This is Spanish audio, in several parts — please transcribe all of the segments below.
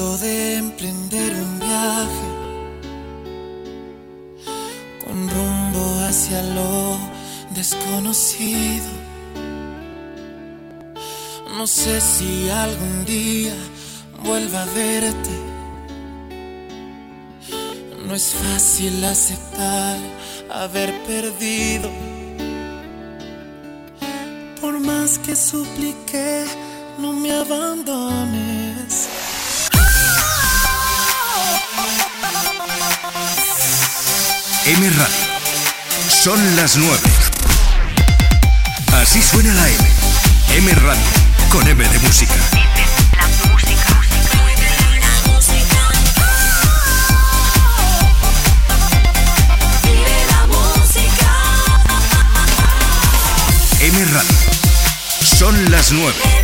de emprender un viaje con rumbo hacia lo desconocido. No sé si algún día vuelva a verte. No es fácil aceptar haber perdido. Por más que supliqué, no me abandones. M Radio. Son las 9. Así suena la M. M Radio. Con M de música. M Radio. Son las 9.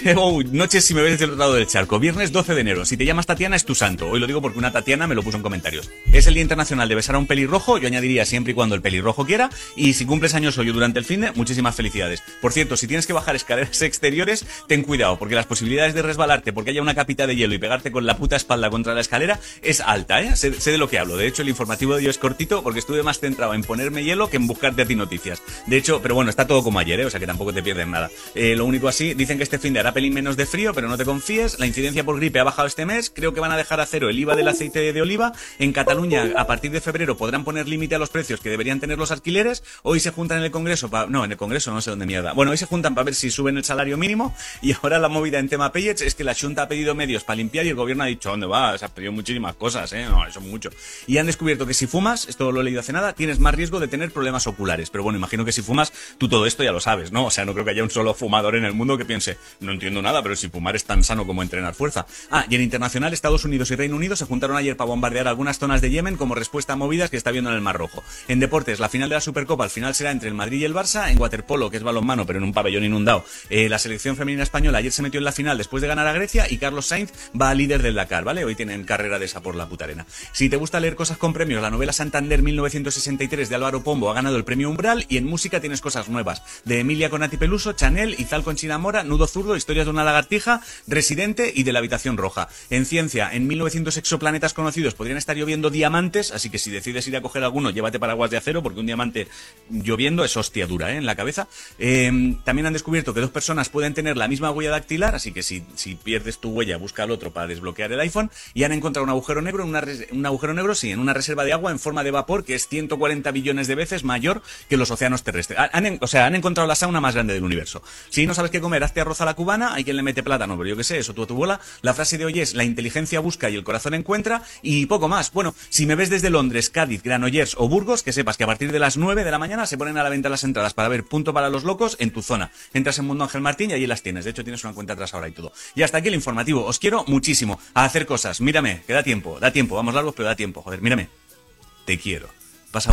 oh, noches si me ves del otro lado del charco. Viernes 12 de enero. Si te llamas Tatiana es tu santo. Hoy lo digo porque una Tatiana me lo puso en comentarios. Es el Día Internacional de besar a un pelirrojo. Yo añadiría siempre y cuando el pelirrojo quiera. Y si cumples años hoy durante el fin de, muchísimas felicidades. Por cierto, si tienes que bajar escaleras exteriores, ten cuidado, porque las posibilidades de resbalarte porque haya una capita de hielo y pegarte con la puta espalda contra la escalera es alta, ¿eh? Sé, sé de lo que hablo. De hecho, el informativo de hoy es cortito porque estuve más centrado en ponerme hielo que en buscarte a ti noticias. De hecho, pero bueno, está todo como ayer, ¿eh? O sea que tampoco te pierdes nada. Eh, lo único así, dicen que este fin de hará pelín menos de frío, pero no te confíes. La incidencia por gripe ha bajado este mes. Creo que van a dejar a cero el IVA del aceite de oliva. En Cataluña, a partir de febrero, podrán poner límite a los precios que deberían tener los alquileres. Hoy se juntan en el Congreso, pa- no, en el Congreso no sé dónde mierda. Bueno, hoy se juntan para ver si suben el salario mínimo. Y ahora la movida en tema Payets es que la Junta ha pedido medios para limpiar y el gobierno ha dicho, ¿dónde vas? Has pedido muchísimas cosas, ¿eh? No, eso es mucho. Y han descubierto que si fumas, esto lo he leído hace nada, tienes más riesgo de tener problemas oculares. Pero bueno, imagino que si fumas, tú todo esto ya lo sabes, ¿no? O sea, no creo que haya un solo fumador en el mundo que piense, entiendo nada, pero si fumar es tan sano como entrenar fuerza. Ah, y en internacional, Estados Unidos y Reino Unido se juntaron ayer para bombardear algunas zonas de Yemen como respuesta a movidas que está viendo en el Mar Rojo. En deportes, la final de la Supercopa al final será entre el Madrid y el Barça. En waterpolo, que es balonmano, pero en un pabellón inundado, eh, la selección femenina española ayer se metió en la final después de ganar a Grecia y Carlos Sainz va a líder del Dakar, ¿vale? Hoy tienen carrera de esa por la puta arena. Si te gusta leer cosas con premios, la novela Santander 1963 de Álvaro Pombo ha ganado el premio Umbral y en música tienes cosas nuevas. De Emilia Conati Peluso, Chanel, Izal con China Mora, Nudo Zurdo, Historias de una lagartija, Residente y de la habitación roja. En ciencia, en 1900 exoplanetas conocidos podrían estar lloviendo diamantes, así que si decides ir a coger alguno, llévate paraguas de acero porque un diamante lloviendo es hostia dura ¿eh? en la cabeza. Eh, también han descubierto que dos personas pueden tener la misma huella dactilar, así que si, pierdes tu huella, busca al otro para desbloquear el iPhone. Y han encontrado un agujero negro, en una un agujero negro, sí, en una reserva de agua en forma de vapor que es 140 billones de veces mayor que los océanos terrestres. O sea, han encontrado la sauna más grande del universo. Si no sabes qué comer, hazte arroz a la cubana, hay quien le mete plátano, pero yo qué sé, eso tú a tu bola. La frase de hoy es, la inteligencia busca y el corazón encuentra, y poco más. Bueno, si me ves desde Londres, Cádiz, Granollers o Burgos, que sepas que a partir de las 9 de la mañana se ponen a la venta las entradas para ver Punto para los Locos en tu zona. Entras en Mundo Ángel Martín y allí las tienes. De hecho, tienes una cuenta atrás ahora y todo. Y hasta aquí el informativo. Os quiero muchísimo a hacer cosas. Mírame, que da tiempo, da tiempo. Vamos largos, pero da tiempo. Joder, mírame. Te quiero. Pasa.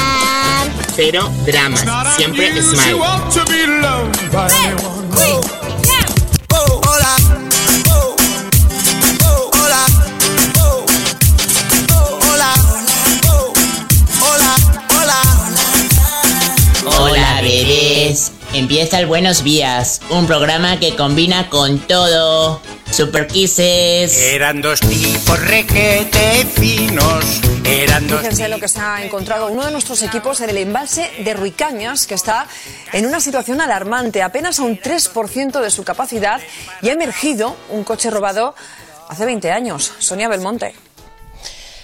Cero dramas. Siempre smile. Empieza el Buenos Días, un programa que combina con todo. Super Kisses. Eran dos tipos requete finos. Eran dos Fíjense lo que se ha encontrado uno de nuestros equipos en el embalse de Ruicañas, que está en una situación alarmante, apenas a un 3% de su capacidad, y ha emergido un coche robado hace 20 años. Sonia Belmonte.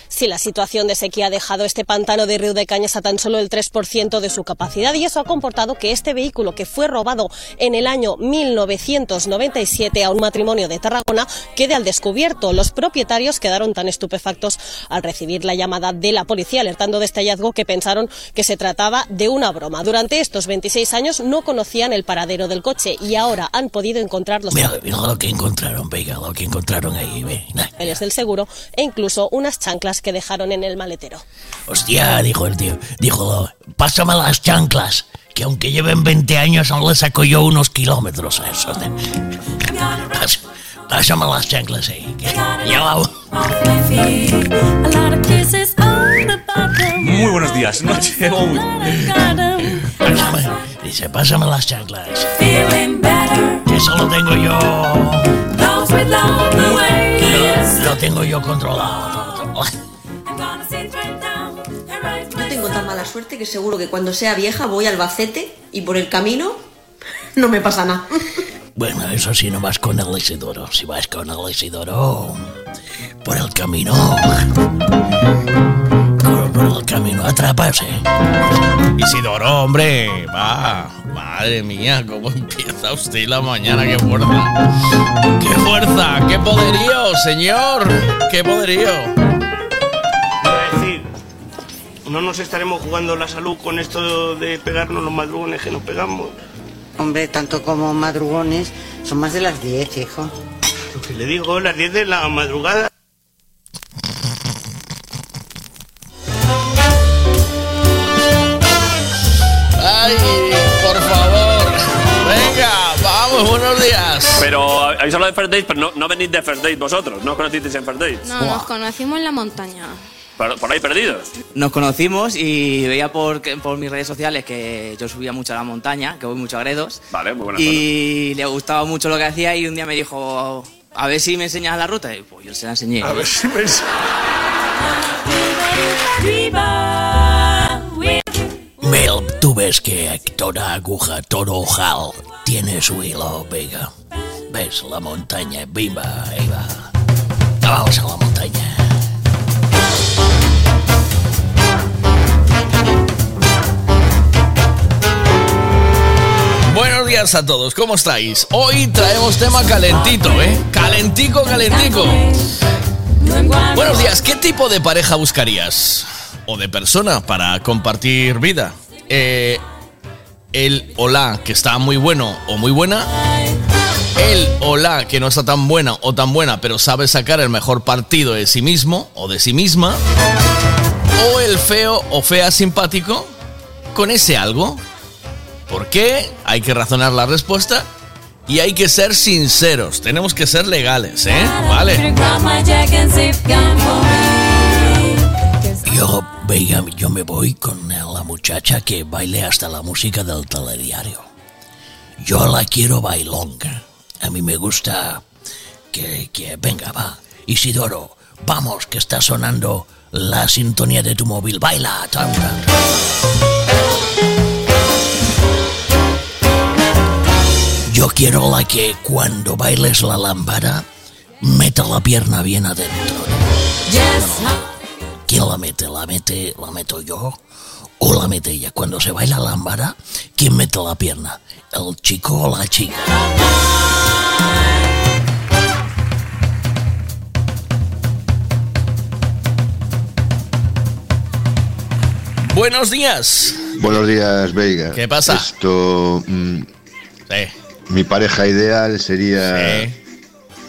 Sí, la situación de sequía ha dejado este pantano de Río de Cañas a tan solo el 3% de su capacidad y eso ha comportado que este vehículo que fue robado en el año 1997 a un matrimonio de Tarragona quede al descubierto. Los propietarios quedaron tan estupefactos al recibir la llamada de la policía alertando de este hallazgo que pensaron que se trataba de una broma. Durante estos 26 años no conocían el paradero del coche y ahora han podido encontrar los Mira, mira lo que encontraron, venga, lo que encontraron ahí, ve. Nah. del seguro e incluso unas chanclas que dejaron en el maletero. Hostia, dijo el tío, dijo, pásame las chanclas, que aunque lleven 20 años aún le saco yo unos kilómetros a eso. Pásame las chanclas ahí, que ya va. Muy buenos días, noche. Pásame, dice, pásame las chanclas. Que eso lo tengo yo. Lo, lo tengo yo controlado. Suerte que seguro que cuando sea vieja voy al Albacete y por el camino no me pasa nada. Bueno, eso sí, no vas con el Isidoro. Si vas con el Isidoro por el camino. Por, el camino, atraparse. Isidoro, hombre, va. Madre mía, cómo empieza usted la mañana, qué fuerza. ¡Qué fuerza! ¡Qué poderío, señor! ¡Qué poderío! No nos estaremos jugando la salud con esto de pegarnos los madrugones que nos pegamos. Hombre, tanto como madrugones, son más de las 10, hijo. Lo que le digo, las 10 de la madrugada. ¡Ay, por favor! ¡Venga, vamos, buenos días! Pero habéis hablado de First Dates, pero no, no venís de First Dates vosotros, no os conocisteis en First Dates. No, nos conocimos en la montaña. Por, por ahí perdidos. Nos conocimos y veía por, mis redes sociales que yo subía mucho a la montaña, que voy mucho a Gredos. Vale, muy buena Y le gustaba mucho lo que hacía y un día me dijo, a ver si me enseñas la ruta. Y pues yo se la enseñé. A ver si me Mel, tú ves que toda aguja, todo ojal tiene su hilo, Vega. ¿Ves la montaña? ¡Viva! Ahí va. Vamos a la montaña. Buenos días a todos, ¿cómo estáis? Hoy traemos tema calentito, ¿eh? Calentico, calentico. Buenos días, ¿qué tipo de pareja buscarías? ¿O de persona para compartir vida? Eh, el hola que está muy bueno o muy buena. El hola que no está tan buena o tan buena, pero sabe sacar el mejor partido de sí mismo o de sí misma. O el feo o fea simpático con ese algo. ¿Por qué? Hay que razonar la respuesta y hay que ser sinceros. Tenemos que ser legales, ¿eh? Vale. Yo, Vega, yo me voy con la muchacha que baile hasta la música del telediario. Yo la quiero bailonga. A mí me gusta que, que venga, va. Isidoro, vamos, que está sonando la sintonía de tu móvil. Baila. Yo quiero la que cuando bailes la lámpara, meta la pierna bien adentro. ¿Quién la mete? ¿La mete, la meto yo? ¿O la mete ella? Cuando se baila la lámpara, ¿quién mete la pierna? ¿El chico o la chica? Buenos días. Buenos días, Veiga. ¿Qué pasa? Esto. mm, Sí. Mi pareja ideal sería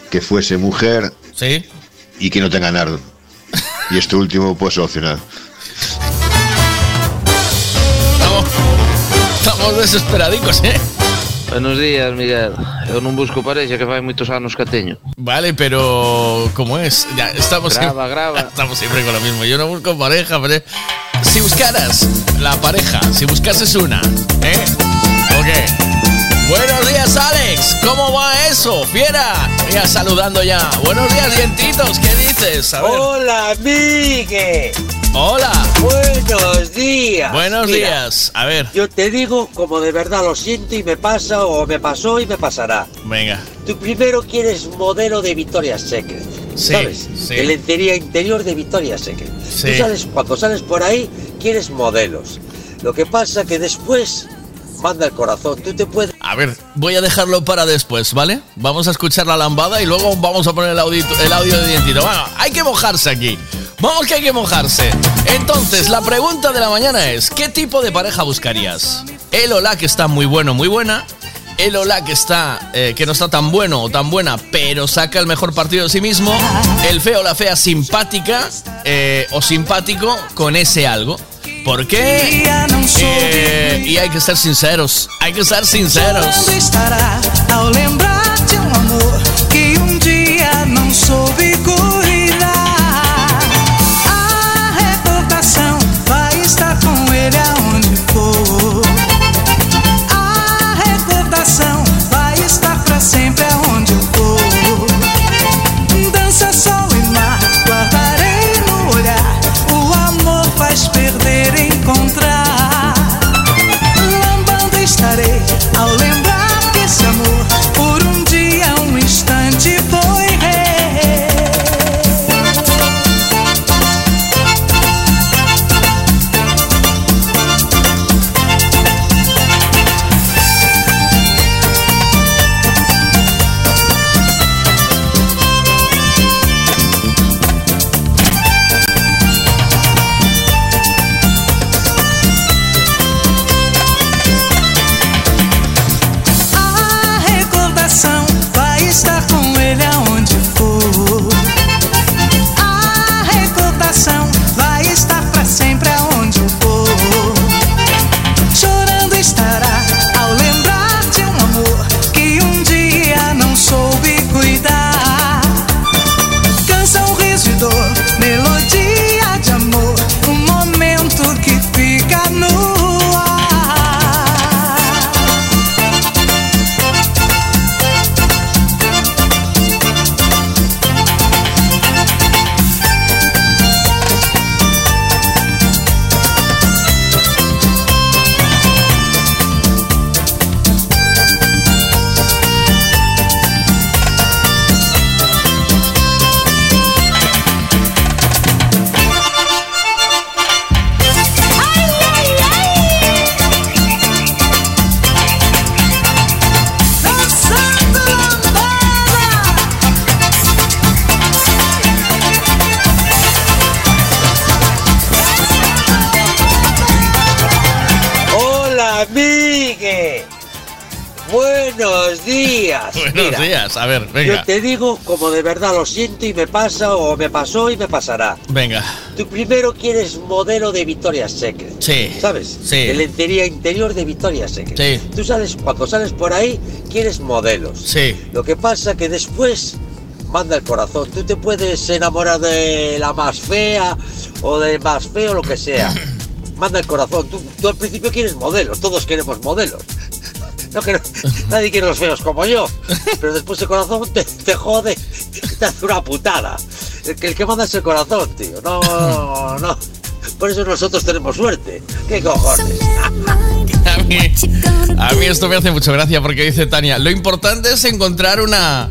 que fuese mujer Sí. y que no tenga nardo. Y esto último puede solucionar. Estamos, estamos desesperadicos, ¿eh? Buenos días, Miguel. Eu non busco parexa que fai moitos anos que teño. Vale, pero ¿cómo es? Ya estamos Grava, siempre, grava. Estamos siempre con lo mismo. Yo no busco pareja, pero si buscaras la pareja, si buscases una, ¿eh? Ok. Buenos días días, Alex. ¿Cómo va eso? Fiera. Ya saludando ya. Buenos días, dientitos. ¿Qué dices? A ver. Hola, Migue. Hola. Buenos días. Buenos Mira, días. A ver. Yo te digo como de verdad lo siento y me pasa o me pasó y me pasará. Venga. Tú primero quieres modelo de Victoria's Secret. Sí, ¿Sabes? sí. De lencería interior de Victoria's Secret. Sí. Tú sales, cuando sales por ahí, quieres modelos. Lo que pasa que después manda el corazón. Tú te puedes. A ver, voy a dejarlo para después, ¿vale? Vamos a escuchar la lambada y luego vamos a poner el, audito- el audio de dientito. Bueno, hay que mojarse aquí. Vamos que hay que mojarse. Entonces, la pregunta de la mañana es, ¿qué tipo de pareja buscarías? El hola que está muy bueno, muy buena. El hola que está, eh, que no está tan bueno o tan buena, pero saca el mejor partido de sí mismo. El feo, la fea, simpática eh, o simpático con ese algo. ¿Por qué? Eh, y hay que ser sinceros. Hay que ser sinceros. Estará ao lembrar de um amor que um dia não soube A ver, Yo venga. te digo como de verdad lo siento y me pasa o me pasó y me pasará. Venga. Tú primero quieres modelo de Victoria's Secret. Sí. ¿Sabes? Sí. De lencería interior de Victoria's Secret. Sí. Tú sales, cuando sales por ahí, quieres modelos. Sí. Lo que pasa que después manda el corazón. Tú te puedes enamorar de la más fea o del más feo, lo que sea. Manda el corazón. Tú, tú al principio quieres modelos, todos queremos modelos. No quiero- nadie quiere los feos como yo. Pero después el corazón te, te jode, te hace una putada. El que, el que manda es el corazón, tío. No, no. Por eso nosotros tenemos suerte. ¿Qué cojones? A mí, a mí esto me hace mucha gracia porque dice Tania, lo importante es encontrar una...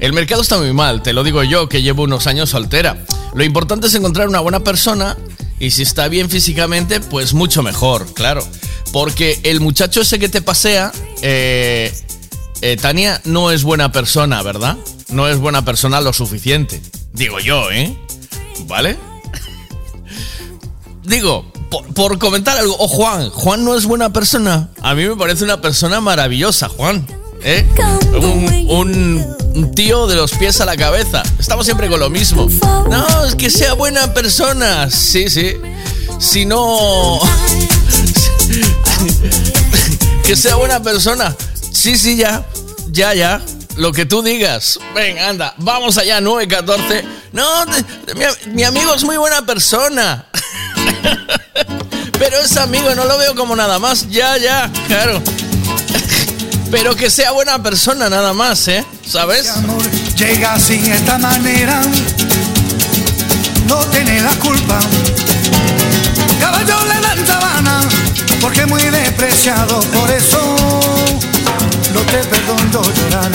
El mercado está muy mal, te lo digo yo que llevo unos años soltera. Lo importante es encontrar una buena persona y si está bien físicamente, pues mucho mejor, claro. Porque el muchacho ese que te pasea, eh, eh, Tania, no es buena persona, ¿verdad? No es buena persona lo suficiente. Digo yo, ¿eh? ¿Vale? Digo, por, comentar algo, o Juan, Juan no es buena persona. A mí me parece una persona maravillosa, Juan. ¿eh? Un- un tío de los pies a la cabeza. Estamos siempre con lo mismo. No, es que sea buena persona. Sí, sí. Si no... que sea buena persona. Sí, sí, ya. Ya, ya. Lo que tú digas. Venga, anda. Vamos allá, 914. No, mi, mi amigo es muy buena persona. Pero es amigo, no lo veo como nada más. Ya, ya, claro. pero que sea buena persona nada más, ¿eh? ¿Sabes? Llega sin esta manera, no tiene la culpa. Caballo le dan sabana, porque muy despreciado, por eso no te perdono llorar.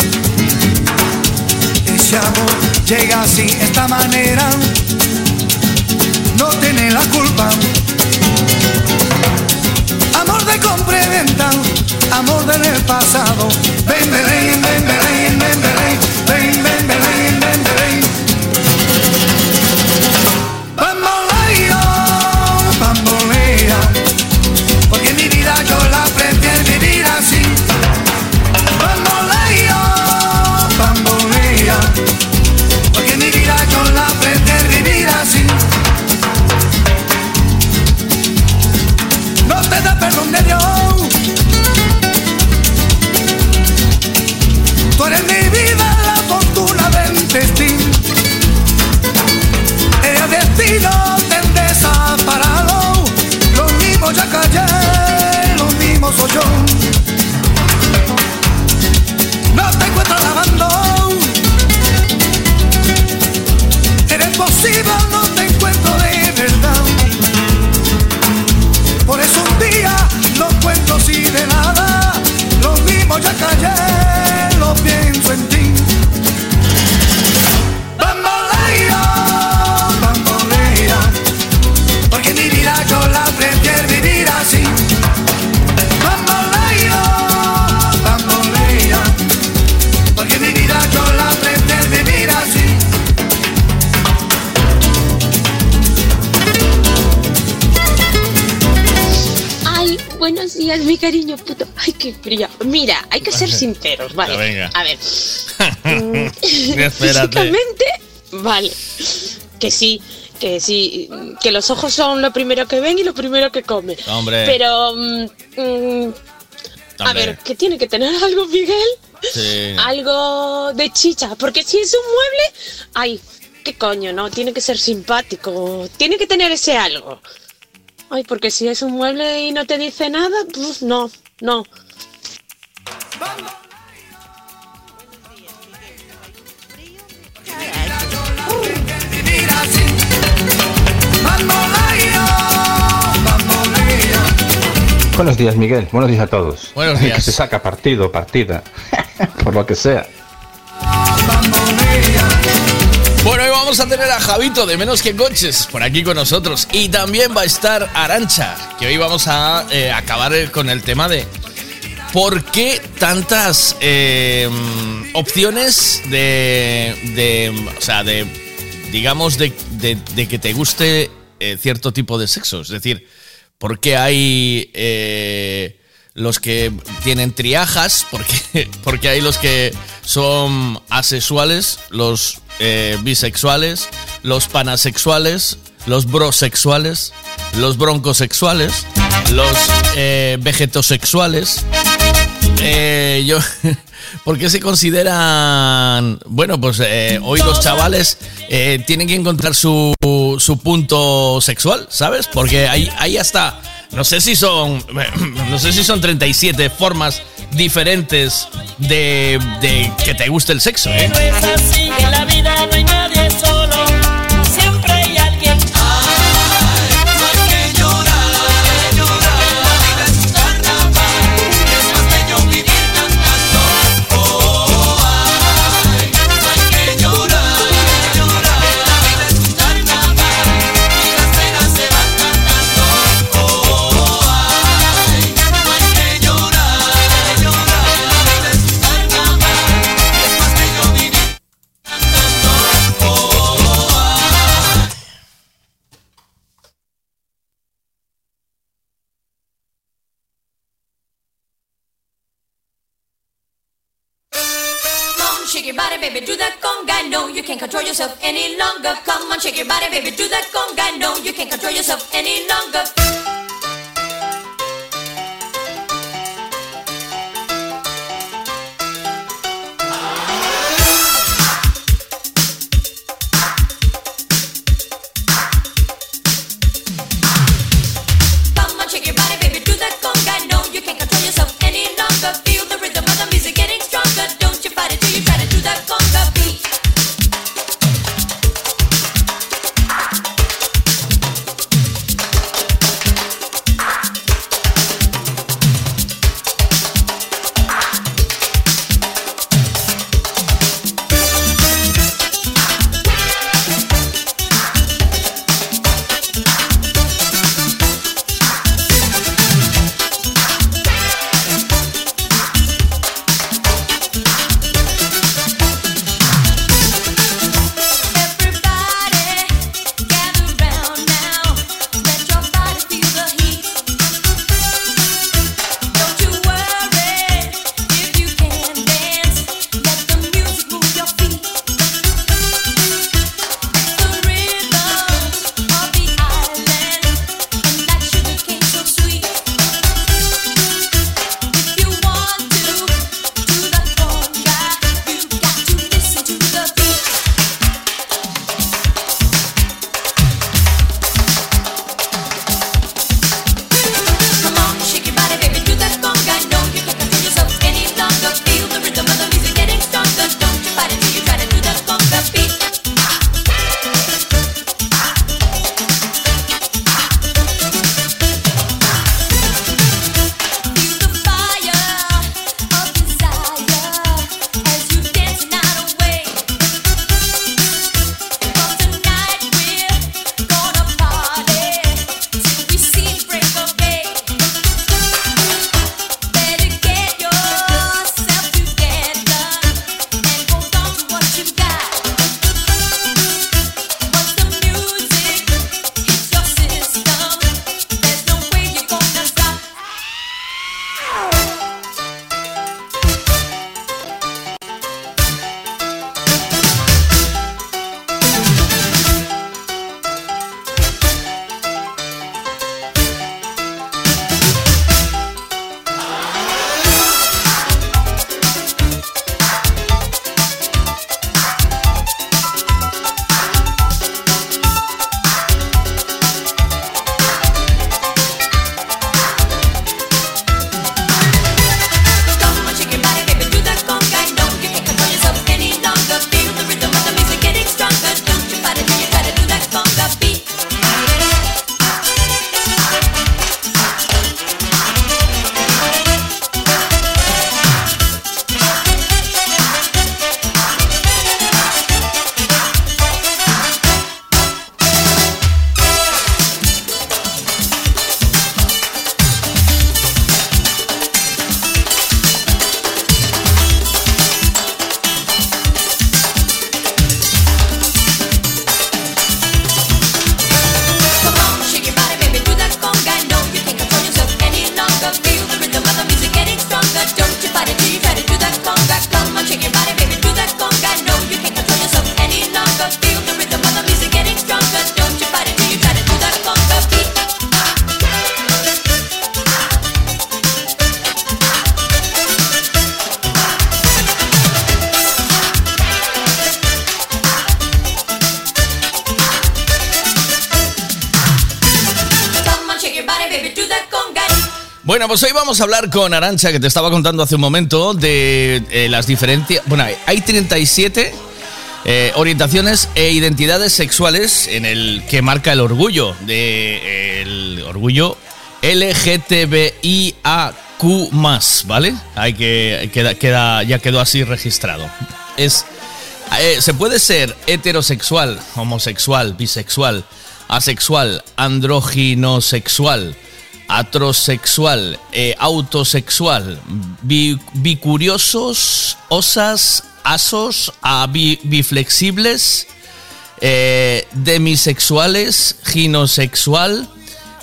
Ese amor llega sin esta manera, no tiene la culpa. Amor de compra y venta, amor del pasado. Ven, Belén, ven, Belén, ven, Belén, ven, ven, Belén, No te encuentro lavando. Eres posible, no te encuentro de verdad. Por eso un día no cuento si de nada. Lo mismo ya callé, días, mi cariño puto. Ay, qué frío. Mira, hay que ser sinceros, ¿vale? Venga. A ver. Físicamente, vale. Que sí, que sí, que los ojos son lo primero que ven y lo primero que comen. Hombre. Pero, mm, mm, a Hombre. ver, que tiene que tener algo, Miguel. Sí. Algo de chicha. Porque si es un mueble, ay, qué coño, ¿no? Tiene que ser simpático. Tiene que tener ese algo. Ay, porque si es un mueble y no te dice nada, pues no, no. Buenos días, Miguel. Buenos días a todos. Buenos Que días. se saca partido, partida. Por lo que sea. Bueno, hoy vamos a tener a Javito de Menos que Coches por aquí con nosotros. Y también va a estar Arancha, que hoy vamos a eh, acabar con el tema de por qué tantas eh, opciones de, de, o sea, de, digamos, de, de- de que te guste eh, cierto tipo de sexo. Es decir, por qué hay eh, los que tienen triajas, porque, porque hay los que son asexuales, los eh, bisexuales, los panasexuales, los brosexuales, los broncosexuales, los eh, vegetosexuales. Eh, yo, ¿Por qué se consideran... Bueno, pues eh, hoy los chavales tienen que encontrar su, su punto sexual, ¿sabes? Porque hay, hay hasta... No sé si son... No sé si son 37 formas diferentes de, de que te guste el sexo, ¿eh? Shake your body, baby, do that conga. No, you can't control yourself any longer. Vamos a hablar con Arancha, que te estaba contando hace un momento, de eh, las diferencias. Bueno, hay 37 eh, orientaciones e identidades sexuales en el que marca el orgullo de eh, el orgullo LGTBIAQ+, ¿vale? Hay que queda, queda ya quedó así registrado. Es eh, se puede ser heterosexual, homosexual, bisexual, asexual, androginosexual, atrosexual, eh, autosexual, bi- bicuriosos, osas, asos, biflexibles, eh, demisexuales, ginosexual,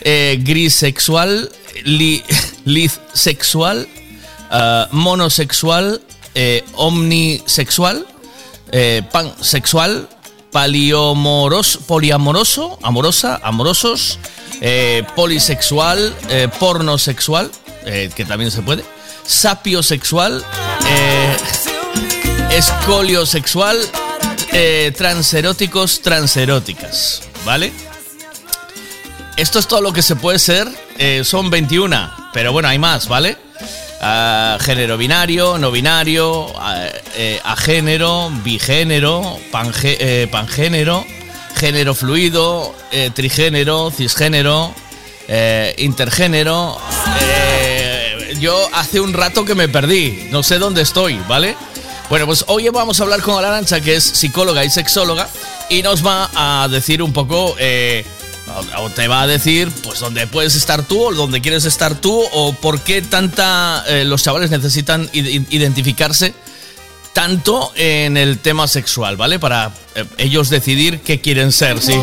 eh, grisexual, li, ah, monosexual, eh, omnisexual, eh, pansexual, paliamoros- poliamoroso, amorosa, amorosos, eh, polisexual, eh, pornosexual, eh, que también se puede, sapiosexual, eh, escoliosexual, transeróticos, transeróticas, ¿vale? Esto es todo lo que se puede ser, son 21, pero bueno, hay más, ¿vale? Género binario, no binario, ah, eh, agénero, bigénero, pangé- eh, pangénero, género fluido, eh, trigénero, cisgénero, eh, intergénero. yo hace un rato que me perdí, no sé dónde estoy, ¿vale? Bueno, pues hoy vamos a hablar con Arancha, que es psicóloga y sexóloga, y nos va a decir un poco, eh, o- te va a decir, pues dónde puedes estar tú, o dónde quieres estar tú, o por qué tanta eh, los chavales necesitan id- identificarse tanto en el tema sexual, ¿vale? Para eh, ellos decidir qué quieren ser, sí.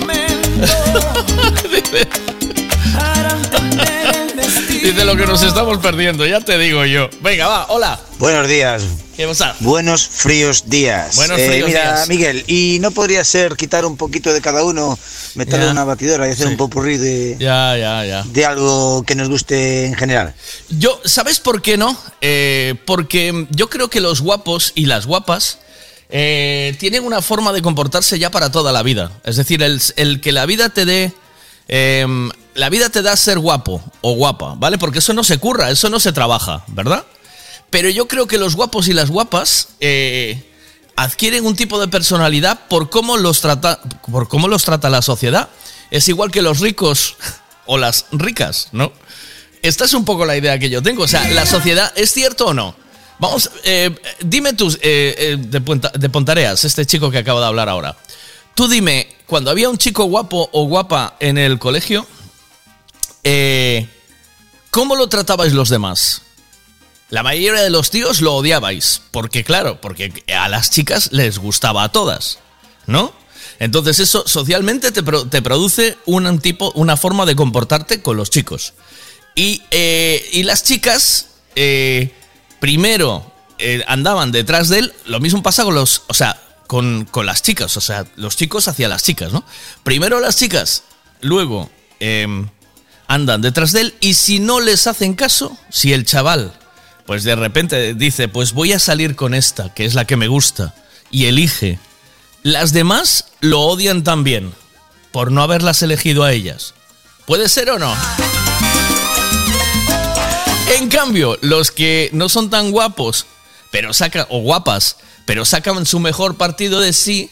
Dice lo que nos estamos perdiendo, ya te digo yo. Venga, va, hola. Buenos días. ¿Qué pasa? Buenos fríos días. Buenos Eh, fríos mira, días. Miguel, ¿y no podría ser quitar un poquito de cada uno, meterle Ya. en una batidora y hacer Sí. un popurrí de, Ya, ya, ya. de algo que nos guste en general? Yo, ¿sabes por qué no? Eh, porque yo creo que los guapos y las guapas eh, tienen una forma de comportarse ya para toda la vida. Es decir, el, el que la vida te dé. em, la vida te da ser guapo o guapa, ¿vale? Porque eso no se curra, eso no se trabaja, ¿verdad? Pero yo creo que los guapos y las guapas eh, adquieren un tipo de personalidad por cómo los trata, por cómo los trata la sociedad. Es igual que los ricos o las ricas, ¿no? Esta es un poco la idea que yo tengo. O sea, la sociedad, ¿es cierto o no? Vamos, eh, dime tú, eh, eh, de, Pontareas, este chico que acaba de hablar ahora. Tú dime, cuando había un chico guapo o guapa en el colegio, ¿cómo lo tratabais los demás? La mayoría de los tíos lo odiabais, porque claro, porque a las chicas les gustaba a todas, ¿no? Entonces eso socialmente te, te produce un tipo, una forma de comportarte con los chicos. Y, eh, y las chicas, eh, primero eh, andaban detrás de él, lo mismo pasa con los, o sea, con, con las chicas, o sea, los chicos hacia las chicas, ¿no? Primero las chicas, luego em, andan detrás de él y si no les hacen caso, si el chaval, pues de repente dice, pues voy a salir con esta, que es la que me gusta, y elige, las demás lo odian también, por no haberlas elegido a ellas. ¿Puede ser o no? En cambio, los que no son tan guapos, pero sacan, o guapas, pero sacan su mejor partido de sí,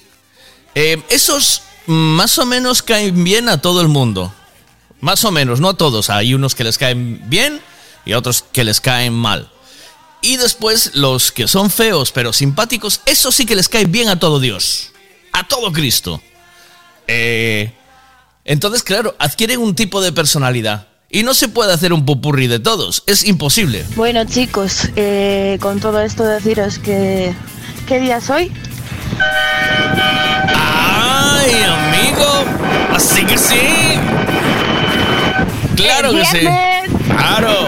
eh, esos más o menos caen bien a todo el mundo. Más o menos, no a todos. Hay unos que les caen bien y otros que les caen mal. Y después los que son feos pero simpáticos, eso sí que les cae bien a todo Dios. A todo Cristo. Eh, entonces, claro, adquieren un tipo de personalidad. Y no se puede hacer un pupurri de todos. Es imposible. Bueno chicos, eh, con todo esto deciros que... ¿Qué día es hoy? ¡Ay, amigo! Así que sí. Claro que sí. Claro.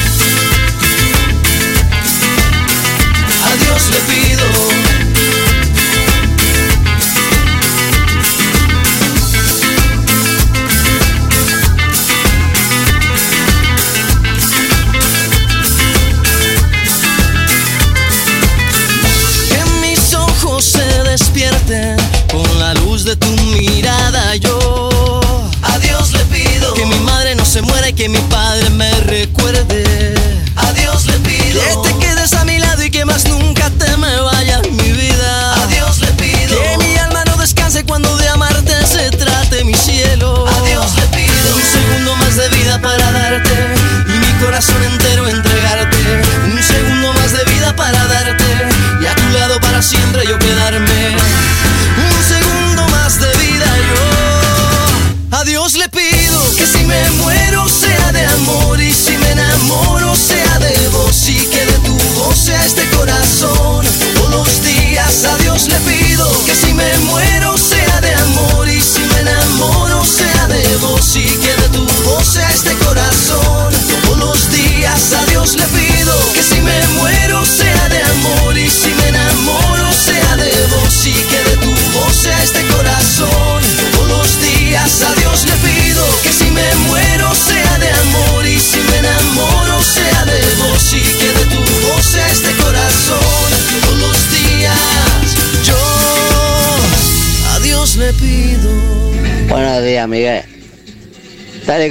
Dios le pido.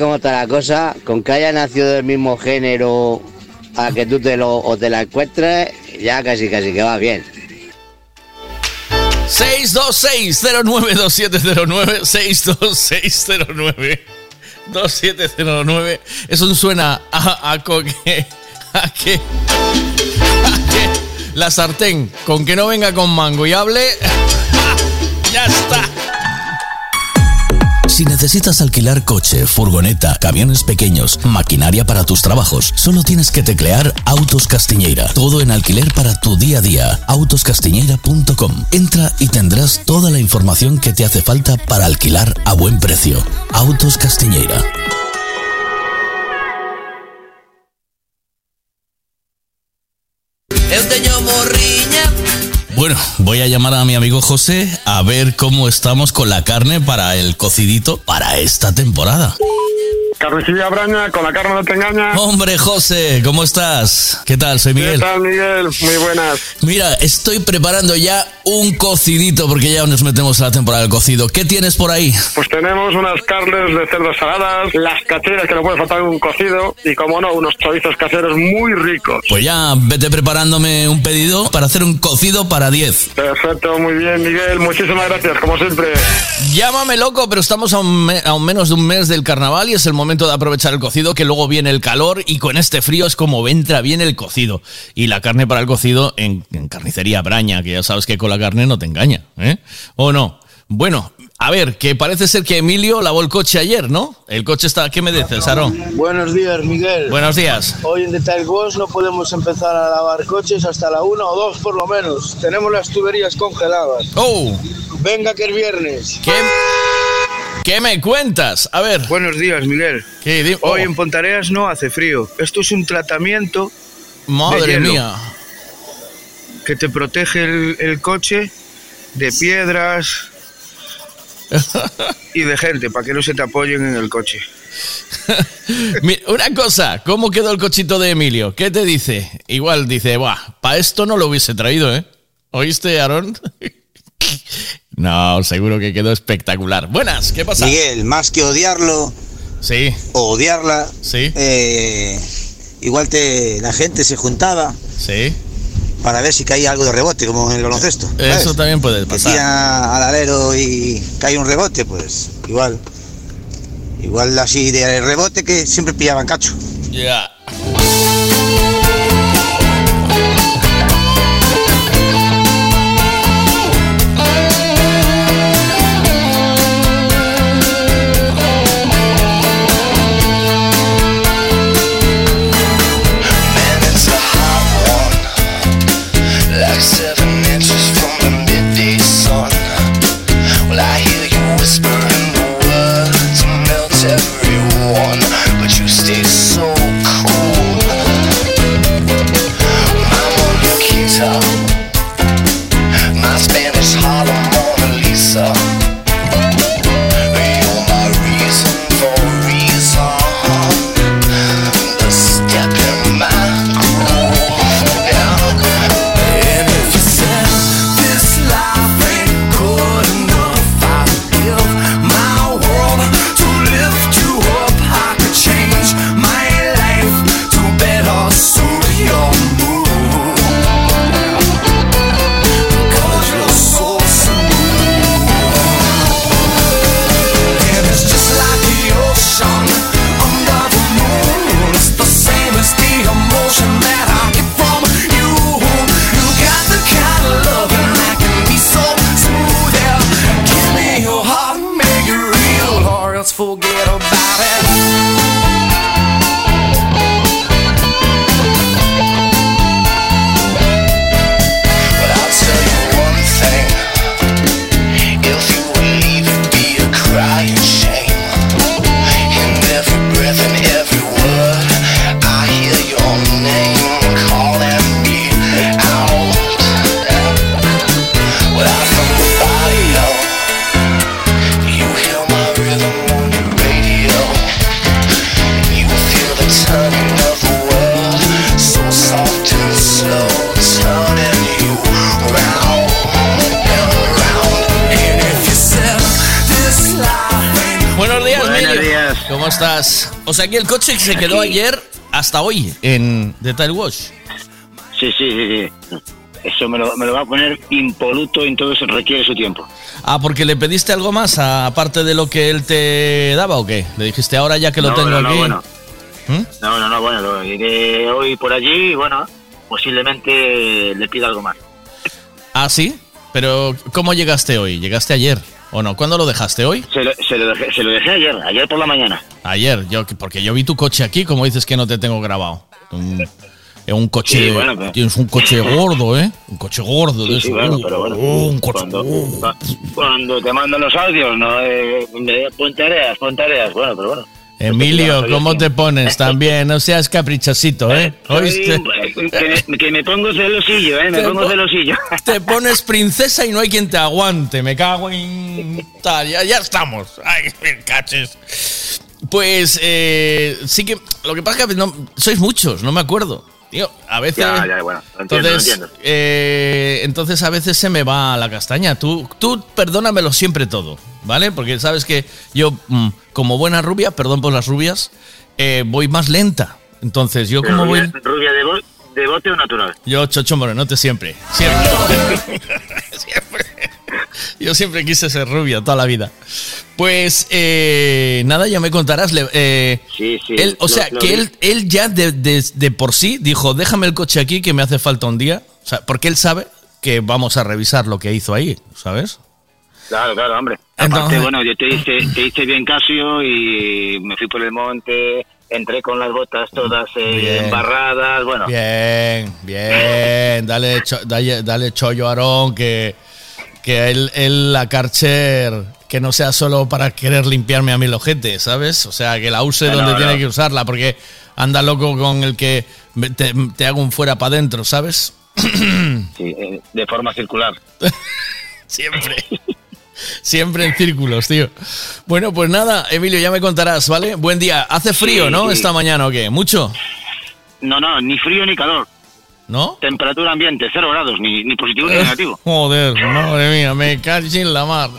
Como está la cosa, con que haya nacido del mismo género a que tú te lo te la encuentres, ya casi casi que va bien. 626-092709, 62609-2709. Eso un suena a, a co- que- a que, a que la sartén, con que no venga con mango y hable, Si necesitas alquilar coche, furgoneta, camiones pequeños, maquinaria para tus trabajos, solo tienes que teclear Autos Castiñeira. Todo en alquiler para tu día a día. Autoscastiñeira.com. Entra y tendrás toda la información que te hace falta para alquilar a buen precio. Autos Castiñeira. Bueno, voy a llamar a mi amigo José a ver cómo estamos con la carne para el cocidito para esta temporada. Carnicilla Braña, con la carne no te engaña. Hombre, José, ¿cómo estás? ¿Qué tal? Soy ¿Qué Miguel. tal, Miguel? Muy buenas. Mira, estoy preparando ya un cocidito porque ya nos metemos a la temporada del cocido. ¿Qué tienes por ahí? Pues tenemos unas carnes de cerdo saladas, las cacheras que no puede faltar en un cocido y, como no, unos chorizos caseros muy ricos. Pues ya vete preparándome un pedido para hacer un cocido para 10. Perfecto, muy bien, Miguel. Muchísimas gracias, como siempre. Llámame loco, pero estamos a un, me- a un menos de un mes del carnaval y es el momento de aprovechar el cocido, que luego viene el calor y con este frío es como entra bien el cocido. Y la carne para el cocido en, en carnicería Braña, que ya sabes que con la carne no te engaña, ¿eh? ¿O no? Bueno, a ver, que parece ser que Emilio lavó el coche ayer, ¿no? El coche está... ¿Qué me dices, Aarón? Buenos días, Miguel. Buenos días. Hoy en Detail Boss no podemos empezar a lavar coches hasta la una o dos por lo menos. Tenemos las tuberías congeladas. ¡Oh! Venga que es viernes. ¿Qué, qué me cuentas? A ver. Buenos días, Miguel. Hoy en Pontareas no hace frío. Esto es un tratamiento. Madre de hielo mía. Que te protege el, el coche de piedras y de gente para que no se te apoyen en el coche. Mira, una cosa, ¿cómo quedó el cochito de Emilio? ¿Qué te dice? Igual dice, buah, para esto no lo hubiese traído, ¿eh? ¿Oíste, Aarón? No, seguro que quedó espectacular. Buenas, ¿qué pasa? Miguel, más que odiarlo Sí. o odiarla, Sí. eh, igual te, la gente se juntaba Sí. para ver si caía algo de rebote, como en el baloncesto. ¿sabes? Eso también puede pasar. tira al alero y cae un rebote, pues igual. Igual así de rebote que siempre pillaban cacho. Ya. O sea que el coche se quedó ayer hasta hoy en Detail Wash. Sí, sí, sí, sí. Eso me lo, me lo va a poner impoluto y entonces requiere su tiempo. Ah, porque le pediste algo más a- aparte de lo que él te daba o qué? Le dijiste ahora ya que lo No, tengo no, no, aquí. bueno. ¿Mm? No, no, no, bueno, lo iré hoy por allí y bueno, posiblemente le pida algo más. Ah, sí. Pero ¿cómo llegaste hoy? ¿Llegaste ayer o no? ¿Cuándo lo dejaste hoy? Se lo, se lo dejé, se lo dejé ayer, ayer por la mañana. Ayer, yo porque yo vi tu coche aquí, como dices que no te tengo grabado. Un, es un coche, Sí, bueno, pero- tienes un coche gordo, ¿eh? Un coche gordo de eso. sí, bueno, Uh, pero bueno. uh, un coche. Cuando, cua- cuando te mandan los audios, ¿no? Eh, me- pon tareas, pon tareas, bueno, pero bueno. Emilio, ¿cómo te pones? También, no seas caprichosito, ¿eh? ¿Oíste? Soy- que, me, que me pongo celosillo, ¿eh? Me Te pongo po- celosillo. Te pones princesa y no hay quien te aguante. Me cago en. Ya, ya estamos. Ay, me caches. Pues eh, sí que. Lo que pasa es que no, sois muchos, no me acuerdo. Tío, a veces. Ya, ya, bueno, lo entiendo, lo entonces, entiendo. eh, entonces a veces se me va la castaña. Tú, tú perdónamelo siempre todo, ¿vale? Porque sabes que yo, mm, como buena rubia, perdón por las rubias, eh, voy más lenta. Entonces yo como voy... rubia, rubia de, bo- de bote o natural. Yo, Chocho Morenote, siempre. Siempre. Siempre. Yo siempre quise ser rubia toda la vida. Pues eh, nada, ya me contarás. eh, Sí, sí. él, o lo- sea, lo que vi. él, él ya de, de- de por sí dijo, déjame el coche aquí que me hace falta un día. O sea, porque él sabe que vamos a revisar lo que hizo ahí, ¿sabes? Claro, claro, hombre. Aparte, Entonces- bueno, yo te hice, te hice bien Casio y me fui por el monte, entré con las botas todas eh, embarradas, bueno. Bien, bien. Dale, cho- dale, dale chollo Aarón que, que él, él la Karcher que no sea solo para querer limpiarme a mí el ojete, ¿sabes? O sea, que la use No, donde no, tiene no. que usarla, porque anda loco con el que te, te hago un fuera para adentro, ¿sabes? Sí, eh, de forma circular. Siempre. Siempre en círculos, tío. Bueno, pues nada, Emilio, ya me contarás, ¿vale? Buen día. Hace frío, Sí, ¿no? sí. Esta mañana o qué? ¿Mucho? No, no, ni frío ni calor. ¿No? Temperatura ambiente, cero grados, ni, ni positivo ni negativo. Joder, madre mía, me caché en la mar.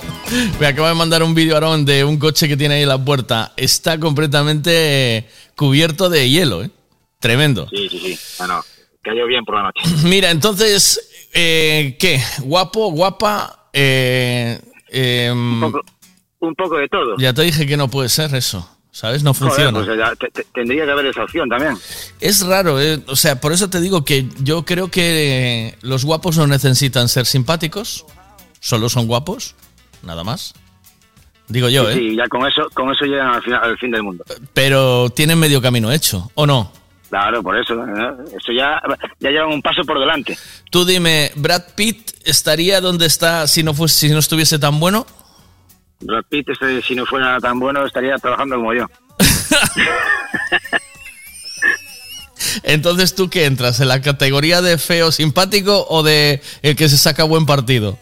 Me acaba de mandar un vídeo, Aarón, de un coche que tiene ahí en la puerta. Está completamente cubierto de hielo, ¿eh? Tremendo. Sí, sí, sí. Bueno, cayó bien por la noche. Mira, entonces, eh, ¿qué? ¿Guapo, guapa? Eh, em, Un poco, un poco de todo. ya te dije que no puede ser eso, ¿sabes? No Joder, funciona. pues ya te- te- tendría que haber esa opción también. Es raro, ¿eh? o sea, por eso te digo que yo creo que los guapos no necesitan ser simpáticos, solo son guapos, nada más. Digo yo, Sí, ¿eh? sí, ya con eso, con eso llegan al, final- al fin del mundo. Pero tienen medio camino hecho, ¿o no? Claro, por eso. ¿eh? Eso ya, ya llevan un paso por delante. Tú dime, ¿Brad Pitt estaría donde está si no, fuese, si no estuviese tan bueno? Brad Pitt, este, si no fuera tan bueno, estaría trabajando como yo. Entonces, ¿tú qué entras? ¿En la categoría de feo simpático o de el que se saca buen partido?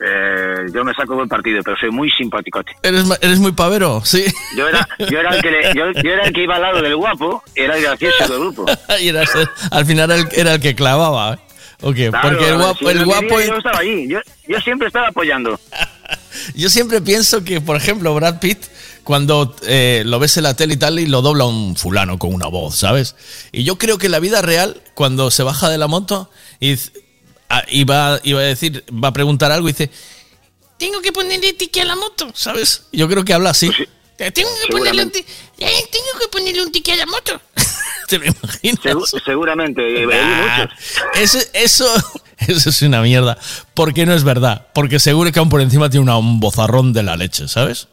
Eh, yo me saco buen partido, pero soy muy simpaticote. ¿Eres, eres muy pavero? Sí. Yo era, yo era el que le- yo, yo era el que iba al lado del guapo, era el gracioso del grupo. y eras al final el- era el que clavaba. ¿eh? ¿O qué? Claro, Porque el guapo, yo el lo guapo quería, Yo estaba allí, yo, yo siempre estaba apoyando. Yo siempre pienso que, por ejemplo, Brad Pitt, cuando eh, lo ves en la tele y tal, y lo dobla un fulano con una voz, ¿sabes? Y yo creo que en la vida real, cuando se baja de la moto y, ah, y va, y va a decir, va a preguntar algo y dice, tengo que ponerle tique a la moto, ¿sabes? Yo creo que habla así. Tengo que ponerle un, eh, tengo que ponerle un tique a la moto. ¿Te lo imaginas? Segu- seguramente, eh, Ah, eso, eso, eso es una mierda. Porque no es verdad. Porque seguro que aún por encima tiene una- un bozarrón de la leche, ¿sabes?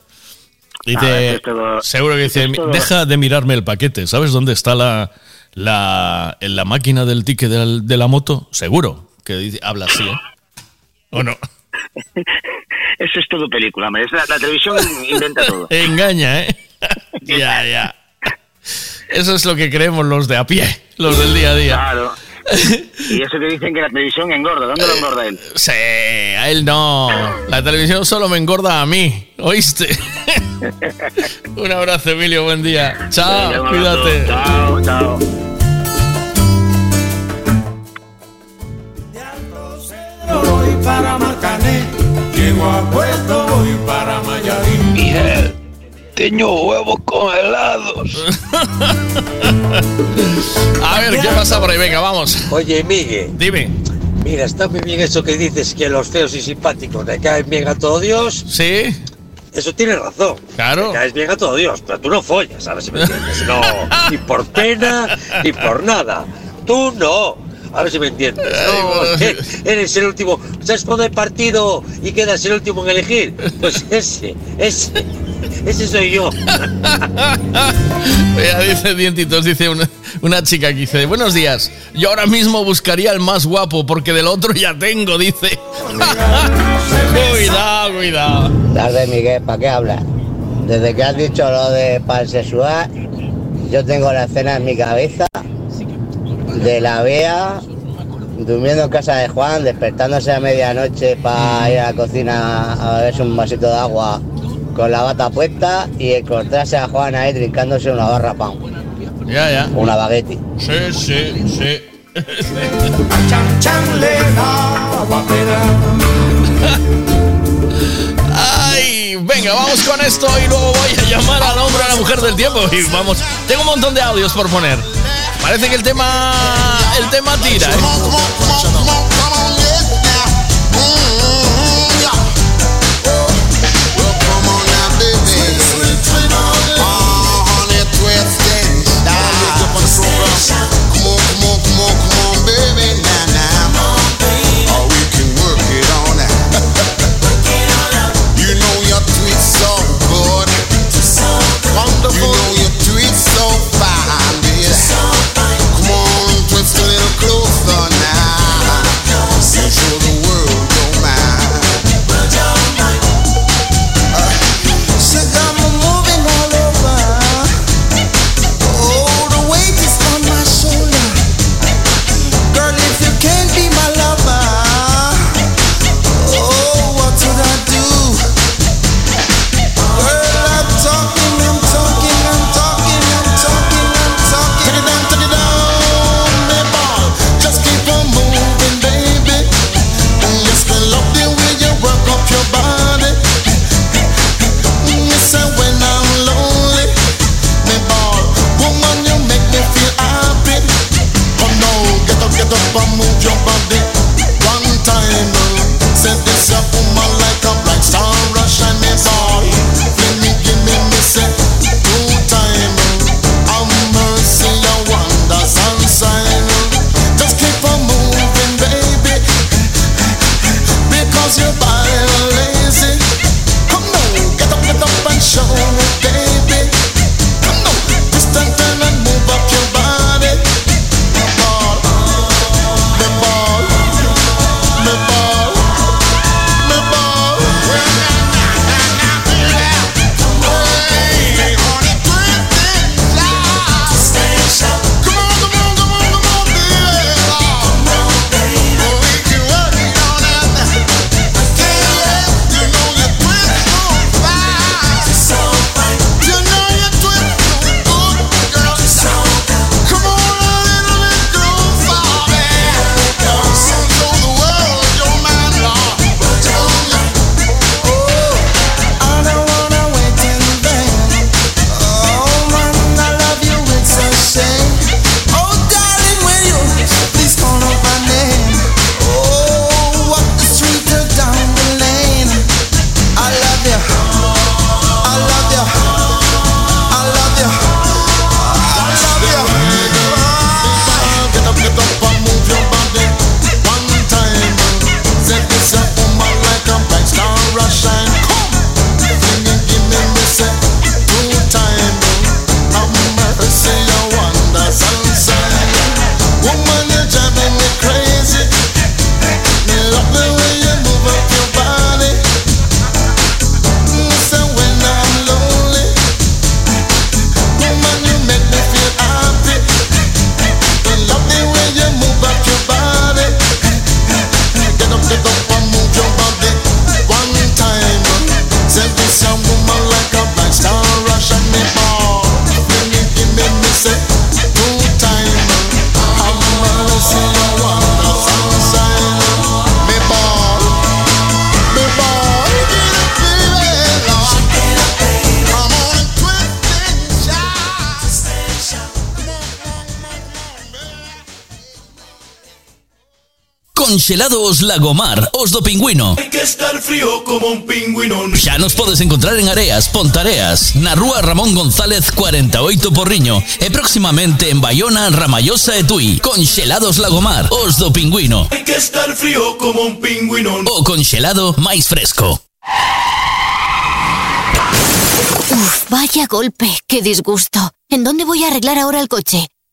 Y Ah, te- todo- seguro que dice, todo- deja de mirarme el paquete, ¿sabes dónde está la, la, en la máquina del ticket de la, de la moto? Seguro que dice- habla así, ¿eh? ¿O no? Eso es todo película, la, la televisión inventa todo. Engaña, ¿eh? ya, ya. Eso es lo que creemos los de a pie, los del día a día. Claro. Y eso que dicen que la televisión engorda. ¿Dónde lo engorda él? Sí, a él no. La televisión solo me engorda a mí, ¿oíste? un abrazo, Emilio, buen día. Chao, cuídate. Chao, chao. Voy para Marcané, llego a Puerto, voy para Mayarín. Tengo huevos congelados. A ver, ¿qué pasa por ahí? Venga, vamos. Oye, Miguel. Dime. Mira, está muy bien eso que dices que los feos y simpáticos le caen bien a todo Dios. Sí. Eso tienes razón. Claro. Le caes bien a todo Dios, pero tú no follas, ¿sabes si me entiendes? No, ni por pena, ni por nada. Tú no. A ver si me entiendes. No, eres el último. ¿Sabes cuando hay partido y quedas el último en elegir? Pues ese, ese, ese soy yo. Mira, dice Dientitos, dice una, una chica que dice, buenos días, yo ahora mismo buscaría el más guapo porque del otro ya tengo, dice. cuidado, cuidado. Tarde, Miguel, ¿para qué hablas? Desde que has dicho lo de pansexual, yo tengo la escena en mi cabeza de la Bea durmiendo en casa de Juan, despertándose a medianoche para ir a la cocina a beberse un vasito de agua con la bata puesta y encontrarse a Juan ahí trincándose una barra pan, Ya, ya. una baguette. Sí, sí, sí. Ay, venga, vamos con esto y luego voy a llamar al hombre a la mujer del tiempo. Y vamos, tengo un montón de audios por poner. Parece que el tema, el tema tira, ¿eh? Conxelados Lagomar, os do Pingüino. Hay que estar frío como un pingüino. Xa nos podes encontrar en Areas, Pontareas, na rúa Ramón González 48 Porriño e próximamente en Bayona, Ramallosa e Tui. Conxelados Lagomar, os do Pingüino. Hay que estar frío como un pingüino. O conxelado máis fresco. Uf, vaya golpe, qué disgusto. ¿En dónde voy a arreglar ahora el coche?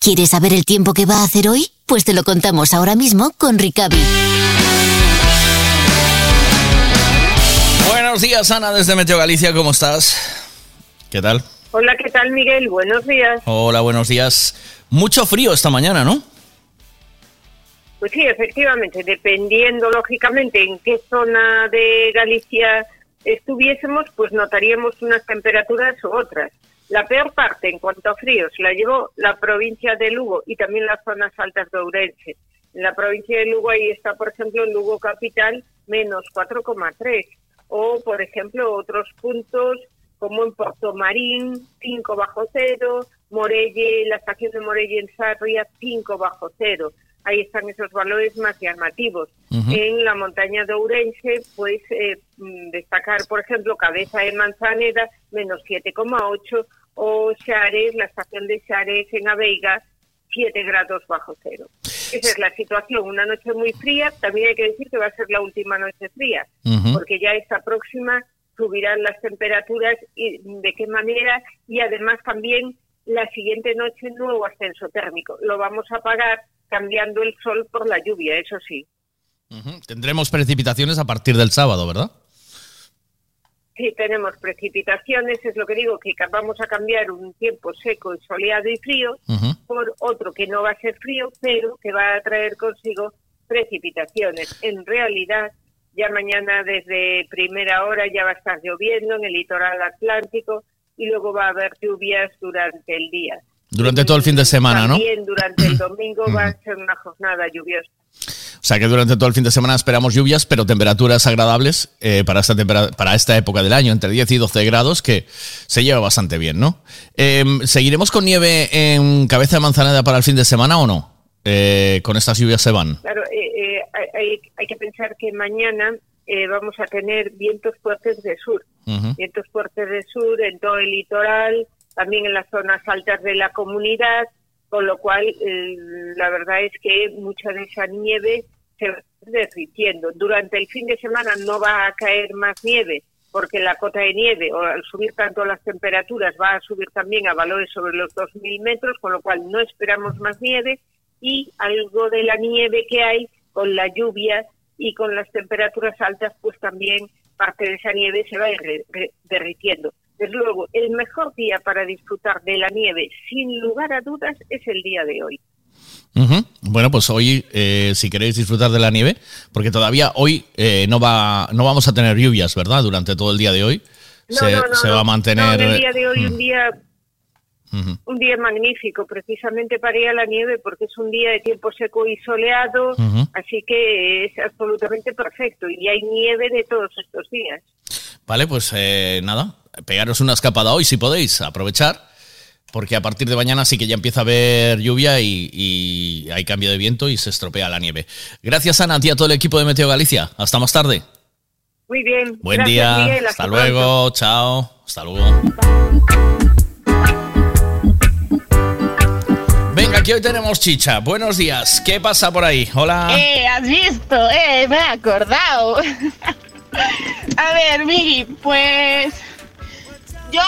¿Quieres saber el tiempo que va a hacer hoy? Pues te lo contamos ahora mismo con Ricavi. Buenos días, Ana, desde Meteo Galicia, ¿cómo estás? ¿Qué tal? Hola, ¿qué tal, Miguel? Buenos días. Hola, buenos días. Mucho frío esta mañana, ¿no? Pues sí, efectivamente, dependiendo lógicamente en qué zona de Galicia estuviésemos, pues notaríamos unas temperaturas u otras. La peor parte en cuanto a fríos la llevó la provincia de Lugo y también las zonas altas de Ourense. En la provincia de Lugo ahí está, por ejemplo, en Lugo capital menos 4,3 o, por ejemplo, otros puntos como en Puerto Marín 5 bajo cero, Morelle, la estación de Morelle en Sarria 5 bajo cero. Ahí están esos valores más llamativos. Ujú. En la montaña de Ourense, pues eh, mm, destacar, por ejemplo, Cabeza de Manzaneda, menos 7,8, o Xares, la estación de Xares en Aveiga, 7 grados bajo cero. Esa es la situación, una noche muy fría, también hay que decir que va a ser la última noche fría, Ujú. porque ya esta próxima subirán las temperaturas y de qué manera y además también la siguiente noche nuevo ascenso térmico. Lo vamos a pagar cambiando el sol por la lluvia, eso sí. Tendremos precipitaciones a partir del sábado, ¿verdad? Sí, tenemos precipitaciones, es lo que digo, que vamos a cambiar un tiempo seco y soleado y frío por otro que no va a ser frío, pero que va a traer consigo precipitaciones. En realidad, ya mañana desde primera hora ya va a estar lloviendo en el litoral atlántico y luego va a haber lluvias durante el día. Durante todo el fin de semana, ¿no? También durante el domingo va a ser una jornada lluviosa. O sea que durante todo el fin de semana esperamos lluvias, pero temperaturas agradables eh, para, esta tempera- para esta época del año, entre 10 y 12 grados, que se lleva bastante bien, ¿no? Eh, ¿Seguiremos con nieve en Cabeza de Manzaneda para el fin de semana o no? Eh, con estas lluvias se van. Claro, eh, eh, hay- hay, que pensar que mañana vamos a tener vientos fuertes de sur. Vientos fuertes de sur en todo el litoral, también en las zonas altas de la comunidad, con lo cual eh, la verdad es que mucha de esa nieve se va derritiendo. Durante el fin de semana no va a caer más nieve porque la cota de nieve, o al subir tanto las temperaturas, va a subir también a valores sobre los 2.000 metros, con lo cual no esperamos más nieve y algo de la nieve que hay con la lluvia y con las temperaturas altas, pues también parte de esa nieve se va derritiendo. Desde luego, el mejor día para disfrutar de la nieve, sin lugar a dudas, es el día de hoy. Bueno, pues hoy, eh, si queréis disfrutar de la nieve, porque todavía hoy eh, no, va, no vamos a tener lluvias, ¿verdad? Durante todo el día de hoy. No, se, no, no, se va a mantener. El día de hoy, un Mm. día un día magnífico, precisamente para ir a la nieve, porque es un día de tiempo seco y soleado, así que es absolutamente perfecto. Y hay nieve de todos estos días. Vale, pues eh, nada, pegaros una escapada hoy si podéis, aprovechar, porque a partir de mañana sí que ya empieza a haber lluvia y, y hay cambio de viento y se estropea la nieve. Gracias, Ana, a ti y a todo el equipo de Meteo Galicia. Hasta más tarde. Muy bien. Buen Gracias, día. Miguel. Hasta luego. Chao. Hasta luego. Venga, aquí hoy tenemos chicha. Buenos días. ¿Qué pasa por ahí? Hola. Eh, has visto, eh, me he acordado. A ver, Migi, pues yo,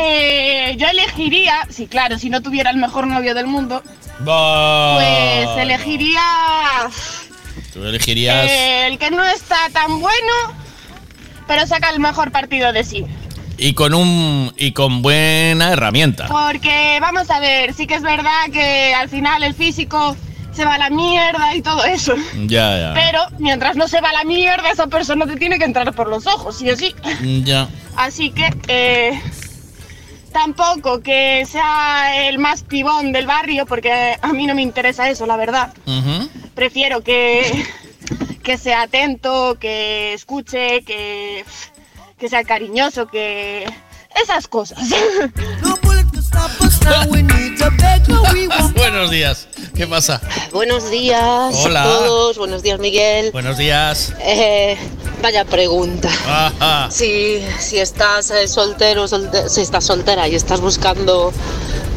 eh, yo elegiría, sí, claro, si no tuviera el mejor novio del mundo, pues elegiría Tú elegirías. eh, el que no está tan bueno, pero saca el mejor partido de sí. y con un y con buena herramienta. Porque vamos a ver, sí que es verdad que al final el físico se va a la mierda y todo eso. Ya, ya. Pero mientras no se va a la mierda, esa persona te tiene que entrar por los ojos, sí o sí. Ya. Así que eh, tampoco que sea el más pibón del barrio, porque a mí no me interesa eso, la verdad. Prefiero que, que sea atento, que escuche, que, que sea cariñoso, que... Esas cosas. Buenos días. ¿Qué pasa? Buenos días Hola. a todos, buenos días Miguel. Buenos días. Eh, vaya pregunta. Ajá. Si, si estás eh, soltero, solte- si estás soltera y estás buscando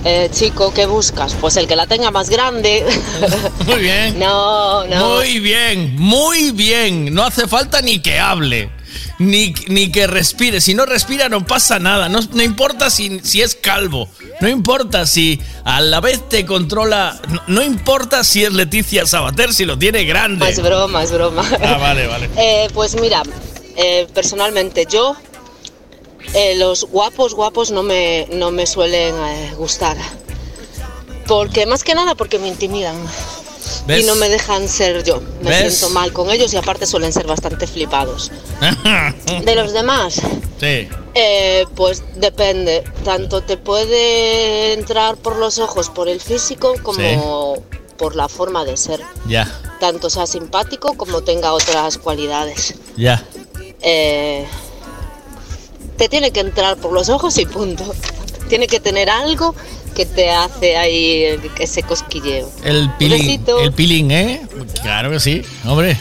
eh, chico, ¿qué buscas? Pues el que la tenga más grande. Muy bien. No, no. Muy bien, muy bien. No hace falta ni que hable. Ni, ni que respire. Si no respira no pasa nada. No, no importa si, si es calvo. No importa si a la vez te controla. No, no importa si es Leticia Sabater, si lo tiene grande. Es broma, es broma. Ah, vale, vale. Eh, pues mira, eh, personalmente yo, eh, los guapos, guapos no me, no me suelen gustar. Porque más que nada porque me intimidan. ¿Ves? Y no me dejan ser yo. Me ¿Ves? siento mal con ellos y aparte suelen ser bastante flipados. De los demás, Sí. eh, pues depende. Tanto te puede entrar por los ojos, por el físico, como por la forma de ser. Ya, Tanto sea simpático como tenga otras cualidades. ya. Eh, te tiene que entrar por los ojos y punto. Tiene que tener algo que te hace ahí ese cosquilleo. El peeling. besito. El peeling, ¿eh? Claro que sí, hombre.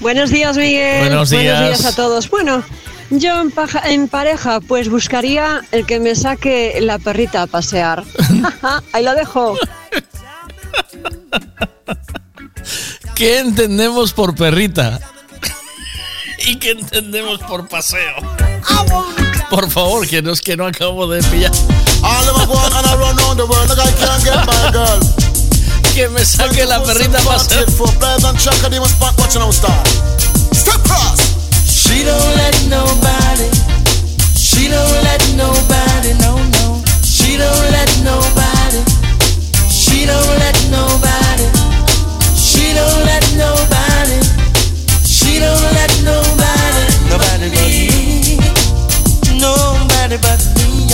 Buenos días, Miguel. Buenos días. a todos. Bueno, yo en, paja- en pareja, pues buscaría el que me saque la perrita a pasear. Ahí lo dejo. ¿Qué entendemos por perrita? ¿Y qué entendemos por paseo? Por favor, que no es que no acabo de pillar. Que me saque la perrita a pasear. She don't let nobody. She don't let nobody. No, no. She don't let nobody. She don't let nobody. She don't let nobody. She don't let nobody. Nobody but me. But me.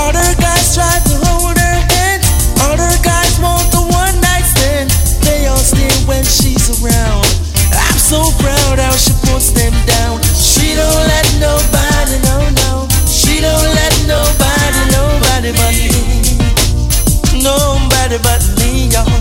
Other guys try to hold her hand. Other guys want the one night stand. They all stay when she's around. I'm so proud how she them down. She don't let nobody, no, no. She don't let nobody, nobody but me. Nobody but me, y'all.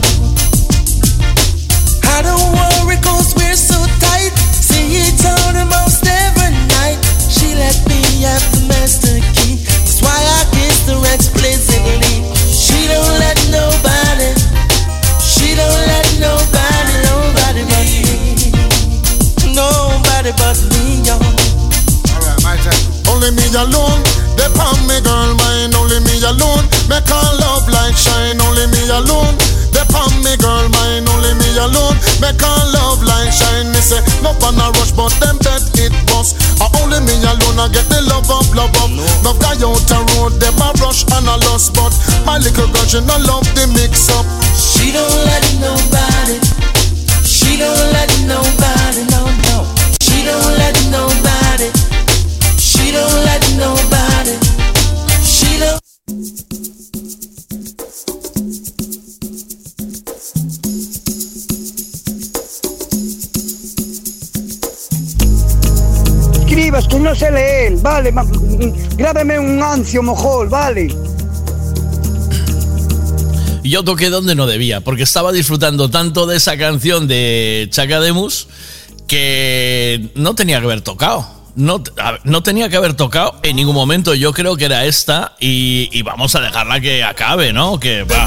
Only me alone, they on me girl mind. Only me alone, make her love like shine. Only me alone, they on me girl mind. Only me alone, make her love like shine. Me say no on a rush, but them bet it bust. Uh, only me alone, I get the love up, love up. No guy out the road, them a rush and a lost, but my little girl she no love the mix up. She don't let nobody. She don't let nobody, no, no. She don't let nobody. Escribas que no sé leer, vale, grábeme un ancio mojol, vale. Y yo toqué donde no debía, porque estaba disfrutando tanto de esa canción de Chacademus que no tenía que haber tocado. No, no tenía que haber tocado en ningún momento. Yo creo que era esta y, y vamos a dejarla que acabe, ¿no? Que va. A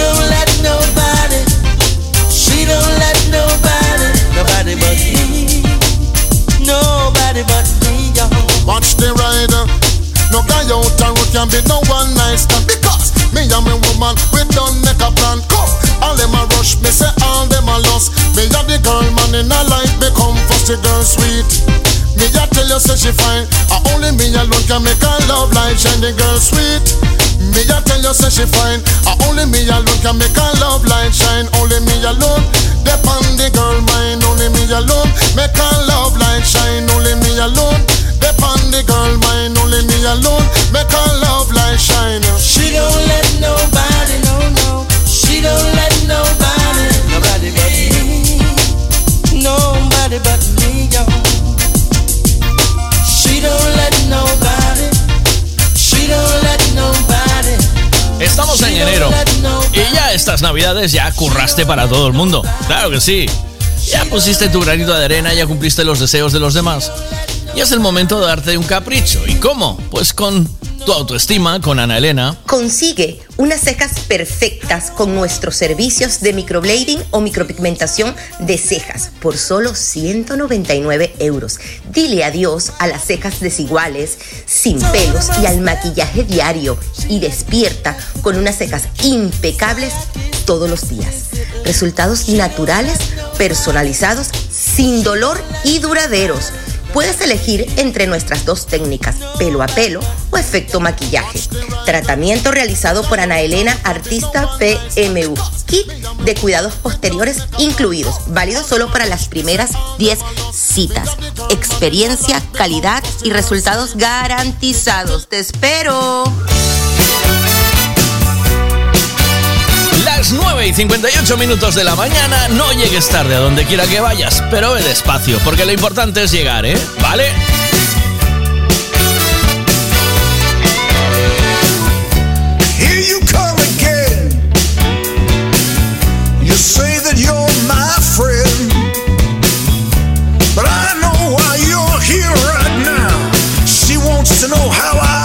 don't let nobody, she don't let nobody, nobody but me. Nobody but me. Watch the rider. No guy out and we can be no one night stand because me and my woman we don't make a plan. Come, all them a rush, me say all them a lost. Me and the girl man in a life become first the girl sweet. Me I tell you say she fine only me alone can make her love life shine The girl sweet me a tell you say she fine, uh, only me alone can make her love light shine. Only me alone, depend the girl mind. Only me alone make her love light shine. Only me alone, depend the girl mind. Only me alone make her love light shine. She don't let nobody, no, no. She don't let Y ya estas navidades ya curraste para todo el mundo. Claro que sí. Ya pusiste tu granito de arena, ya cumpliste los deseos de los demás. Y es el momento de darte un capricho. ¿Y cómo? Pues con tu autoestima, con Ana Elena. Consigue unas cejas perfectas con nuestros servicios de microblading o micropigmentación de cejas por solo 199 euros. Dile adiós a las cejas desiguales, sin pelos y al maquillaje diario y despierta con unas cejas impecables todos los días. Resultados naturales, personalizados, sin dolor y duraderos. Puedes elegir entre nuestras dos técnicas, pelo a pelo o efecto maquillaje. Tratamiento realizado por Ana Elena, artista PMU. Kit de cuidados posteriores incluidos, válido solo para las primeras 10 citas. Experiencia, calidad y resultados garantizados. ¡Te espero! Las 9 y 58 minutos de la mañana, no llegues tarde a donde quiera que vayas, pero ve despacio, porque lo importante es llegar, ¿eh? ¿Vale? I to know how I've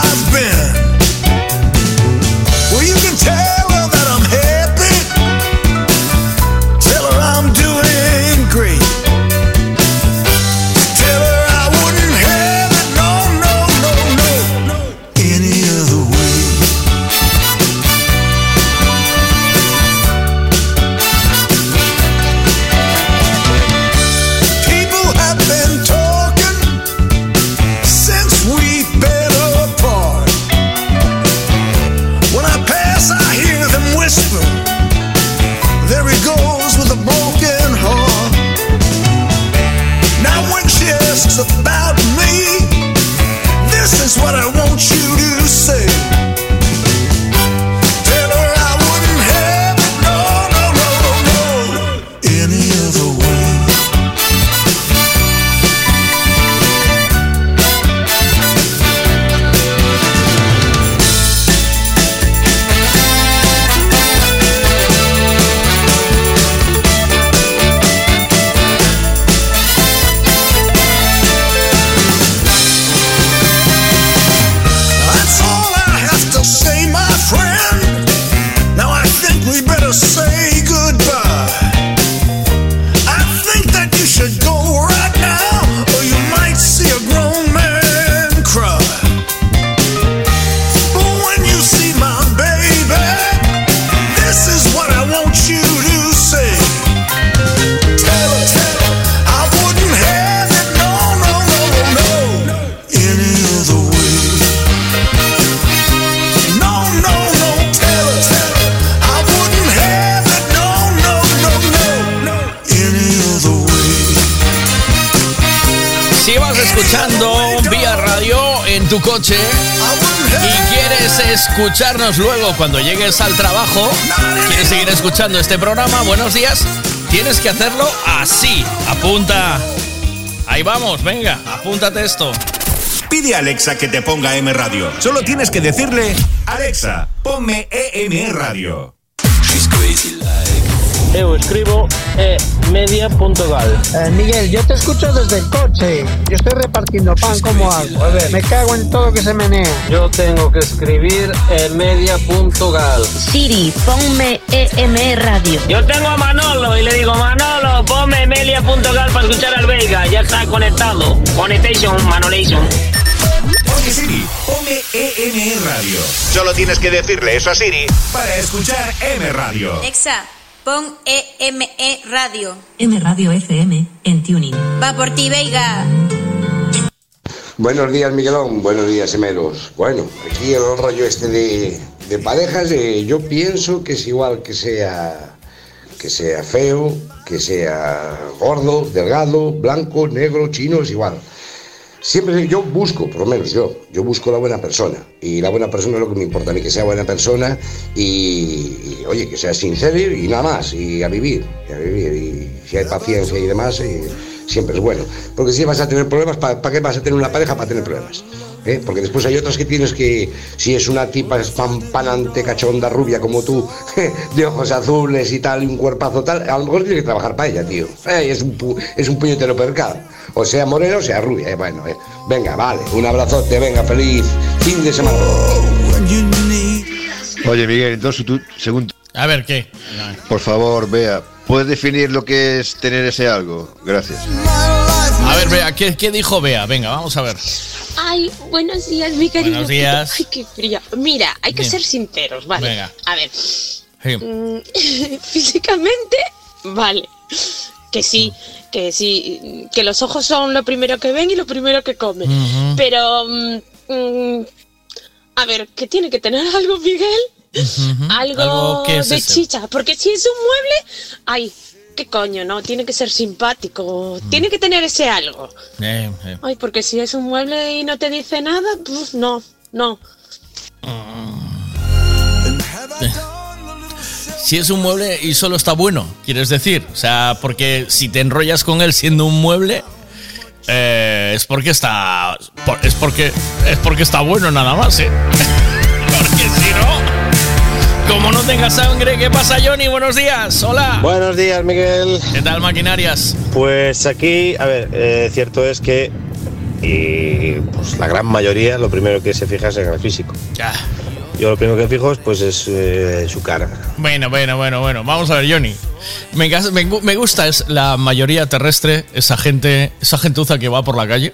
escucharnos luego cuando llegues al trabajo, quieres seguir escuchando este programa, buenos días, tienes que hacerlo así. Apunta. Ahí vamos, venga, apúntate esto. Pide a Alexa que te ponga M Radio. Solo tienes que decirle, Alexa, ponme EM Radio. Eu escribo e media.gal. Eh, Miguel, yo te escucho desde el coche. Yo estoy repartiendo pan, ¿cómo hago? A ver, me cago en todo que se menea. Yo tengo que escribir e media.gal. Siri, ponme EM Radio. Yo tengo a Manolo y le digo, Manolo, ponme melia.gal para escuchar al Vega. Ya está conectado. Connection, Manolation. Oye Siri, ponme EME Radio. Solo tienes que decirle eso a Siri para escuchar M Radio. Alexa, pon EME Radio. M Radio FM en Tuning. Va por ti, Veiga. Buenos días, Miguelón. Buenos días, Emeros. Bueno, aquí el rollo este de, de parejas, eh, yo pienso que es igual que sea que sea feo, que sea gordo, delgado, blanco, negro, chino, es igual. Siempre yo busco, por lo menos yo, yo busco la buena persona. Y la buena persona es lo que me importa a mí, que sea buena persona y, y, oye, que sea sincero y nada más, y a vivir, y a vivir. Y si hay paciencia y demás, eh, siempre es bueno. Porque si vas a tener problemas, ¿para qué vas a tener una pareja? Para tener problemas. ¿eh? Porque después hay otras que tienes que, si es una tipa espampanante, cachonda, rubia como tú, de ojos azules y tal, y un cuerpazo tal, a lo mejor tienes que trabajar para ella, tío. Eh, es, un, pu- es un puñetero percal. O sea moreno o sea rubia. eh, bueno, eh. venga, vale, un abrazote, venga, feliz fin de semana. Oye, Miguel, entonces tú, según... A ver, ¿qué? Por favor, vea, ¿puedes definir lo que es tener ese algo? Gracias. A ver, Bea, ¿qué, qué dijo Bea? Venga, vamos a ver. Ay, buenos días, mi querido. Buenos días. Ay, qué fría. Mira, hay que Bien. ser sinceros, ¿vale? Venga. A ver, Sí. mm, físicamente, vale. Que sí, que sí, que los ojos son lo primero que ven y lo primero que comen. Pero, mm, mm, a ver, que tiene que tener algo, Miguel. Algo, ¿Algo qué es de eso? chicha. Porque si es un mueble, ay, qué coño, ¿no? Tiene que ser simpático. Tiene que tener ese algo. Eh, eh. Ay, porque si es un mueble y no te dice nada, pues no, no. Si es un mueble y solo está bueno, quieres decir. O sea, porque si te enrollas con él siendo un mueble, eh, es porque está. es porque. Es porque está bueno nada más, ¿eh? porque si no. Como no tenga sangre, ¿qué pasa, Johnny? Buenos días. Hola. Buenos días, Miguel. ¿Qué tal, maquinarias? Pues aquí, a ver, eh, cierto es que y, pues, la gran mayoría lo primero que se fija es en el físico. Ya. Yo lo primero que fijo es, pues, es eh, su cara. Bueno, bueno, bueno, bueno. Vamos a ver, Johnny. Me, me gu- me gusta es la mayoría terrestre, esa gente, esa gentuza que va por la calle,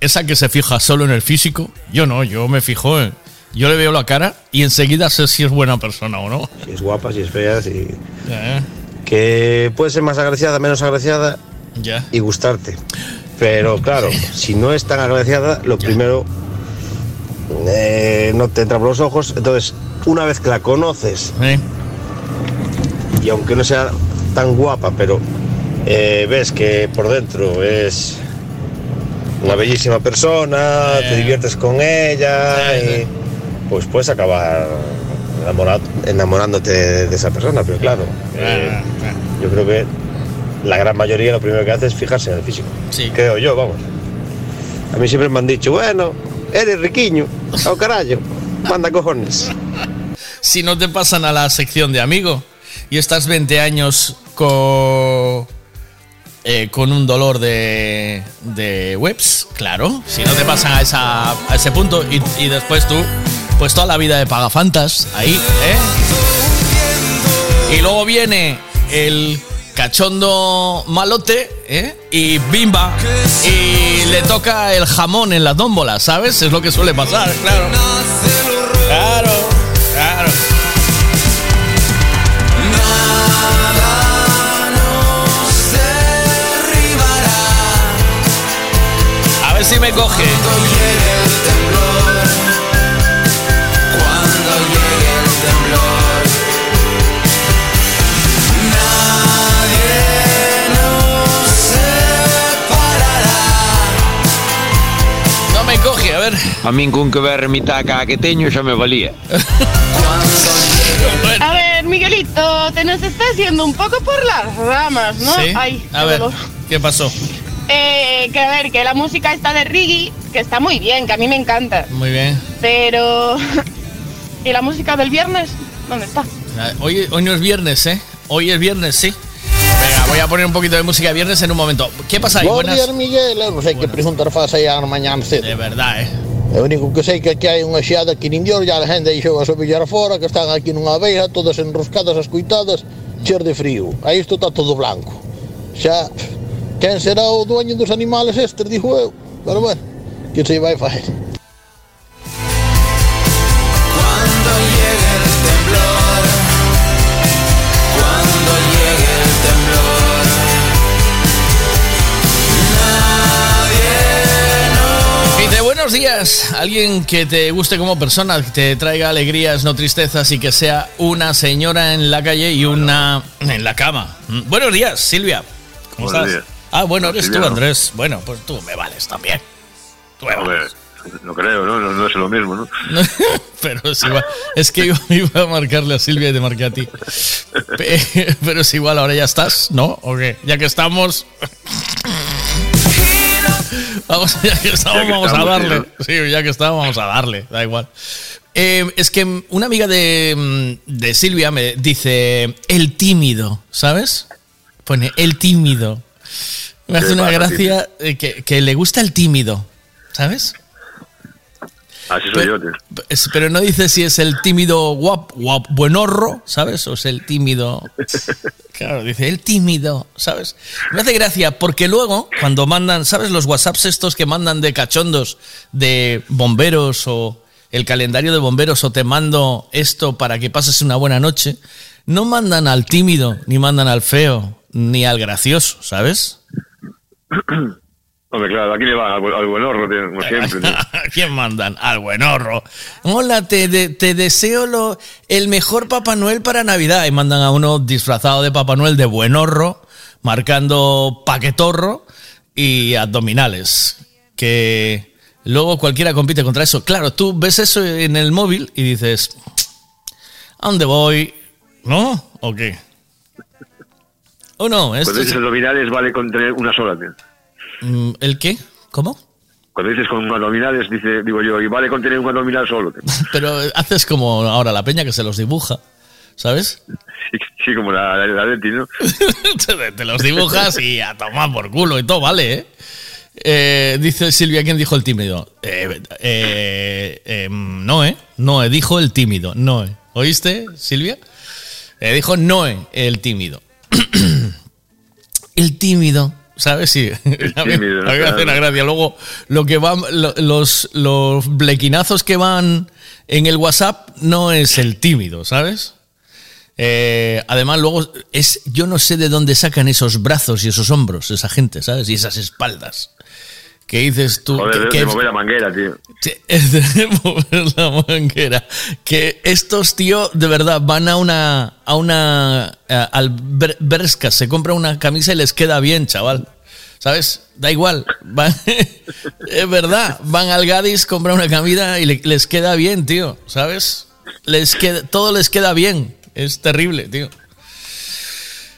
esa que se fija solo en el físico. Yo no, yo me fijo en. Yo le veo la cara y enseguida sé si es buena persona o no. Si es guapa, si es fea, si... Ya, Que puede ser más agraciada, menos agraciada ya. y gustarte. Pero claro, si no es tan agraciada, lo primero eh, no te entra por los ojos. Entonces, una vez que la conoces, y aunque no sea tan guapa, pero eh, ves que por dentro es una bellísima persona, te diviertes con ella, y, pues puedes acabar enamorado- enamorándote de, esa persona. Pero claro, eh, yo creo que la gran mayoría lo primero que hace es fijarse en el físico. Creo yo, vamos. A mí siempre me han dicho, bueno, eres riquiño, oh carajo, manda cojones. Si no te pasan a la sección de amigo y estás 20 años con, eh, con un dolor de, de webs, claro. Si no te pasan a, esa, a ese punto y, y después tú, pues toda la vida de pagafantas ahí, ¿eh? Y luego viene el cachondo malote, ¿eh? Y bimba. Y le toca el jamón en la tómbola, ¿sabes? Es lo que suele pasar, claro. Claro, claro. A ver si me coge. Ver. A min con que ver mitad cá que teño xa me valía. A ver, Miguelito, te nos estás yendo un poco por las ramas, ¿no? ¿Sí? Ay, a qué ver, dolor. ¿qué pasó? Eh, que a ver, que la música está de reggae, que está muy bien, que a mí me encanta. Muy bien. Pero. ¿Y la música del viernes? ¿Dónde está? Hoy, hoy no es viernes, ¿eh? Hoy es viernes, sí. Voy a poner un poquito de música viernes en un momento. ¿Qué pasa ahí? Buenas. Miguel. Eu non sei que preguntar a cedo. De verdad, eh. O único que sei que aquí hai unha xeada aquí nin Dios, ya a gente deixou a sobillar fora, que están aquí nunha beira, todas enroscadas, ascuitadas, cheas de frío. Aí isto está todo blanco. Xa, quen será o dueño dos animales estes, dixo eu. Pero bueno, que se vai facer? Buenos días. Alguien que te guste como persona, que te traiga alegrías, no tristezas y que sea una señora en la calle y una en la cama. Mm, Buenos días, Silvia. ¿Cómo Buenos estás? días. Ah, bueno, No, eres Silvia tú, no. Andrés. Bueno, pues tú me vales también. Tú me no creo, ¿no? ¿no? no es lo mismo, ¿no? Pero es igual. Es que iba, iba a marcarle a Silvia y te marqué a ti. Pe- Pero es igual, ahora ya estás, ¿no? ¿O qué? Ya que estamos. Vamos, ya que estamos, Ya que vamos estamos, a darle. Sí, ya que estamos, vamos a darle. Da igual. Eh, es que una amiga de, mm, de Silvia me dice el tímido, ¿sabes? Pone el tímido. Me hace ¿Qué una gracia que, que le gusta el tímido, ¿sabes? Así soy yo, tío. Pero no dice si es el tímido guap, guap, buenorro, ¿sabes? O es el tímido. Claro, dice el tímido, ¿sabes? Me hace gracia porque luego, cuando mandan, ¿sabes? Los WhatsApps estos que mandan de cachondos de bomberos o el calendario de bomberos o te mando esto para que pases una buena noche, no mandan al tímido, ni mandan al feo, ni al gracioso, ¿sabes? Hombre, claro, aquí le va al, al buen horro, tío, como siempre. ¿A quién mandan? Al buenorro. Hola, te, de- te deseo lo, el mejor Papá Noel para Navidad. Y mandan a uno disfrazado de Papá Noel de buenorro, marcando paquetorro y abdominales. Que luego cualquiera compite contra eso. Claro, tú ves eso en el móvil y dices, ¿a dónde voy? ¿No? ¿O qué? ¿O no? Esto Cuando dices es- abdominales vale con tener una sola, tío. Mm, ¿El qué? ¿Cómo? Cuando dices con abdominales, dice, digo yo, y vale con tener un abdominal solo. Pero haces como ahora la peña que se los dibuja, ¿sabes? Sí, sí, como la, la, la ¿no? te, te los dibujas y a tomar por culo y todo, vale, ¿eh? Eh, dice Silvia, ¿quién dijo el tímido? Eh, eh, eh, Noé, Noé, dijo el tímido, Noé. ¿Oíste, Silvia? Eh, dijo Noé, el tímido. el tímido, ¿sabes? Sí. a mí, me hace una gracia. Luego, lo que van, lo- los, los blequinazos que van en el WhatsApp no es el tímido, ¿sabes? Eh, además, luego es, yo no sé de dónde sacan esos brazos y esos hombros, esa gente, ¿sabes? Y esas espaldas. Que dices tú. Joder, que- de, que- de mover la manguera, tío. De mover la manguera. Que estos, tío, de verdad, van a una. a una. eh, al Ber- Bershka, se compra una camisa y les queda bien, chaval. ¿Sabes? Da igual. Van- es verdad. Van al Gadis, compran una camisa y le- les queda bien, tío. ¿Sabes? Les queda, todo les queda bien. Es terrible, tío.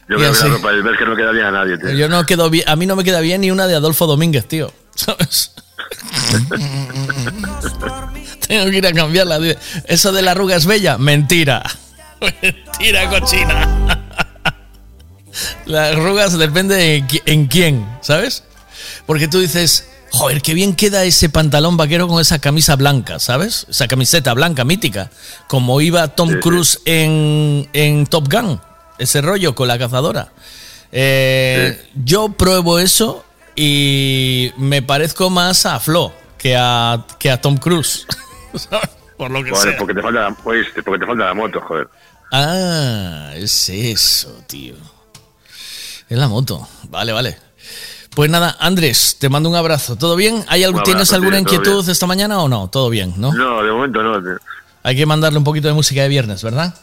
Yo creo que la ropa del que no queda bien a nadie, tío. Yo no quedo bien. A mí no me queda bien ni una de Adolfo Domínguez, tío. ¿Sabes? Tengo que ir a cambiarla. Eso de la arruga es bella. Mentira. Mentira, cochina. Las arrugas depende de en quién, ¿sabes? Porque tú dices, joder, qué bien queda ese pantalón vaquero con esa camisa blanca, ¿sabes? Esa camiseta blanca mítica. Como iba Tom Cruise en, en Top Gun. Ese rollo con la cazadora. Eh, Yo pruebo eso y me parezco más a Flo que a, que a Tom Cruise. Por lo que Joder, sea. porque te falta la, oíste, porque te falta la moto, joder. Ah, es eso, tío. Es la moto. Vale, vale. Pues nada, Andrés, te mando un abrazo. ¿Todo bien? ¿Hay algo, ¿Tienes alguna tío, inquietud bien. esta mañana o no? Todo bien, ¿no? No, de momento no, tío. Hay que mandarle un poquito de música de viernes, ¿verdad?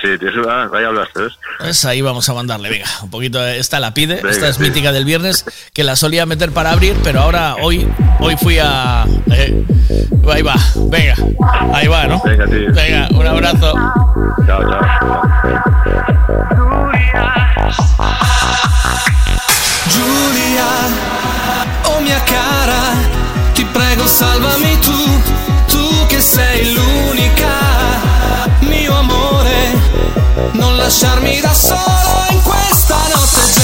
Sí, ah, ahí hablaste, ¿ves? Pues ahí vamos a mandarle, venga, un poquito. de- Esta la pide, Venga, esta es sí. mítica del viernes, que la solía meter para abrir, pero ahora hoy, hoy fui a. eh, ahí va, venga, ahí va, ¿no? Venga, tío. Venga, un abrazo. Ciao, ciao. Giulia, oh mia cara, ti prego salvami tu, tu che sei l'unica, mio amore, non lasciarmi da solo in questa notte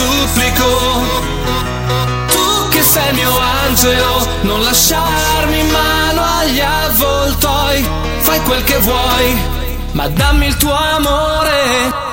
supplico. Tu che sei mio angelo, non lasciarmi in mano agli avvoltoi. Fai quel che vuoi, ma dammi il tuo amore.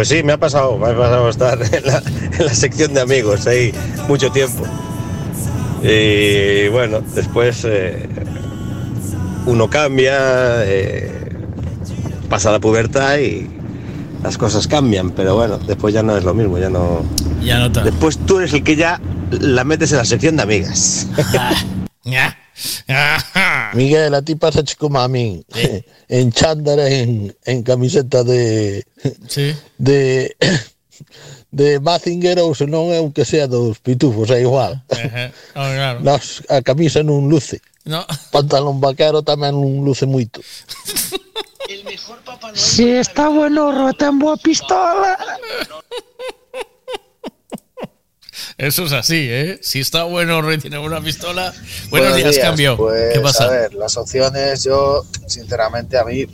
Pues, sí, me ha pasado, me ha pasado estar en la, en la sección de amigos ahí mucho tiempo. Y bueno, después eh, uno cambia, eh, pasa la pubertad y las cosas cambian, pero bueno, después ya no es lo mismo, ya no... Ya no. Después tú eres el que ya la metes en la sección de amigas. Ya. Miguel, a ti pasa como a mí. En chándal, en, en camiseta de. Sí. De. De Mazinger ou senón é un que sea dos pitufos, é igual. Ajá. Oh, claro. Nas, a camisa non luce. No. Pantalón vaquero tamén non luce moito. Si está bueno, ten boa pistola. Eso es así, ¿eh? Si está bueno, Rey tiene una pistola. Buenos, días, cambio. Pues, ¿Qué pasa? A ver, las opciones, yo, sinceramente, a mí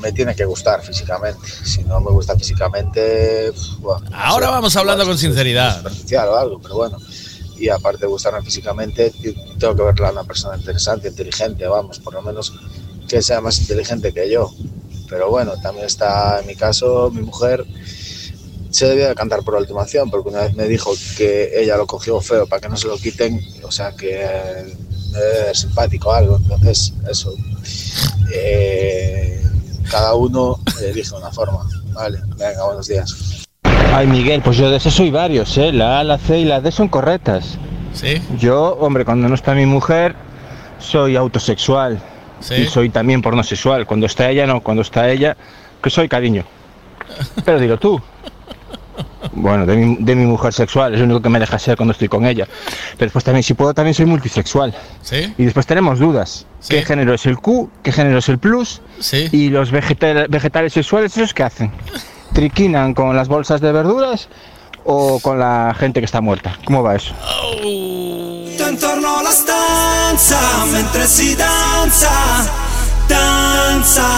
me tiene que gustar físicamente. Si no me gusta físicamente. bueno, no Ahora sé, vamos hablando con sinceridad. o algo, pero bueno. Y aparte de gustarme físicamente, tengo que verla una persona interesante, inteligente, vamos, por lo menos que sea más inteligente que yo. Pero bueno, también está en mi caso, mi mujer se debía de cantar por acción, porque una vez me dijo que ella lo cogió feo para que no se lo quiten, o sea que eh, me debe ver simpático o algo, entonces eso. Eh, cada uno elige una forma. Vale, venga, buenos días. Ay, Miguel, pues yo de eso soy varios, ¿eh? La A, la C y la D son correctas. Sí. Yo, hombre, cuando no está mi mujer, soy autosexual. Sí. Y soy también pornosexual. Cuando está ella, no. Cuando está ella, que soy cariño. Pero dilo tú. Bueno, de mi, de mi mujer sexual, es lo único que me deja ser cuando estoy con ella. Pero después también, si puedo, también soy multisexual. Sí. Y después tenemos dudas. ¿Qué género es el Q? ¿Qué género es el plus? Sí. Y los vegetal- vegetales sexuales, ¿esos qué hacen? ¿Triquinan con las bolsas de verduras o con la gente que está muerta? ¿Cómo va eso? Intorno alla stanza mentre si danza, danza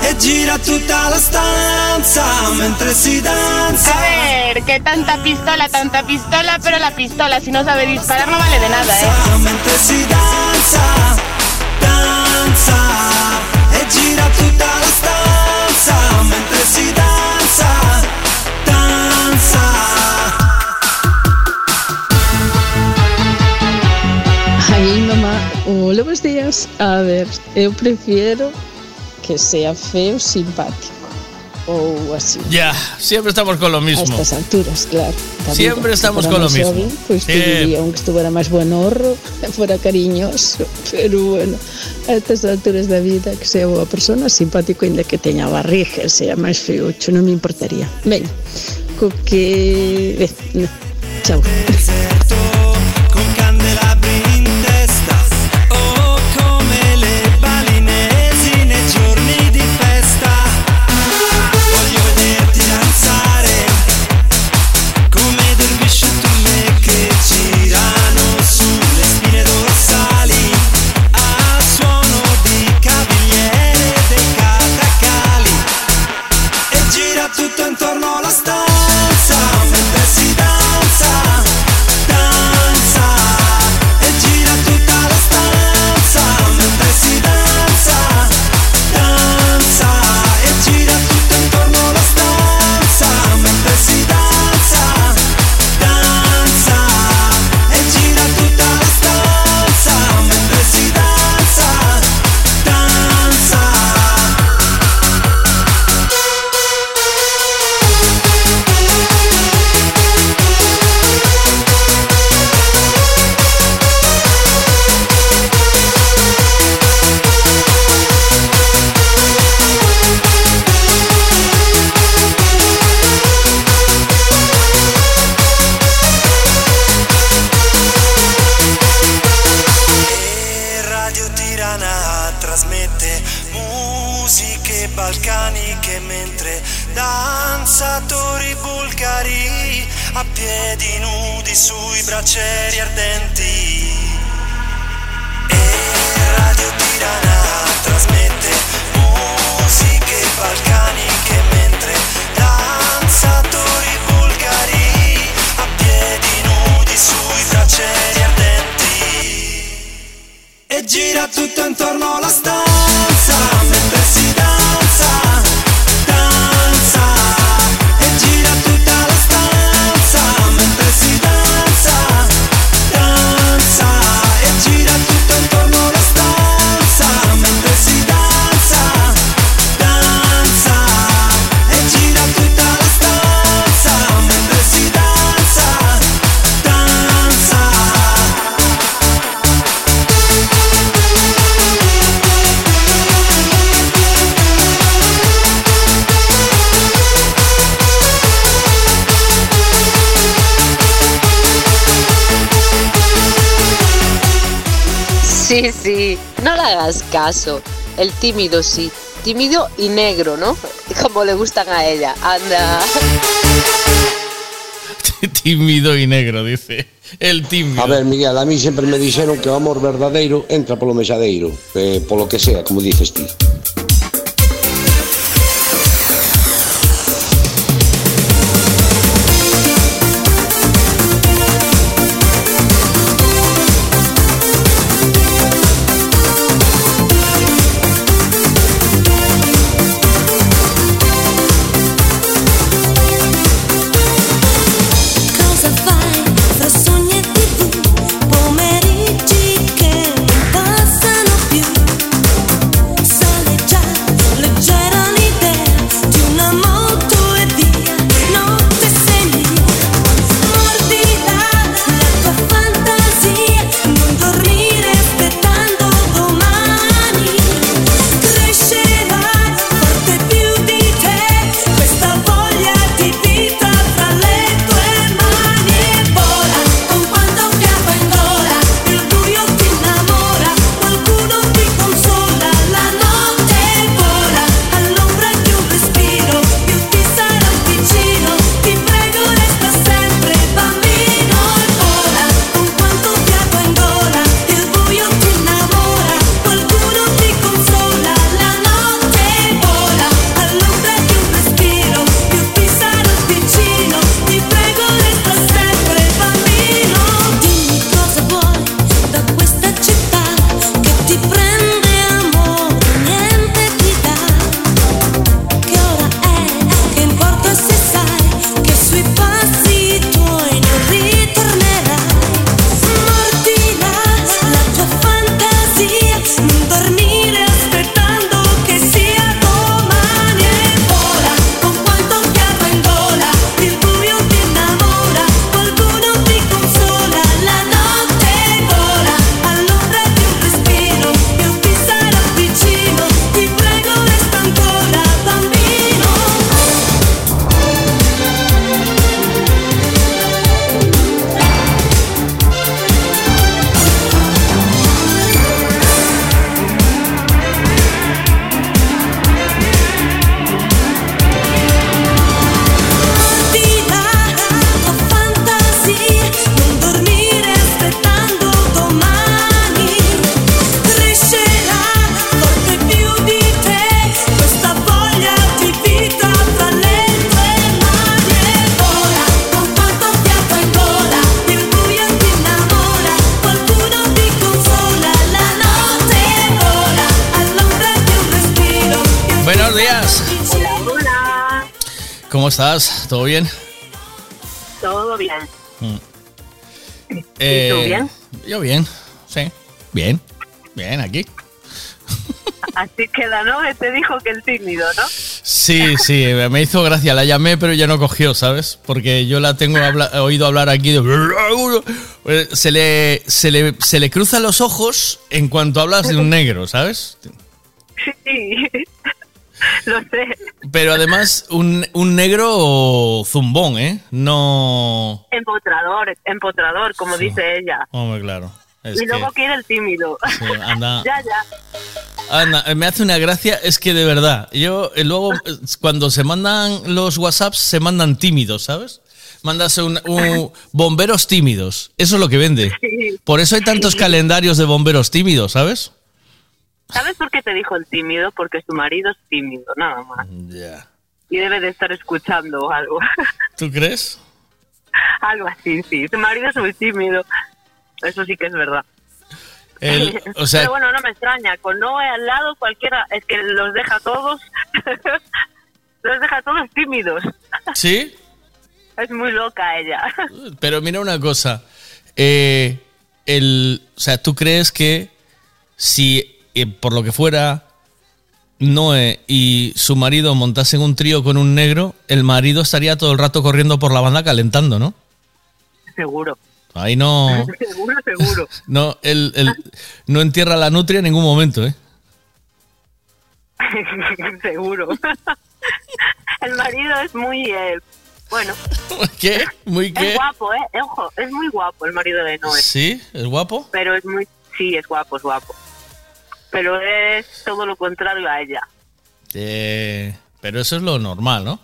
e gira tutta la stanza mentre si danza. A ver, que tanta pistola, tanta pistola, pero la pistola si no sabe disparar no vale de nada, ¿eh? Mentre si danza, danza e gira tutta la stanza mentre si hola, buenos días. A ver, eu prefiero que sea feo simpático. o así. Ya, siempre estamos con lo A mismo. estas alturas, claro. da Siempre estamos Si con lo mismo. Sí. te diría, aunque estuviera máis buenorro, fuera cariñoso, pero bueno, a estas alturas da vida que sea boa persona, simpático, ainda que teña barriga, sea máis feucho, non me importaría. Ben, co que... Eh, no. Chao. El tímido sí. Tímido y negro, ¿no? Como le gustan a ella. Anda. Tímido y negro, dice. El tímido. A ver, Miguel, a mí sempre me dixeron que o amor verdadeiro entra polo mexadeiro, eh, polo que sea, como dices ti. Queda, ¿no? Te dijo que el tímido, ¿no? Sí, sí, me hizo gracia. La llamé, pero ya no cogió, ¿sabes? Porque yo la tengo habla- oído hablar aquí de... Se le, se, le, se le cruzan los ojos en cuanto hablas de un negro, ¿sabes? Sí, lo sé. Pero además, un, un negro zumbón, ¿eh? No... Empotrador, empotrador, como dice ella. Hombre, claro. Es y luego que, quiere el tímido. Sí, anda. ya, ya. Anda, me hace una gracia, es que de verdad, yo eh, luego eh, cuando se mandan los WhatsApps se mandan tímidos, ¿sabes? Mandas un, un- bomberos tímidos, eso es lo que vende. Sí. Por eso hay tantos calendarios de bomberos tímidos, ¿sabes? ¿Sabes por qué te dijo el tímido? Porque su marido es tímido, nada más. Ya. Y debe de estar escuchando algo. ¿Tú crees? algo así, sí. Su marido es muy tímido. Eso sí que es verdad. El- o sea, Pero bueno, no me extraña. Con Noé al lado, cualquiera es que los deja todos. los deja todos tímidos. sí, Es muy loca ella. pero mira una cosa, eh, el, o sea, ¿tú crees que si eh, por lo que fuera Noé y su marido montasen un trío con un negro, el marido estaría todo el rato corriendo por la banda calentando, ¿no? seguro. Ahí no, seguro, seguro. no, él, él no entierra la nutria en ningún momento, ¿eh? seguro. El marido es muy... eh, bueno, ¿Qué? ¿Muy es qué? guapo, ¿eh? Ojo, es muy guapo el marido de Noé. ¿Sí? ¿Es guapo? Pero es muy... Sí, es guapo, es guapo. Pero es todo lo contrario a ella. Eh, pero eso es lo normal, ¿no?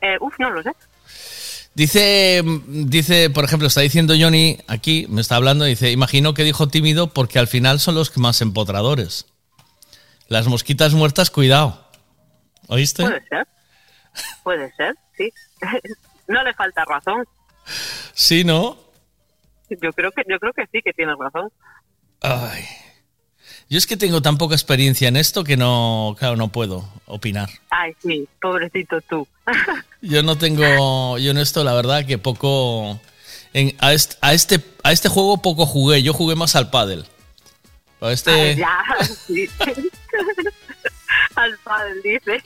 Eh, uf, no lo sé. Dice, dice, por ejemplo, está diciendo Johnny aquí, me está hablando, dice, imagino que dijo tímido porque al final son los más empotradores. Las mosquitas muertas, cuidado. ¿Oíste? Puede ser. Puede ser, sí. no le falta razón. Sí, ¿no? Yo creo que yo creo que sí que tienes razón. Ay. Yo es que tengo tan poca experiencia en esto que no, claro, no puedo opinar. Ay, sí, pobrecito tú. Yo no tengo, yo en esto la verdad que poco, en- a, este, a, este, a este juego poco jugué, yo jugué más al pádel. A este, Ay, ya, sí. Al padre dice.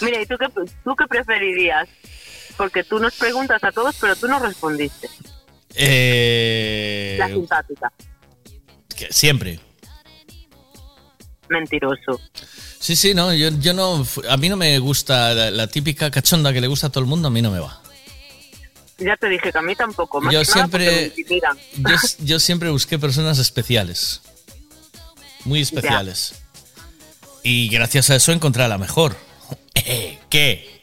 Mira, ¿y tú qué, tú qué preferirías? Porque tú nos preguntas a todos, pero tú no respondiste. eh, La simpática. Que siempre. Mentiroso. Sí, sí, no, yo, yo no, a mí no me gusta la, la típica cachonda que le gusta a todo el mundo, a mí no me va. Ya te dije que a mí tampoco. Más Yo nada siempre-. Yo, yo siempre busqué personas especiales, muy especiales. Y gracias a eso encontré a la mejor. ¿Qué?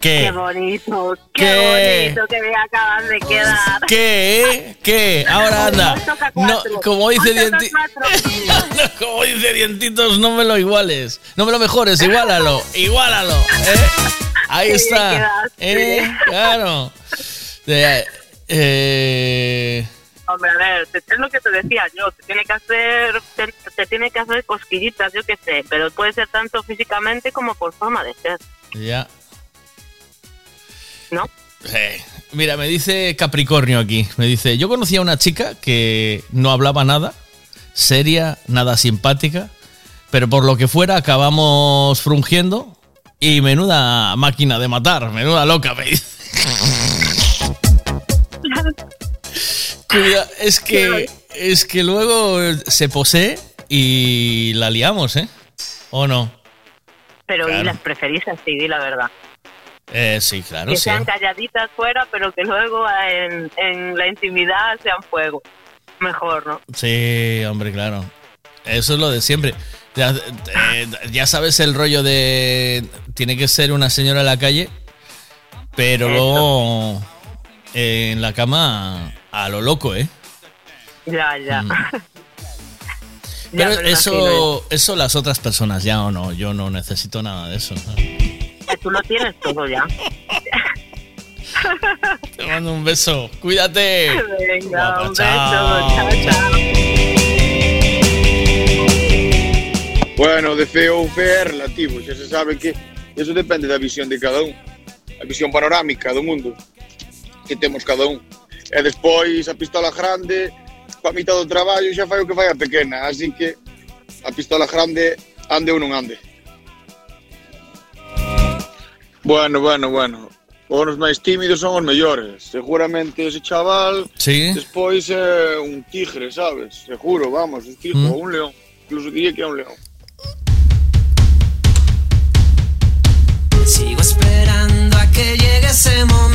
¿Qué? Qué bonito, qué, ¿Qué? bonito que me acabas de quedar. ¿Qué? ¿Qué? Ahora anda. No, como dice como Dientitos, no me lo iguales. No me lo mejores, igualalo, igualalo. ¿eh? Ahí está. ¿eh? Claro. Eh, eh, Hombre, a ver, es lo que te decía yo, te tiene que hacer, te, te tiene que hacer cosquillitas, yo qué sé, pero puede ser tanto físicamente como por forma de ser, ya. ¿No? Eh, Mira, me dice Capricornio aquí. Me dice, yo conocía a una chica que no hablaba nada, seria, nada simpática, pero por lo que fuera acabamos frungiendo y menuda máquina de matar, menuda loca, me dice. Cuida, es que es que luego se posee y la liamos, ¿eh? ¿O no? Pero Claro. y las preferís así, di la verdad. Eh, sí, claro, que sí. sean calladitas fuera, pero que luego en, en la intimidad sean fuego. Mejor, ¿no? Sí, hombre, claro. Eso es lo de siempre. Ya, eh, ya sabes el rollo de. Tiene que ser una señora en la calle, pero luego eh, en la cama a lo loco, ¿eh? Ya, ya. Mm. Pero imagino eso, eso las otras personas ya o no. Yo no necesito nada de eso. Que Tú lo tienes todo ya. Te mando un beso. Cuídate. Venga, Guapa, un beso. chao, Chao, chao. Bueno, de feo un fe é relativo, xa se sabe que Eso depende da visión de cada un. A visión panorámica do mundo que temos cada un. E despois a pistola grande, coa mitad do traballo xa fai o que fai a pequena, así que a pistola grande ande ou non ande. Bueno, bueno, bueno. Os máis tímidos son os mellores. Seguramente ese chaval Sí. despois é un tigre, sabes? Seguro, vamos, un tigre Mm. ou un león. Incluso diría que é un león. Sigo esperando a que llegue ese momento.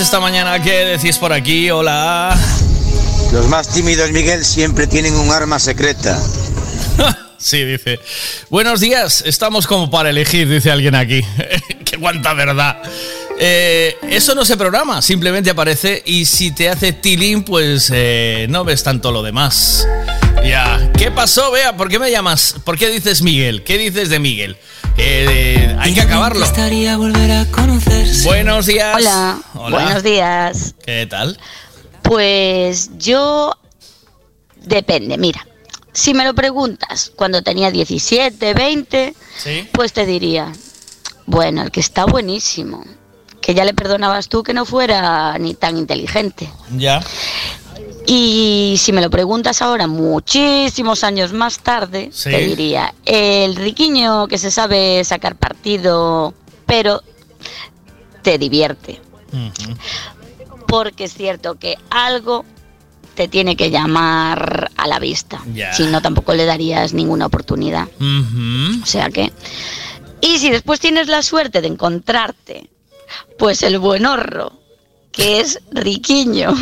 Esta mañana. ¿Qué decís por aquí? Hola. Los más tímidos, Miguel, siempre tienen un arma secreta. Sí, dice. Buenos días, estamos como para elegir, dice alguien aquí. Qué cuánta verdad. Eh, eso no se programa, simplemente aparece y si te hace tilín, pues eh, no ves tanto lo demás. Ya. ¿Qué pasó, Bea? ¿Por qué me llamas? ¿Por qué dices Miguel? ¿Qué dices de Miguel? Eh, hay que acabarlo. Gustaría volver a conocerse. Buenos días. Hola. Hola. Buenos días. ¿Qué tal? Pues yo depende, mira. Si me lo preguntas cuando tenía 17, 20, Sí. pues te diría, bueno, el que está buenísimo, que ya le perdonabas tú que no fuera ni tan inteligente. Ya. Y si me lo preguntas ahora, muchísimos años más tarde, Sí. te diría, el riquiño que se sabe sacar partido, pero te divierte. Porque es cierto que algo te tiene que llamar a la vista. Si no, tampoco le darías ninguna oportunidad. O sea que... Y si después tienes la suerte de encontrarte, pues el buen horro, que es riquiño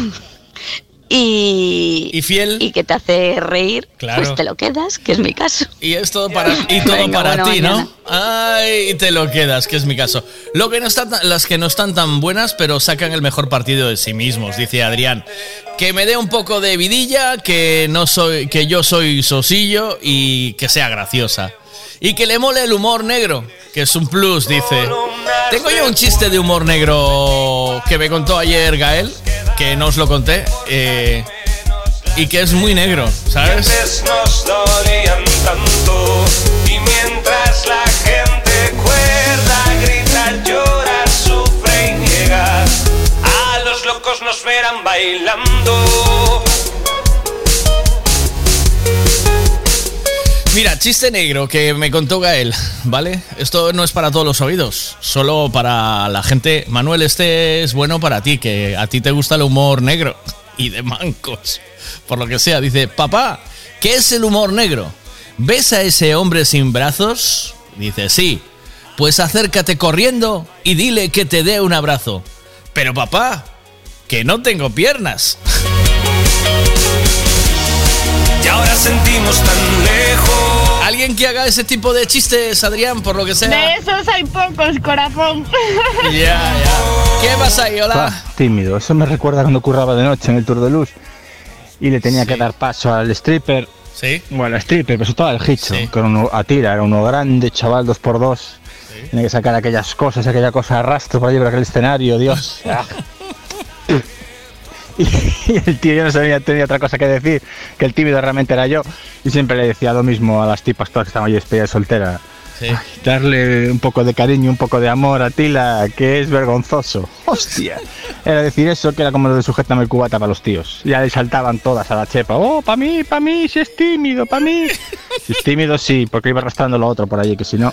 y, y fiel y que te hace reír, Claro. pues te lo quedas, que es mi caso. Y es todo para, y todo Venga, para bueno, ti, mañana. ¿no? Ay, y te lo quedas, que es mi caso. Lo que no está, tan- las que no están tan buenas, pero sacan el mejor partido de sí mismos, dice Adrián. Que me dé un poco de vidilla, que no soy, que yo soy sosillo y que sea graciosa. Y que le mole el humor negro, que es un plus, dice. Tengo yo un chiste de humor negro que me contó ayer Gael, que no os lo conté, eh, y que es muy negro, ¿sabes? A los locos nos verán bailando. Mira, chiste negro que me contó Gael, ¿vale? Esto no es para todos los oídos, solo para la gente. Manuel, este es bueno para ti, que a ti te gusta el humor negro y de mancos. Por lo que sea, dice, papá, ¿qué es el humor negro? ¿Ves a ese hombre sin brazos? Dice, sí. Pues acércate corriendo y dile que te dé un abrazo. Pero papá, que no tengo piernas. Y ahora sentimos tan lejos. ¿Alguien que haga ese tipo de chistes, Adrián, por lo que sea? De esos hay pocos, corazón. Ya, ya. ¿Qué pasa ahí? Hola. Ah, tímido. Eso me recuerda cuando curraba de noche en el Tour de Luz y le tenía que dar paso al stripper. Sí. Bueno, al stripper, pero sobre todo al hicho, que era uno a tira, era uno grande, chaval, dos por dos. Tenía que sacar aquellas cosas, aquella cosa a rastro por allí por aquel escenario, Dios. Y, y el tío yo no sabía, tenía otra cosa que decir, que el tímido realmente era yo. Y siempre le decía lo mismo a las tipas todas que estaban allí despedidas de soltera. Sí. Darle un poco de cariño, un poco de amor a Tila, que es vergonzoso. Hostia. Era decir eso, que era como lo de sujétame el cubata para los tíos. Ya le saltaban todas a la chepa. Oh, para mí, para mí, si es tímido, para mí. Si es tímido, sí, porque iba arrastrando lo otro por allí, que si no.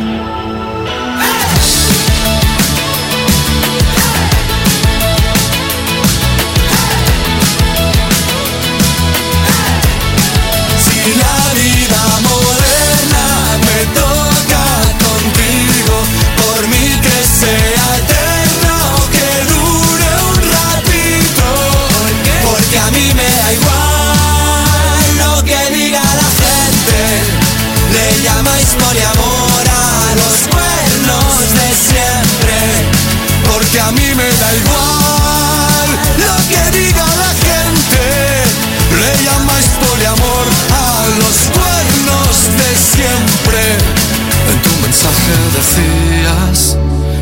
A mí me da igual lo que diga la gente. Le llamáis poliamor a los cuernos de siempre. En tu mensaje decías,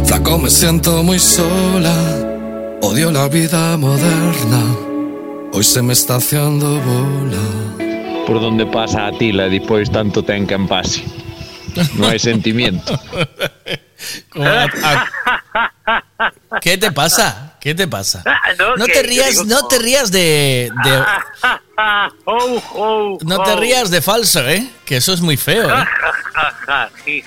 flaco me siento muy sola, Odio la vida moderna, hoy se me está haciendo bola. Por donde pasa a Tila despois tanto ten que en pase. No hai sentimiento. Como a- a- ¿Qué te pasa? ¿Qué te pasa? no, No te rías, digo no te rías de, de- oh, oh, no te oh. rías de falso, ¿eh? Que eso es muy feo, ¿eh?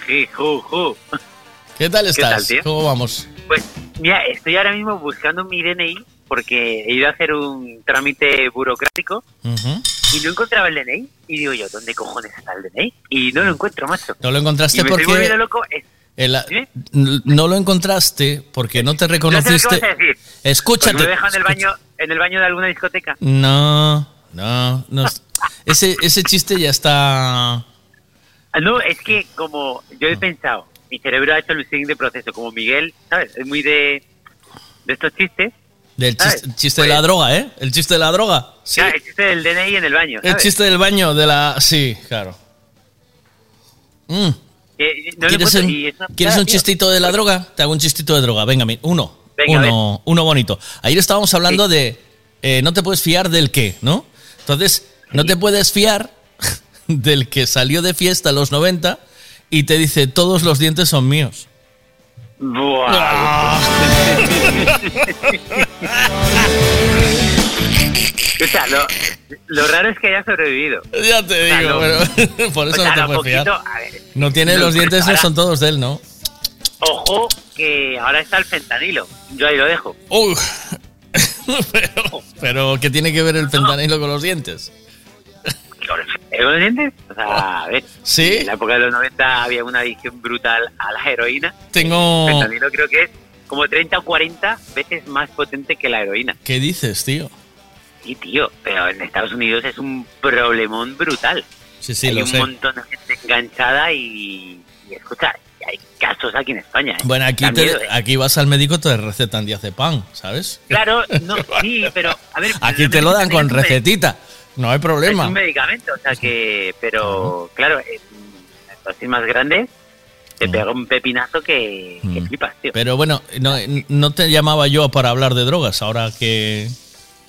¿Qué tal ¿Qué estás? tal? ¿Cómo vamos? Pues mira, estoy ahora mismo buscando mi DNI porque he ido a hacer un trámite burocrático y no encontraba el DNI. Y digo yo, ¿dónde cojones está el DNI? Y no lo encuentro, macho. No lo Y encontraste me estoy volviendo porque loco. El- no lo encontraste porque no te No sé lo reconociste. decir. Escúchate. Porque me dejan en el baño, en el baño de alguna discoteca. No, no, no. Ese, ese chiste ya está. Ah, No, es que como yo he pensado, mi cerebro ha hecho el siguiente proceso, como Miguel, ¿sabes? Es muy de, de estos chistes. Del ¿sabes? chiste, chiste de la droga, ¿eh? El chiste de la droga. Sí. Ah, el chiste del DNI en el baño. El chiste del baño, de la. Sí, claro. Mm. No lo ¿Quieres, un, y es una ¿quieres putada, un tío. chistito de la droga? Te hago un chistito de droga. Venga, uno. Venga, uno, uno bonito. Ayer estábamos hablando de eh, no te puedes fiar del qué, ¿no? Entonces, no te puedes fiar del que salió de fiesta a los 90 y te dice todos los dientes son míos. Buah. o sea, lo, lo raro es que haya sobrevivido. Ya te O sea, digo, pero por o eso sea, no te puedes poquito- ver, No tiene lo- los dientes, ahora- son todos de él, ¿no? Ojo, que ahora está el fentanilo. Yo ahí lo dejo. Uy. pero, pero, ¿qué tiene que ver el fentanilo con los dientes? ¿Eh, ¿Con los dientes? O sea, a ver. Sí. En la época de los 90 había una adicción brutal a la heroína. Tengo. El fentanilo creo que es como 30 o 40 veces más potente que la heroína. ¿Qué dices, tío? Sí, tío, pero en Estados Unidos es un problemón brutal. Sí, sí, hay lo un sé. montón de gente enganchada y, y escucha, hay casos aquí en España. ¿eh? Bueno, aquí, te- aquí vas al médico, te recetan diazepam, ¿sabes? Claro, no, sí, pero a ver. Aquí te lo dan con es recetita. No hay Es problema. un medicamento, o sea que. Pero, claro, en dosis más grandes te pega un pepinazo que, que Mm. flipas, tío. Pero bueno, no, no te llamaba yo para hablar de drogas, ahora que...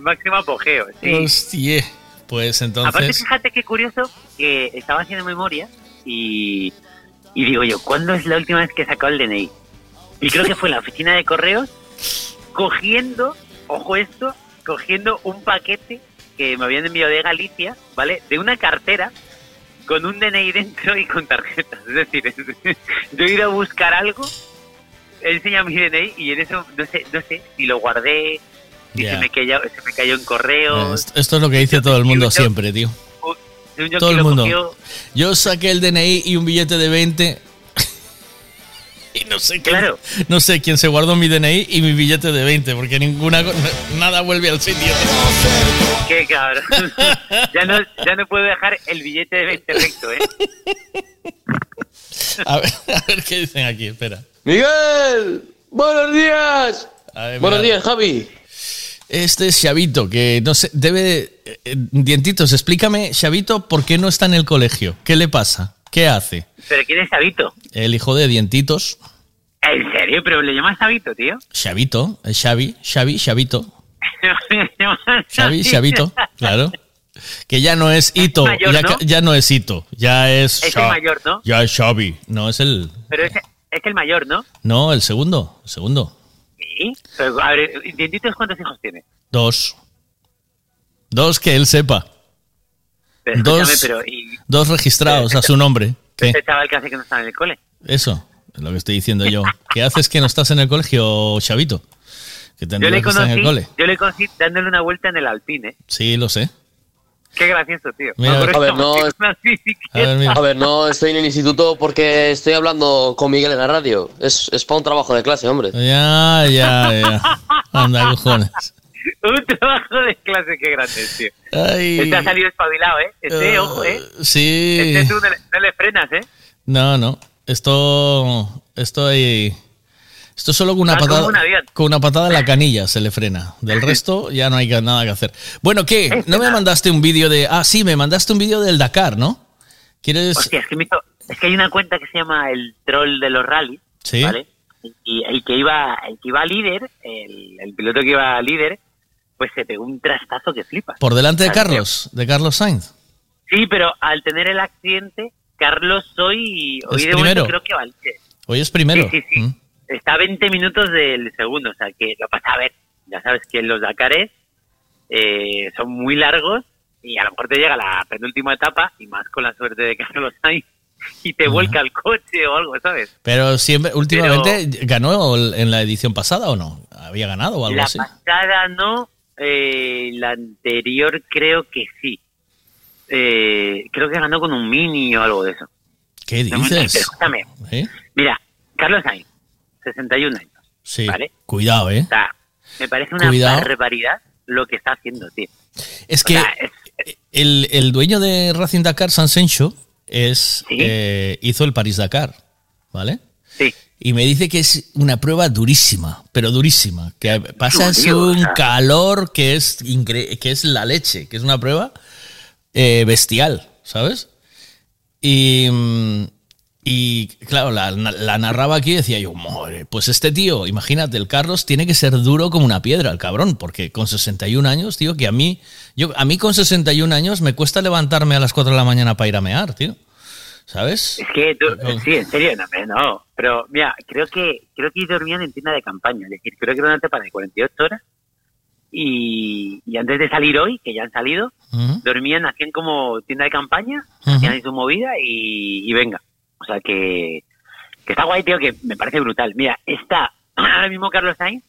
máximo apogeo, sí. Hostia, pues Aparte, entonces... fíjate qué curioso que estaba haciendo memoria y, y digo yo, ¿cuándo es la última vez que sacado el DNI? Y creo que fue en la oficina de correos cogiendo, ojo esto, cogiendo un paquete que me habían enviado de Galicia, ¿vale? De una cartera con un DNI dentro y con tarjetas. Es decir, yo he ido a buscar algo, he enseñado mi DNI y en eso, no sé, no sé, si lo guardé, si Ya. se, me cayó, se me cayó en correos. Esto esto es lo que dice todo el mundo siempre, tío. Todo el mundo. cogió. Yo saqué el DNI y un billete de 20 y no sé quién, no sé quién se guardó mi DNI y mi billete de 20 porque ninguna nada vuelve al sitio. Qué cabrón. ya, no, ya no puedo dejar el billete de 20 recto, ¿eh? A ver, a ver qué dicen aquí, espera. Miguel, buenos días. Ver, buenos días, Javi. Este es Xavito, que no sé, debe... de- eh, dientitos, explícame, Xavito, ¿por qué no está en el colegio? ¿Qué le pasa? ¿Qué hace? ¿Pero quién es Sabito? El hijo de Dientitos, ¿En serio? ¿Pero le llamas Sabito, tío? Xavito, el Xavi, Xavi, Xavito, Xavi, Xavito, claro. Que ya no es Ito, mayor, ya, ¿no? ca- ya no es Ito, ya es... Es el mayor, ¿no? Ya es Xavi, no es el... Pero es, es el mayor, ¿no? No, el segundo, el segundo. Sí. Pero, a ver, ¿Dientitos cuántos hijos tiene? Dos. Dos que él sepa. Pero Dos, pero... ¿y dos registrados a su nombre. ¿Qué? este chaval que hace que no está en el cole? Eso, es lo que estoy diciendo yo. ¿Qué haces que no estás en el colegio, Chavito? Que Yo le, estar en el conocí, cole. yo le conocí dándole una vuelta en el Alpine. Sí, lo sé. Qué gracioso, tío. Mira, a ver, no- A ver, mira. A ver, no estoy en el instituto porque estoy hablando con Miguel en la radio. Es, es para un trabajo de clase, hombre. Ya, ya, ya. Anda, cojones. Un trabajo de clase, qué grande, tío. Ay. Este ha salido espabilado, ¿eh? Este, Ah, ojo, ¿eh? Sí. Este tú no le, no le frenas, ¿eh? No, no. Esto. Esto hay. Esto solo con una como patada. Con una patada en la canilla se le frena. Del resto ya no hay nada que hacer. Bueno, ¿qué? ¿No me mandaste un vídeo de. Ah, sí, me mandaste un vídeo del Dakar, ¿no? ¿Quieres.? Hostia, es que, me hizo- es que hay una cuenta que se llama El Troll de los Rallys, Sí. ¿vale? Y el que iba el que iba líder, el, el piloto que iba líder, pues se pegó un trastazo que flipas. Por delante de. Carlos, de Carlos Sainz. Sí, pero al tener el accidente, Carlos hoy, hoy Es de momento creo que. Hoy es primero. Sí, sí, sí. Mm. Está a 20 minutos del segundo, o sea que lo pasa a ver. Ya sabes que los Dakares eh, son muy largos y a lo mejor te llega la penúltima etapa y más con la suerte de Carlos Sainz y te vuelca el coche o algo, ¿sabes? Pero siempre, últimamente, ¿ganó en la edición pasada o no? ¿Había ganado o algo La así? pasada no, eh, la anterior creo que sí. Eh, creo que ganó con un mini o algo de eso. ¿Qué No, dices? escúchame, ¿Eh? mira, Carlos Sainz, 61 años. Sí. Vale. Cuidado, ¿eh? O sea, me parece una barbaridad lo que está haciendo, tío. Es O que sea, es- el, el dueño de Racing Dakar, Sansencho, es, eh, hizo el París Dakar, ¿vale? Sí. Y me dice que es una prueba durísima, pero durísima. Que pasas un calor que es, incre- que es la leche, que es una prueba eh, bestial, ¿sabes? Y, mm, y claro, la, la narraba aquí y decía yo, madre, pues este tío, imagínate, el Carlos tiene que ser duro como una piedra, el cabrón, porque con 61 años, tío, que a mí, yo, a mí con 61 años me cuesta levantarme a las 4 de la mañana para ir a mear, tío. ¿Sabes? Es que tú, sí, en serio, no, pero no. Pero mira, creo que creo que dormían en tienda de campaña. Es decir, creo que era una etapa de 48 horas. Y, y antes de salir hoy, que ya han salido, dormían, hacían como tienda de campaña, hacían su movida y, y venga. O sea que, que está guay, tío, que me parece brutal. Mira, está ahora mismo Carlos Sainz,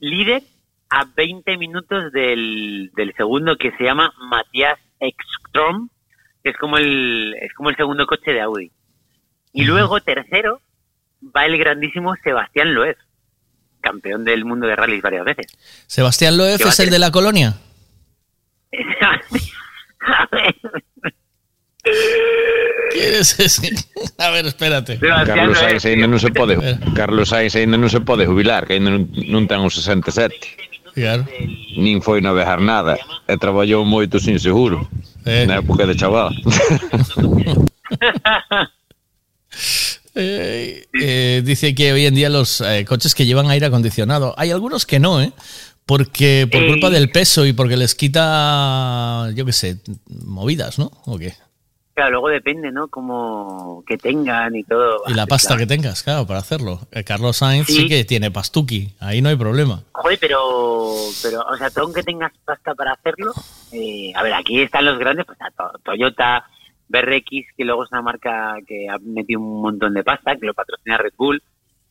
líder a 20 minutos del, del segundo que se llama Matías Ekstrom, que es como el es como el segundo coche de Audi. Y luego tercero va el grandísimo Sebastián Loeb, campeón del mundo de rallies varias veces. Sebastián va es el de la colonia. A ver, espérate. Carlos Sainz ainda non se pode Carlos Sainz ainda non se pode jubilar que ainda non, non ten os 67 Claro. nin foi navegar nada e traballou moito sin seguro na época de chaval Eh, eh, dice que hoy en día los eh, coches que llevan aire acondicionado, hay algunos que no, ¿eh? Porque por Eh. culpa del peso y porque les quita, yo qué sé, movidas, ¿no? ¿O qué? Claro, luego depende, ¿no? Como que tengan y todo. Y la pasta que tengas, claro, para hacerlo. Eh, Carlos Sainz sí. Sí. que tiene pastuki, ahí no hay problema. Joder, pero, pero, o sea, tú aunque tengas pasta para hacerlo, eh, a ver, aquí están los grandes, pues Toyota, BRX, que luego es una marca que ha metido un montón de pasta, que lo patrocina Red Bull,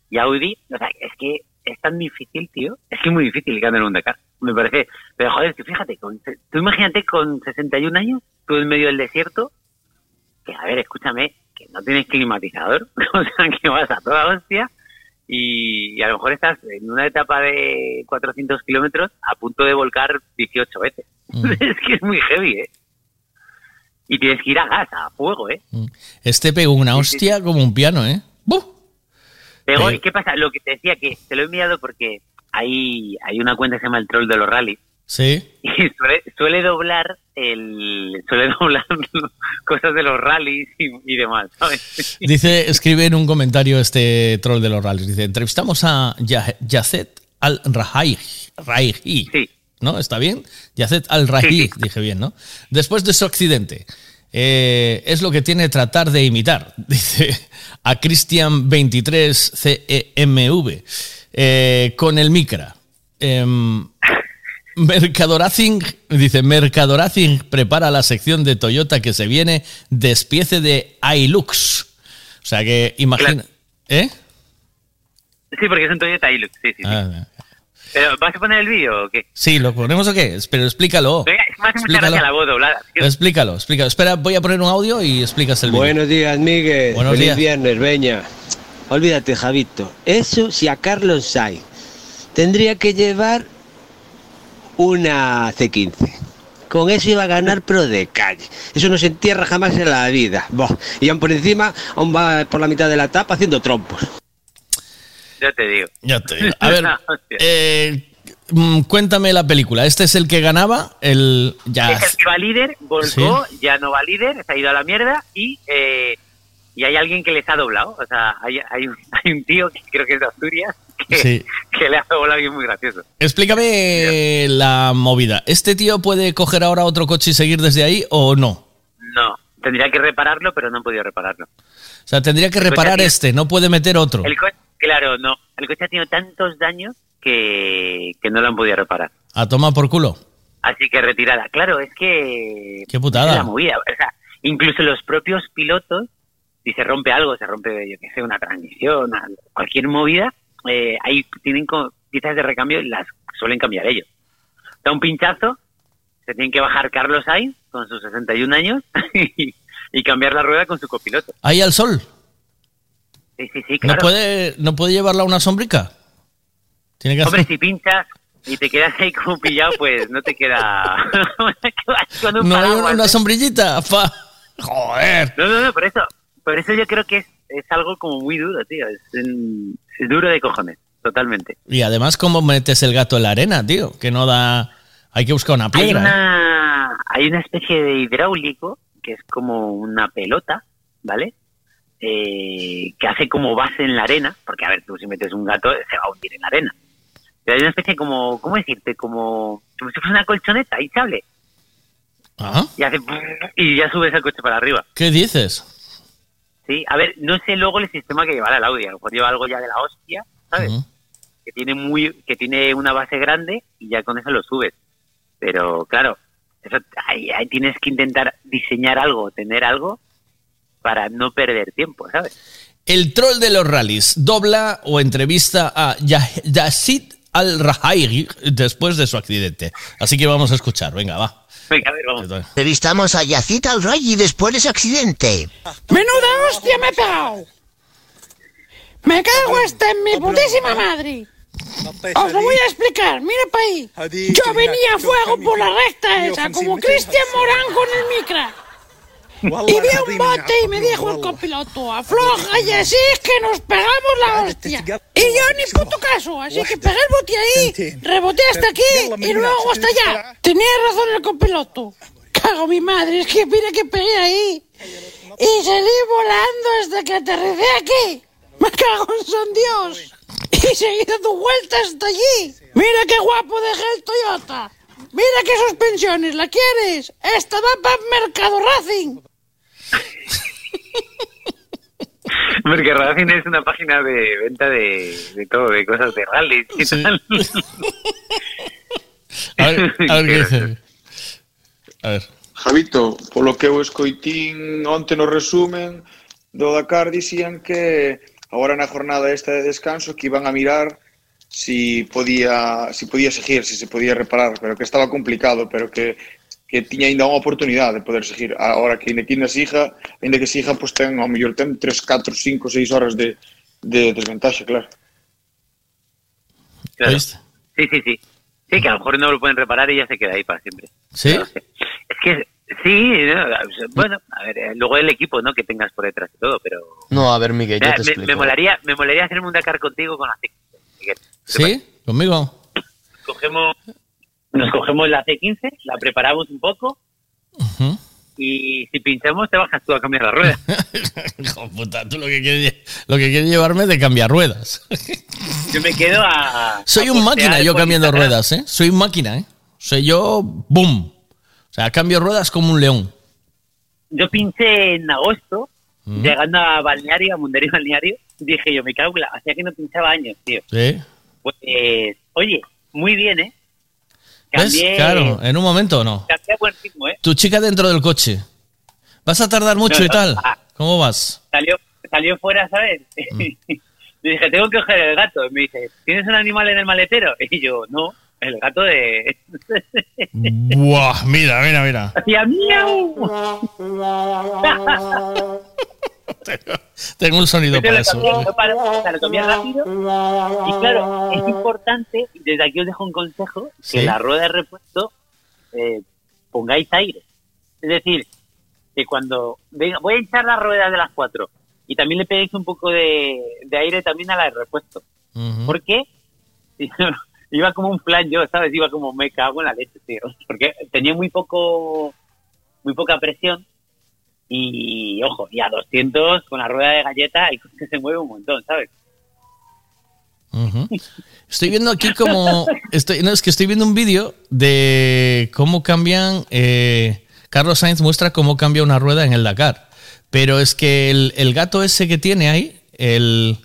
y Audi, o sea, es que es tan difícil, tío, es que es muy difícil ganar un Dakar, me parece, pero joder, tú fíjate, con, tú imagínate con 61 años, tú en medio del desierto, que a ver, escúchame, que no tienes climatizador, o sea, que vas a toda hostia, y, y a lo mejor estás en una etapa de 400 kilómetros a punto de volcar 18 veces. es que es muy heavy, ¿eh? Y tienes que ir a gas, a fuego, ¿eh? Este pegó una Sí, sí, hostia como un piano, ¿eh? Pero, Eh. ¿qué pasa? Lo que te decía, que te lo he enviado porque hay, hay una cuenta que se llama El Troll de los Rallys Sí. y suele, suele doblar el suele doblar cosas de los rallies y, y demás, ¿sabes? Dice, escribe en un comentario este troll de los rallies. Dice, entrevistamos a Ya- Yacet Al-Rahi. ¿No? ¿Está bien? Yacet Al-Rahi, dije bien, ¿no? Después de su accidente. eh, es lo que tiene tratar de imitar, dice a Christian 23 CEMV, eh, con el Micra. Em, Mercadoracing, dice, Mercadoracing prepara la sección de Toyota que se viene despiece de iLux. O sea que imagina... ¿Eh? Sí, porque es un Toyota Hilux, sí, sí. sí. Ah, Pero, ¿vas a poner el vídeo o qué? sí, ¿lo ponemos o qué? Pero explícalo. Que me hace mucha Explícalo. gracia la voz doblada. Explícalo, explícalo. Espera, voy a poner un audio y explicas el vídeo. Buenos días, Miguel. Buenos Feliz días. viernes, Beña. Olvídate, Javito. Eso si a Carlos Sainz tendría que llevar una C15. Con eso iba a ganar, pero de calle. Eso no se entierra jamás en la vida. Y aún por encima, aún va por la mitad de la tapa haciendo trompos. Ya te digo. Ya te digo. A ver, eh, mm, cuéntame la película. Este es el que ganaba, el ya. Es el que va líder, volcó, ya no va líder, se ha ido a la mierda y, eh, y hay alguien que les ha doblado. O sea, hay, hay, un, hay un tío que creo que es de Asturias que, Sí. que le ha doblado a alguien muy gracioso. Explícame la movida. ¿Este tío puede coger ahora otro coche y seguir desde ahí o no? No, tendría que repararlo, pero no han podido repararlo. O sea, tendría que El reparar este, no puede meter otro. El coche, claro, no. El coche ha tenido tantos daños que, que no lo han podido reparar. A tomar por culo. Así que retirada. Claro, es que... Qué putada. es la movida. O sea, incluso los propios pilotos, si se rompe algo, se rompe, yo qué sé, una transmisión, cualquier movida, eh, ahí tienen piezas de recambio y las suelen cambiar ellos. Da un pinchazo, se tienen que bajar Carlos Sainz con sus 61 años y, y cambiar la rueda con su copiloto. Ahí al sol. Sí, sí, sí, ¿No claro. puede, ¿No puede llevarla a una sombrica? Tiene que Hombre, hacer... si pinchas y te quedas ahí como pillado, pues no te queda... con un No hay paraguas, una ¿eh? sombrillita. fa. Joder. No, no, no, por eso, por eso yo creo que es, es algo como muy duro, tío. Es, es duro de cojones, totalmente. Y además, ¿cómo metes el gato en la arena, tío? Que no da... Hay que buscar una Hay piedra. ¿eh? una, hay una especie de hidráulico que es como una pelota, ¿vale? Eh, que hace como base en la arena, porque a ver, tú si metes un gato se va a hundir en la arena. Pero hay una especie como, ¿cómo decirte? Como, como si fuese una colchoneta hinchable. Ajá. Y hace y ya subes el coche para arriba. ¿Qué dices? Sí, a ver, no sé luego el sistema que llevará el Audi, a lo mejor lleva algo ya de la hostia, ¿sabes? Que tiene muy, que tiene una base grande y ya con eso lo subes. Pero claro, eso ahí, ahí tienes que intentar diseñar algo, tener algo para no perder tiempo, ¿sabes? El troll de los rallies dobla o entrevista a Yassid Al-Rahairi después de su accidente. Así que vamos a escuchar. Venga, va. Venga, a ver, vamos. Entrevistamos a Yacita al Rey después de su accidente. Menuda hostia me he pegado. Me cago hasta en mi putísima madre. Os lo voy a explicar, mira pa' ahí. Yo venía a fuego por la recta esa, como Cristian Morán con el micra. Y vi un bote y me dijo el copiloto, afloja y así es que nos pegamos la hostia. Y yo ni puto caso, así que pegué el bote ahí, reboté hasta aquí y luego hasta allá. Tenía razón el copiloto. Cago mi madre, es que mira que pegué ahí. Y salí volando hasta que aterricé aquí. Me cago en San Dios. Y seguí dando vueltas hasta allí. Mira qué guapo dejé el Toyota. Mira qué suspensiones, ¿la quieres? Esta va para Mercado Racing. Porque Racing es una página de venta de, de todo, de cosas de rally y tal. A ver, a ver qué dice. A ver. Javito, polo que eu escoitín onte no resumen do Dakar dicían que agora na jornada esta de descanso que iban a mirar si podía si podía seguir, si se podía reparar, pero que estaba complicado, pero que que tiña ainda unha oportunidade de poder seguir. Ahora que ainda que na Sija, ainda que Sija, pois ten, ao mellor ten 3, 4, 5, 6 horas de, de desventaxa, claro. Claro. Sí, sí, sí. Sí, que a lo mejor no lo pueden reparar y ya se queda ahí para siempre. ¿Sí? Es que, sí, no, bueno, a ver, eh, luego el equipo, ¿no? Que tengas por detrás y todo, pero... No, a ver, Miguel, O yo sea, te me, explico. me molaría, me molaría hacerme un Dakar contigo con la C15. Miguel. ¿Sí? ¿Conmigo? Cogemos, nos cogemos la C15, la preparamos un poco y si pinchamos te bajas tú a cambiar la rueda. Hijo puta, tú lo que quieres, lo que quieres llevarme es de cambiar ruedas. Yo me quedo a... Soy a un máquina yo cambiando Instagram. ruedas, ¿eh? Soy un máquina, ¿eh? Soy yo, boom. O sea, cambio ruedas como un león. Yo pinché en agosto, llegando a Balneario, a Mundario Balneario, dije yo, me cago. Hacía que no pinchaba años, tío. ¿Sí? Pues, oye, muy bien, ¿eh? ¿Ves? Claro, en un momento o no. cambié a buen ritmo, ¿eh? Tu chica dentro del coche. ¿Vas a tardar mucho No, y no, tal? ah. ¿Cómo vas? Salió, salió fuera, ¿sabes? Mm. Le dije, tengo que coger el gato. Y me dice, ¿tienes un animal en el maletero? Y yo, no, el gato de... Buah, mira, mira, mira. Hacía miau. Tengo un sonido para eso. para- cambié rápido. Y claro, es importante, desde aquí os dejo un consejo, que Sí. la rueda de repuesto eh, pongáis aire. Es decir, que cuando venga, voy a echar la rueda de las cuatro y también le peguéis un poco de, de aire también a la de repuesto. Porque iba como un plan yo, ¿sabes? Iba como me cago en la leche, tío. Porque tenía muy poco, muy poca presión y, ojo, y a 200 con la rueda de galleta el coche se mueve un montón, ¿sabes? Estoy viendo aquí como. No, es que estoy viendo un vídeo de cómo cambian. eh, Carlos Sainz muestra cómo cambia una rueda en el Dakar. Pero es que el, el gato ese que tiene ahí, el,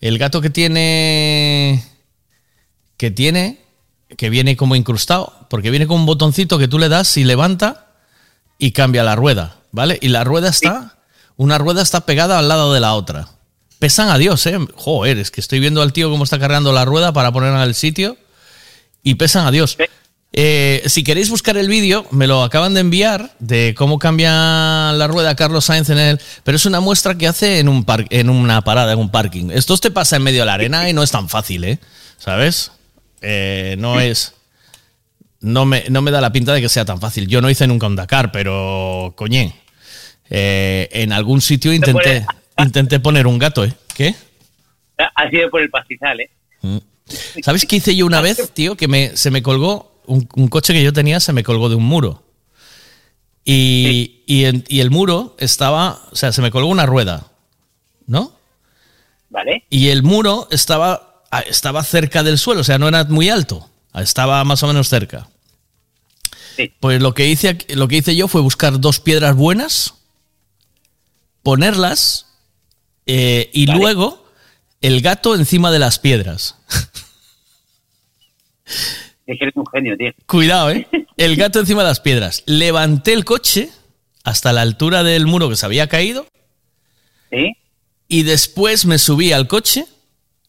el gato que tiene. que tiene. que viene como incrustado, porque viene con un botoncito que tú le das y levanta y cambia la rueda, ¿vale? Y la rueda está. Una rueda está pegada al lado de la otra. Pesan a Dios, ¿eh? Joder, es que estoy viendo al tío cómo está cargando la rueda para ponerla en el sitio y pesan a Dios. Eh, si queréis buscar el vídeo, me lo acaban de enviar de cómo cambia la rueda Carlos Sainz en él, pero es una muestra que hace en, un par- en una parada, en un parking. Esto te pasa en medio de la arena y no es tan fácil, ¿eh? ¿Sabes? Eh, no es... No me, no me da la pinta de que sea tan fácil. Yo no hice nunca un Dakar, pero coñé. eh, en algún sitio intenté, intenté poner un gato, ¿eh? ¿Qué? Ha sido por el pastizal, ¿eh? ¿Sabes qué hice yo una vez, tío? Que me, se me colgó, un, un coche que yo tenía se me colgó de un muro. Y, y, en- y el muro estaba, o sea, se me colgó una rueda, ¿no? ¿Vale? Y el muro estaba, estaba cerca del suelo, o sea, no era muy alto, estaba más o menos cerca. Pues lo que, hice, lo que hice yo fue buscar dos piedras buenas, ponerlas eh, y luego el gato encima de las piedras. Es que eres un genio, tío. Cuidado, ¿eh? El gato encima de las piedras. Levanté el coche hasta la altura del muro que se había caído. ¿Sí? Y después me subí al coche,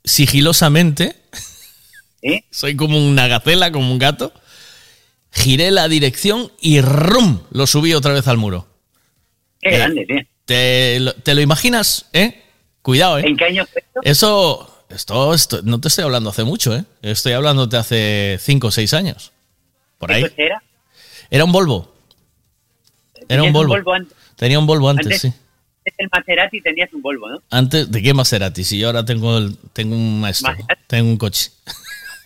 sigilosamente. ¿Sí? Soy como una gacela, como un gato. Giré la dirección y ¡rum! Lo subí otra vez al muro. Qué Eh, grande, tío. ¿Te lo, te lo imaginas? ¿Eh? Cuidado, ¿eh? ¿En qué año fue esto? Eso, esto, esto, no te estoy hablando hace mucho, ¿eh? Estoy hablando de hace 5 o 6 años. Por ahí. ¿Eso era? Era un Volvo. Era un Tenías Volvo. antes. Tenía un Volvo antes, Antes- sí. Antes el Maserati tenías un Volvo, ¿no? Antes, ¿de qué Maserati? Si yo ahora tengo, el- tengo un maestro, tengo un coche.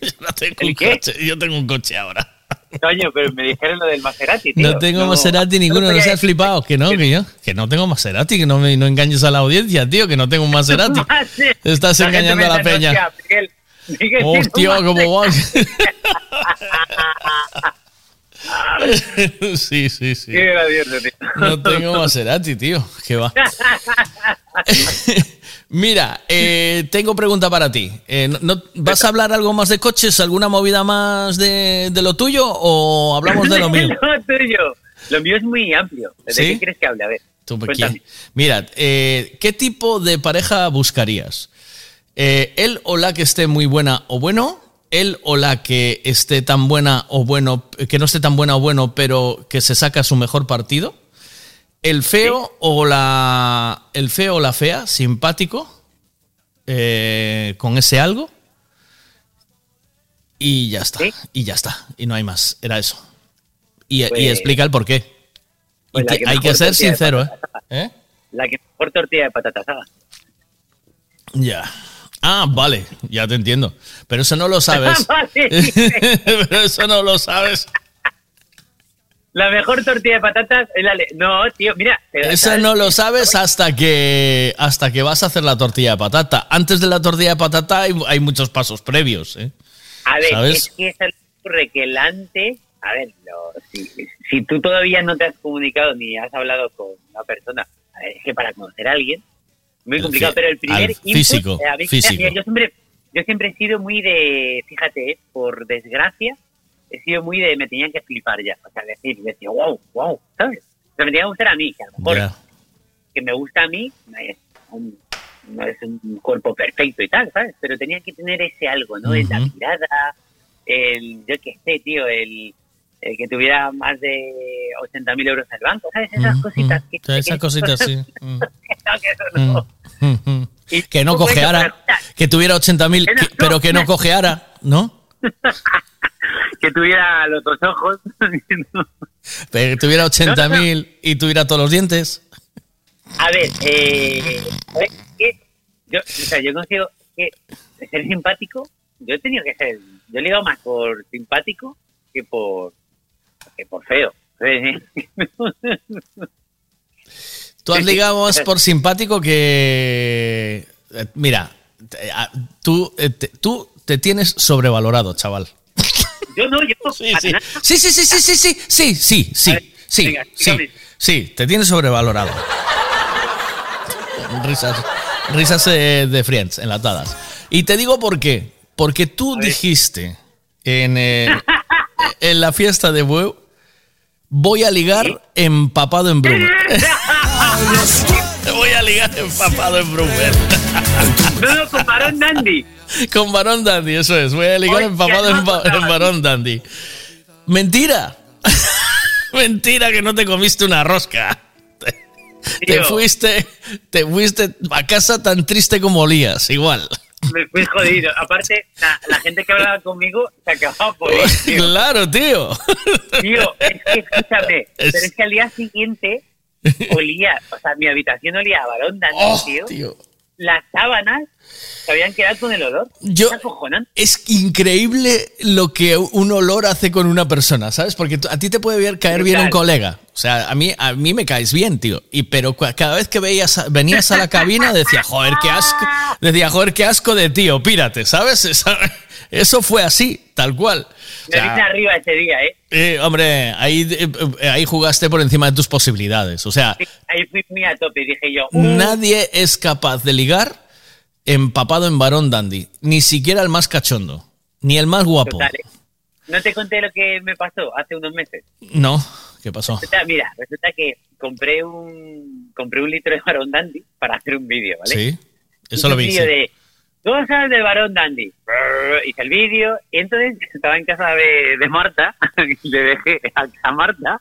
yo ahora tengo un coche. Yo tengo un coche ahora. Coño, pero me dijeron lo del Maserati, tío. No tengo Maserati ninguno, no seas flipado. Que no, que yo, que no tengo Maserati, que no me no engañes a la audiencia, tío, que no tengo un Maserati. Te estás engañando a la peña. "Hostia, Miguel, Miguel tiene un Hostia, ¿cómo Maserati". vas? sí, sí, sí. Qué gracioso, tío. No tengo Maserati, tío. ¿Qué va? Mira, eh, tengo pregunta para ti. Eh, no- ¿Vas a hablar algo más de coches? ¿Alguna movida más de, de lo tuyo? ¿O hablamos de lo mío? lo tuyo. Lo mío es muy amplio. ¿De ¿Sí? qué quieres que hable? A ver. Tú. Mira, eh, ¿qué tipo de pareja buscarías? ¿Él o la que esté muy buena o bueno? ¿Él o la que esté tan buena o bueno, que no esté tan buena o bueno, pero que se saca su mejor partido? ¿El feo o la. El feo o la fea, simpático, eh, con ese algo? Y ya está. Y ya está. Y no hay más. Era eso. Y, y Pues- explica el por qué. Pues Y que- hay que ser sincero, ¿eh? ¿Eh? La que mejor tortilla de patatas. Ya. Ah, vale, ya te entiendo. Pero eso no lo sabes. Pero eso no lo sabes. La mejor tortilla de patatas es la... le- No, tío, mira. Eso no lo sabes hasta que hasta que vas a hacer la tortilla de patata. Antes de la tortilla de patata hay, hay muchos pasos previos, ¿eh? A ver, ¿sabes? es que le ocurre que el antes... A ver, lo- si, si tú todavía no te has comunicado ni has hablado con una persona, a ver, es que para conocer a alguien, muy complicado, pero el primer input, físico, eh, a mí- físico. mira, yo siempre yo siempre he sido muy de, fíjate, eh, por desgracia, he sido muy de, me tenían que flipar ya, o sea, decir, decía, wow, wow, ¿sabes? O sea, me tenía que gustar a mí, que a lo mejor que me gusta a mí no es un, no es un cuerpo perfecto y tal, ¿sabes? Pero tenía que tener ese algo, ¿no? El- La mirada, el, yo qué sé, tío, el, el que tuviera más de 80.000 euros en el banco, ¿sabes? Esas cositas. ujú. Que, O sea, Esas cositas, sí. Mm. que no. que no cojeara, que tuviera 80.000, que- pero que no cojeara, ¿no? que tuviera los dos ojos. Pero que tuviera 80.000 y tuviera todos los dientes. A ver, eh, a ver, que yo, o sea, yo consigo que ser simpático, yo he tenido que ser, yo he ligado más por simpático que por, que por feo. Tú has ligado más por simpático que... eh, Mira, tú, eh, te, tú te tienes sobrevalorado, chaval. Yo no, yo sí, sí. Sí, sí, sí, sí, sí, sí, sí, sí, sí, sí, venga, sí, sí, te tienes sobrevalorado. Risas, risas eh, de Friends, enlatadas. Y te digo por qué. Porque tú dijiste en, eh, en la fiesta de Bueu, voy a ligar empapado en Bruno. voy a ligar empapado en Bruno. No, con Barón Dandy. Con varón dandy, eso es. Voy a ligar empapado en, varón dandy. Mentira. Mentira que no te comiste una rosca. Te, fuiste, te fuiste a casa tan triste como olías, igual. Me fui jodido. Aparte, la, la gente que hablaba conmigo se acababa por ir, tío. Claro, tío. Tío, es que escúchame, pero es que al día siguiente olía, o sea, mi habitación olía a varón Dandy, Oh, tío. tío. Las sábanas se habían quedado con el olor. Yo- Es increíble lo que un olor hace con una persona, ¿sabes? Porque a ti te puede caer bien un colega. O sea, a mí, a mí me caes bien, tío. Y pero cada vez que veías, venías a la cabina decía, joder, qué asco. Decía, joder, qué asco de tío, pírate, ¿sabes? Eso fue así, tal cual. O Me sea, vine arriba ese día, ¿eh? eh, hombre, ahí, eh, eh, ahí jugaste por encima de tus posibilidades. O sea, Ahí fui muy a tope y dije yo, uh, nadie es capaz de ligar empapado en varón dandy. Ni siquiera el más cachondo. Ni el más guapo. total, ¿eh? No te conté lo que me pasó hace unos meses. No, ¿qué pasó? Resulta, mira, resulta que compré un compré un litro de Barón Dandy para hacer un vídeo, ¿vale? Sí, eso lo un vi. vídeo sí. de cosas del Barón Dandy. Hice el vídeo y entonces estaba en casa de, de Marta le dejé a, a Marta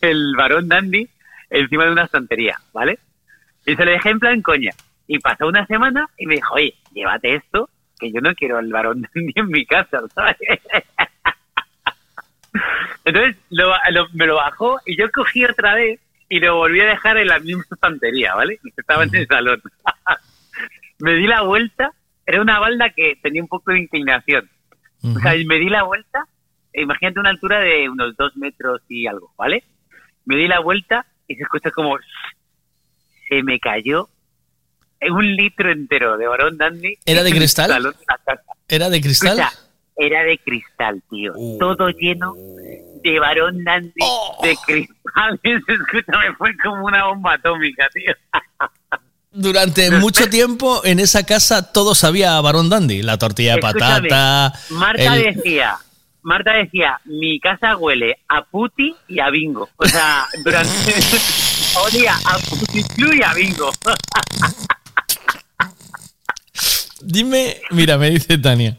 el Barón Dandy encima de una estantería, ¿vale? Y se lo dejé en plan coña. Y pasó una semana y me dijo, oye, llévate esto, que yo no quiero el Barón Dandy en mi casa, ¿sabes? Entonces lo- lo- me lo bajó y yo cogí otra vez y lo volví a dejar en la misma estantería, ¿vale? Estaba en el salón. me di la vuelta, era una balda que tenía un poco de inclinación. O sea, me di la vuelta, e imagínate una altura de unos dos metros y algo, ¿vale? Me di la vuelta y se escucha como se me cayó un litro entero de varón dandy. ¿Era de cristal? de. ¿Era de cristal? Era de cristal, tío. Todo lleno de varón dandy de cristales. Escúchame, fue como una bomba atómica, tío. Durante mucho tiempo en esa casa todo sabía a varón dandy. La tortilla de patata. Marta el- decía, Marta decía, mi casa huele a puti y a bingo. O sea, durante olía a puticlú y a bingo. Dime, mira, me dice Tania.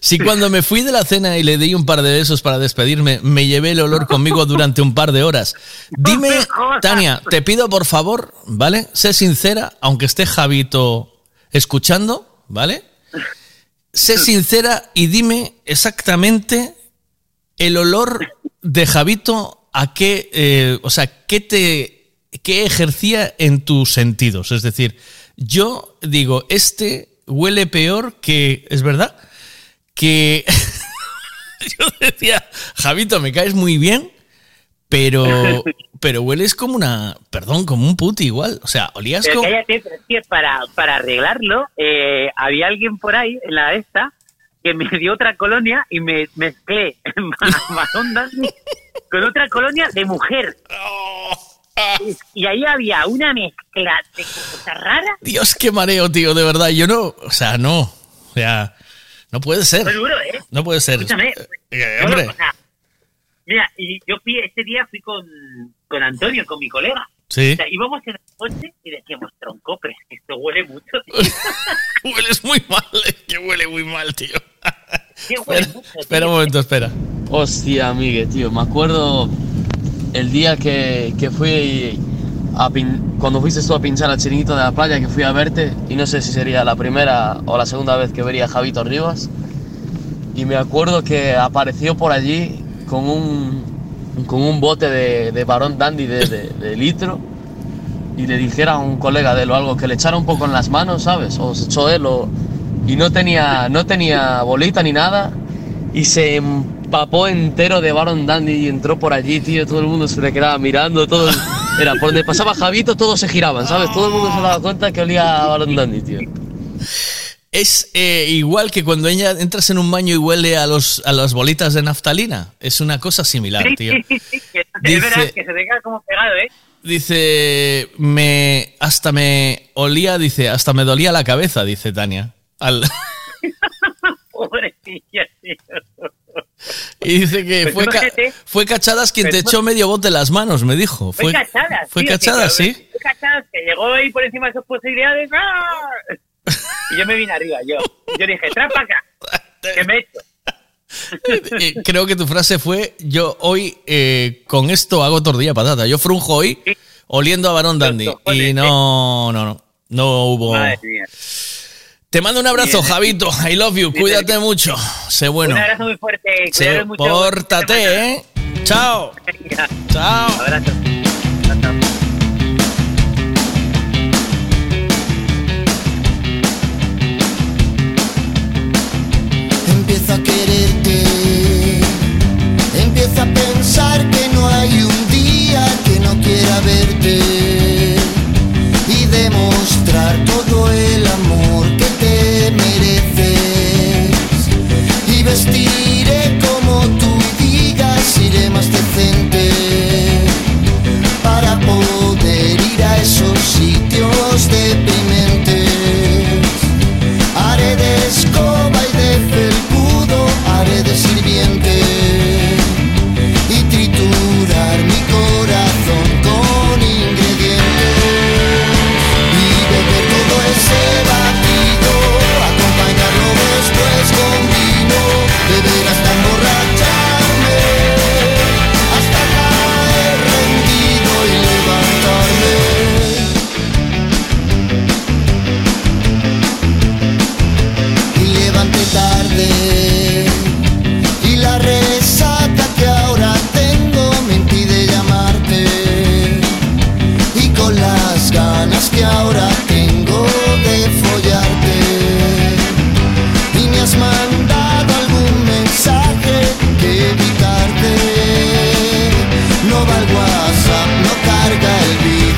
Si cuando me fui de la cena y le di un par de besos para despedirme, me llevé el olor conmigo durante un par de horas. Dime, Tania, te pido por favor, ¿vale? Sé sincera, aunque esté Javito escuchando, ¿vale? Sé sincera y dime exactamente el olor de Javito a qué, eh, o sea, qué te, qué ejercía en tus sentidos. Es decir, yo digo, este huele peor que, es verdad, que yo decía, Javito, me caes muy bien, pero, pero hueles como una, perdón, como un puti igual. O sea, olías Pero como... cállate, pero es que para, para arreglarlo, eh, había alguien por ahí, en la esta, que me dio otra colonia y me mezclé marrón dandy con otra colonia de mujer. Y ahí había una mezcla de cosas raras. Dios, qué mareo, tío, de verdad. Yo no, o sea, no. O sea, no puede ser. Fue duro, ¿eh? No puede ser. Escúchame. Eh, No, hombre, o sea, mira, y yo fui, ese día fui con, con Antonio, con mi colega. Sí. O sea, íbamos en el coche y decíamos, tronco, pero es que esto huele mucho, tío. hueles muy mal, es que huele muy mal, tío. Sí, huele mucho, tío. Espera un momento, espera. Hostia, amigue, tío, me acuerdo el día que, que fui a cuando fuiste tú a pinchar al chiringuito de la playa que fui a verte y no sé si sería la primera o la segunda vez que vería a Javito Rivas y me acuerdo que apareció por allí con un, con un bote de, de varón dandy de, de- de litro y le dijera a un colega de él o algo que le echara un poco en las manos, ¿sabes? O se echó él o... y no tenía, no tenía bolita ni nada y se empapó entero de Baron Dandy y entró por allí, tío, todo el mundo se le quedaba mirando, todo... Era, por donde pasaba Javito todos se giraban, ¿sabes? Todo el mundo se daba cuenta que olía a Baron Dandy, tío. Es eh, igual que cuando ella entras en un baño y huele a, los, a las bolitas de naftalina. Es una cosa similar, tío. Sí, sí, sí, que Dice- verdad que se te queda como pegado, ¿eh? Dice, me, hasta me olía, dice, hasta me dolía la cabeza, dice Tania. Al- Y dice que Pues fue, ca- imagínate. fue Cachadas quien te Pues echó medio bote las manos, me dijo. Fue Fue, cachadas. fue tío, Cachadas, que- sí. Fue cachadas que llegó ahí por encima de sus posibilidades. ¡ah! Y yo me vine arriba, yo. Yo dije, trampa acá. Que me echo. Eh, Creo que tu frase fue, yo hoy eh, con esto hago tordilla patata. Yo frunjo hoy oliendo a Barón Dandy. Y no, no, no. No hubo... Madre mía. Te mando un abrazo, Javito. I love you. Cuídate mucho. Sé bueno. Un abrazo muy fuerte. Sé- cuidaros mucho. pórtate, ¿eh? Chao. Chao. Abrazo. Empiezo a quererte, empiezo a pensar que no hay un día que no quiera verte y demostrar todo el digas, iré WhatsApp no carga el vídeo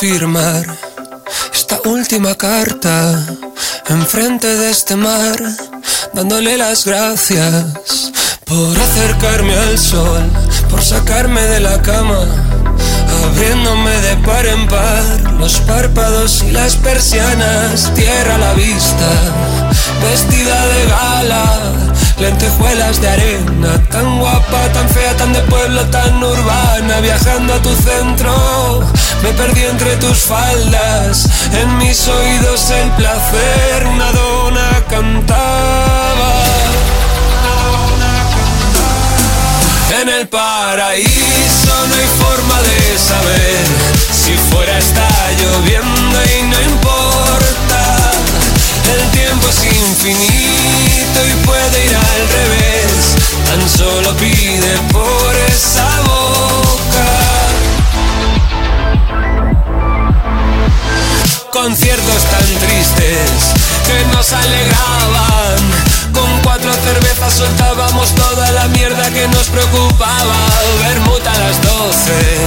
firmar esta última carta enfrente de este mar, dándole las gracias por acercarme al sol, por sacarme de la cama, abriéndome de par en par los párpados y las persianas, tierra a la vista, vestida de gala, lentejuelas de arena, tan guapa, tan fea, tan de pueblo, tan urbana, viajando a tu centro, me perdí entre tus faldas, en mis oídos el placer, una dona cantaba. En el paraíso no hay forma de saber si fuera está lloviendo y no importa. El tiempo es infinito y puede ir al revés. Tan solo pide por esa boca. Conciertos tan tristes que nos alegraban. Con cuatro cervezas soltábamos toda la mierda que nos preocupaba. Vermut a las doce,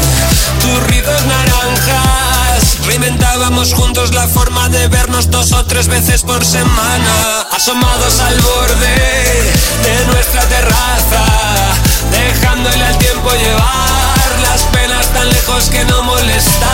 turridos naranjas. Reinventábamos juntos la forma de vernos dos o tres veces por semana. Asomados al borde de nuestra terraza, dejándole al tiempo llevar las penas tan lejos que no molestaran.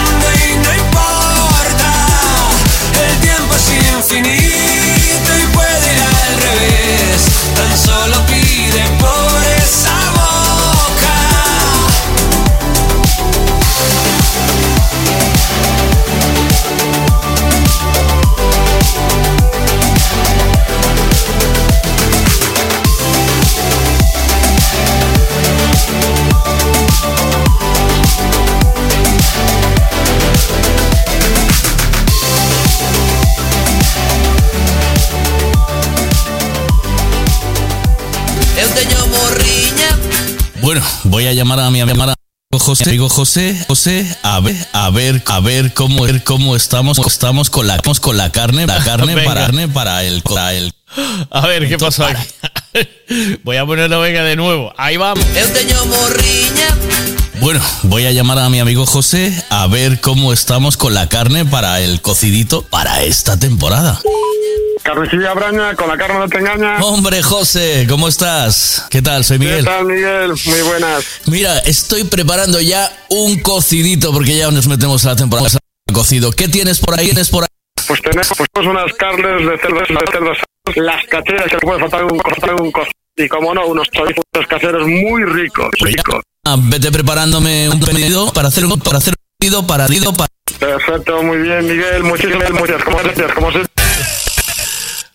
Bueno, voy a llamar a mi amigo José, amigo José, José, a ver, a ver, a ver cómo, ver cómo estamos, estamos con la, con la carne, la carne Venga. para, carne para el, para el. A ver, ¿qué pasó aquí? Voy a ponerlo, venga, de nuevo. Ahí vamos. Eu teño morriña Bueno, voy a llamar a mi amigo José a ver cómo estamos con la carne para el cocidito para esta temporada. Carnicilla Braña, con la carne no te engaña. Hombre, José, ¿cómo estás? ¿Qué tal? Soy ¿Qué Miguel. tal, Miguel? Muy buenas. Mira, estoy preparando ya un cocidito porque ya nos metemos a la temporada de cocido. ¿Qué tienes por ahí? ¿Tienes por ahí? Pues tenemos pues, unas carnes de cerdo, de cerdo las cacheras que puede faltar un, faltar un cos- Y como no, unos chorizos caseros muy ricos. ricos. Ah, vete preparándome un pedido para hacer un para hacer un pedido para para Perfecto, muy bien, Miguel. Muchísimas gracias. ¿Cómo gracias? ¿Cómo se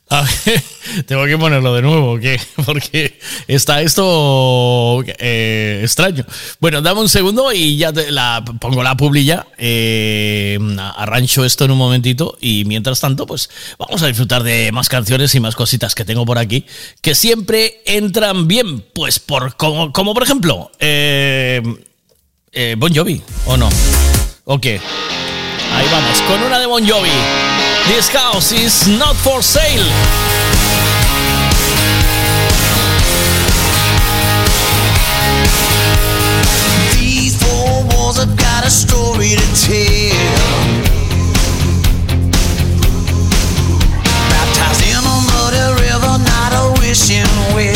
A ver, tengo que ponerlo de nuevo, ¿o ¿qué? Porque está esto eh, extraño. Bueno, dame un segundo y ya te la, pongo la publi Eh, arrancho esto en un momentito y mientras tanto, pues vamos a disfrutar de más canciones y más cositas que tengo por aquí que siempre entran bien. Pues por como, como por ejemplo, eh, eh, Bon Jovi, ¿o no? ¿O qué? Ahí vamos, con una de Bon Jovi. This house is not for sale. These four walls have got a story to tell. Baptized in a muddy river, not a wishing well.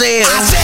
myself.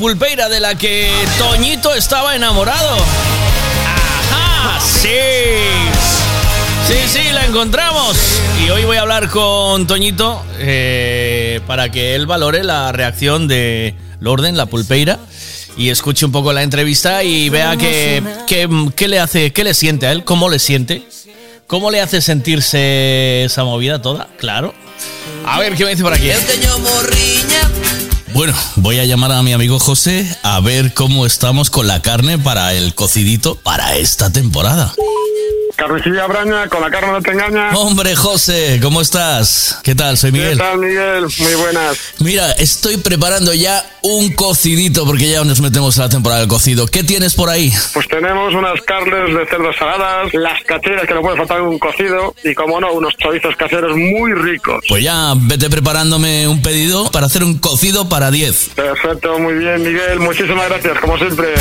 Pulpeira de la que Toñito estaba enamorado. ¡Ajá! ¡Sí! Sí, sí, la encontramos. Y hoy voy a hablar con Toñito eh, para que él valore la reacción de Lorden, la pulpeira, y escuche un poco la entrevista y vea que, que- qué le hace, qué le siente a él, cómo le siente, cómo le hace sentirse esa movida toda, claro. A ver qué me dice por aquí. Bueno, voy a llamar a mi amigo José a ver cómo estamos con la carne para el cocidito para esta temporada. Carnicilla Braña, con la carne no te engaña. Hombre, José, ¿cómo estás? ¿Qué tal? Soy ¿Qué Miguel. tal, Miguel? Muy buenas. Mira, estoy preparando ya un cocidito porque ya nos metemos a la temporada del cocido. ¿Qué tienes por ahí? Pues tenemos unas carnes de cerdo saladas, las cacheras que no puede faltar en un cocido y, como no, unos chorizos caseros muy ricos. Pues ya vete preparándome un pedido para hacer un cocido para 10. Perfecto, muy bien, Miguel. Muchísimas gracias, como siempre.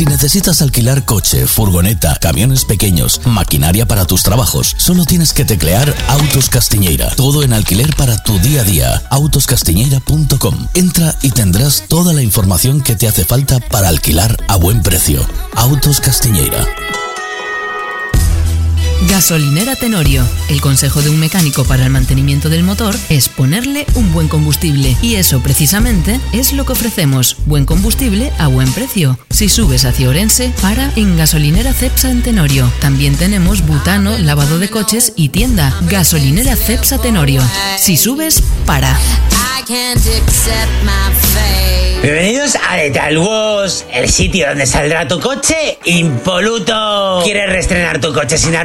Si necesitas alquilar coche, furgoneta, camiones pequeños, maquinaria para tus trabajos, solo tienes que teclear Autos Castiñeira. Todo en alquiler para tu día a día. Autoscastiñeira.com. Entra y tendrás toda la información que te hace falta para alquilar a buen precio. Autos Castiñeira. Gasolinera Tenorio. El consejo de un mecánico para el mantenimiento del motor es ponerle un buen combustible. Y eso precisamente es lo que ofrecemos. Buen combustible a buen precio. Si subes hacia Orense, para en Gasolinera Cepsa en Tenorio. También tenemos butano, lavado de coches y tienda. Gasolinera Cepsa Tenorio. Si subes, para. Bienvenidos a Wash, el sitio donde saldrá tu coche impoluto. ¿Quieres reestrenar tu coche sin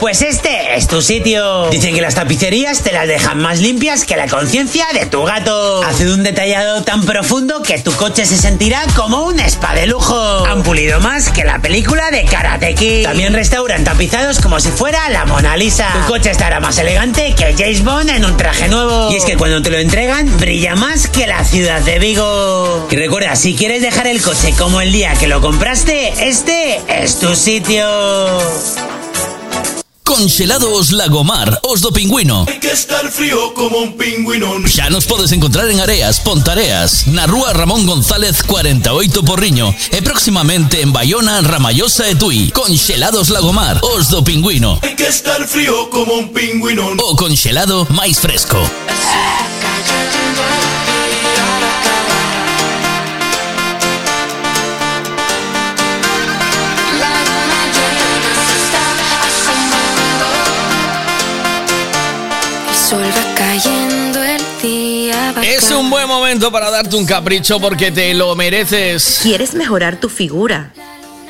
Pues este es tu sitio. Dicen que las tapicerías te las dejan más limpias que la conciencia de tu gato. Hacen un detallado tan profundo que tu coche se sentirá como un spa de lujo. Han pulido más que la película de Karate Kid. También restauran tapizados como si fuera la Mona Lisa. Tu coche estará más elegante que James Bond en un traje nuevo. Y es que cuando te lo entregan, brilla más que la ciudad de Vigo. Y recuerda, si quieres dejar el coche como el día que lo compraste, este es tu sitio. Conxelados Lagomar, Os do Pingüino. Hay que estar frío como un pingüino. Xa nos podes encontrar en Areas, Pontareas, na rúa Ramón González 48 Porriño e próximamente en Bayona, Ramallosa e Tui. Conxelados Lagomar, Os do Pingüino. Hay que estar frío como un pingüino. O conxelado máis fresco. Es un buen momento para darte un capricho porque te lo mereces. ¿Quieres mejorar tu figura?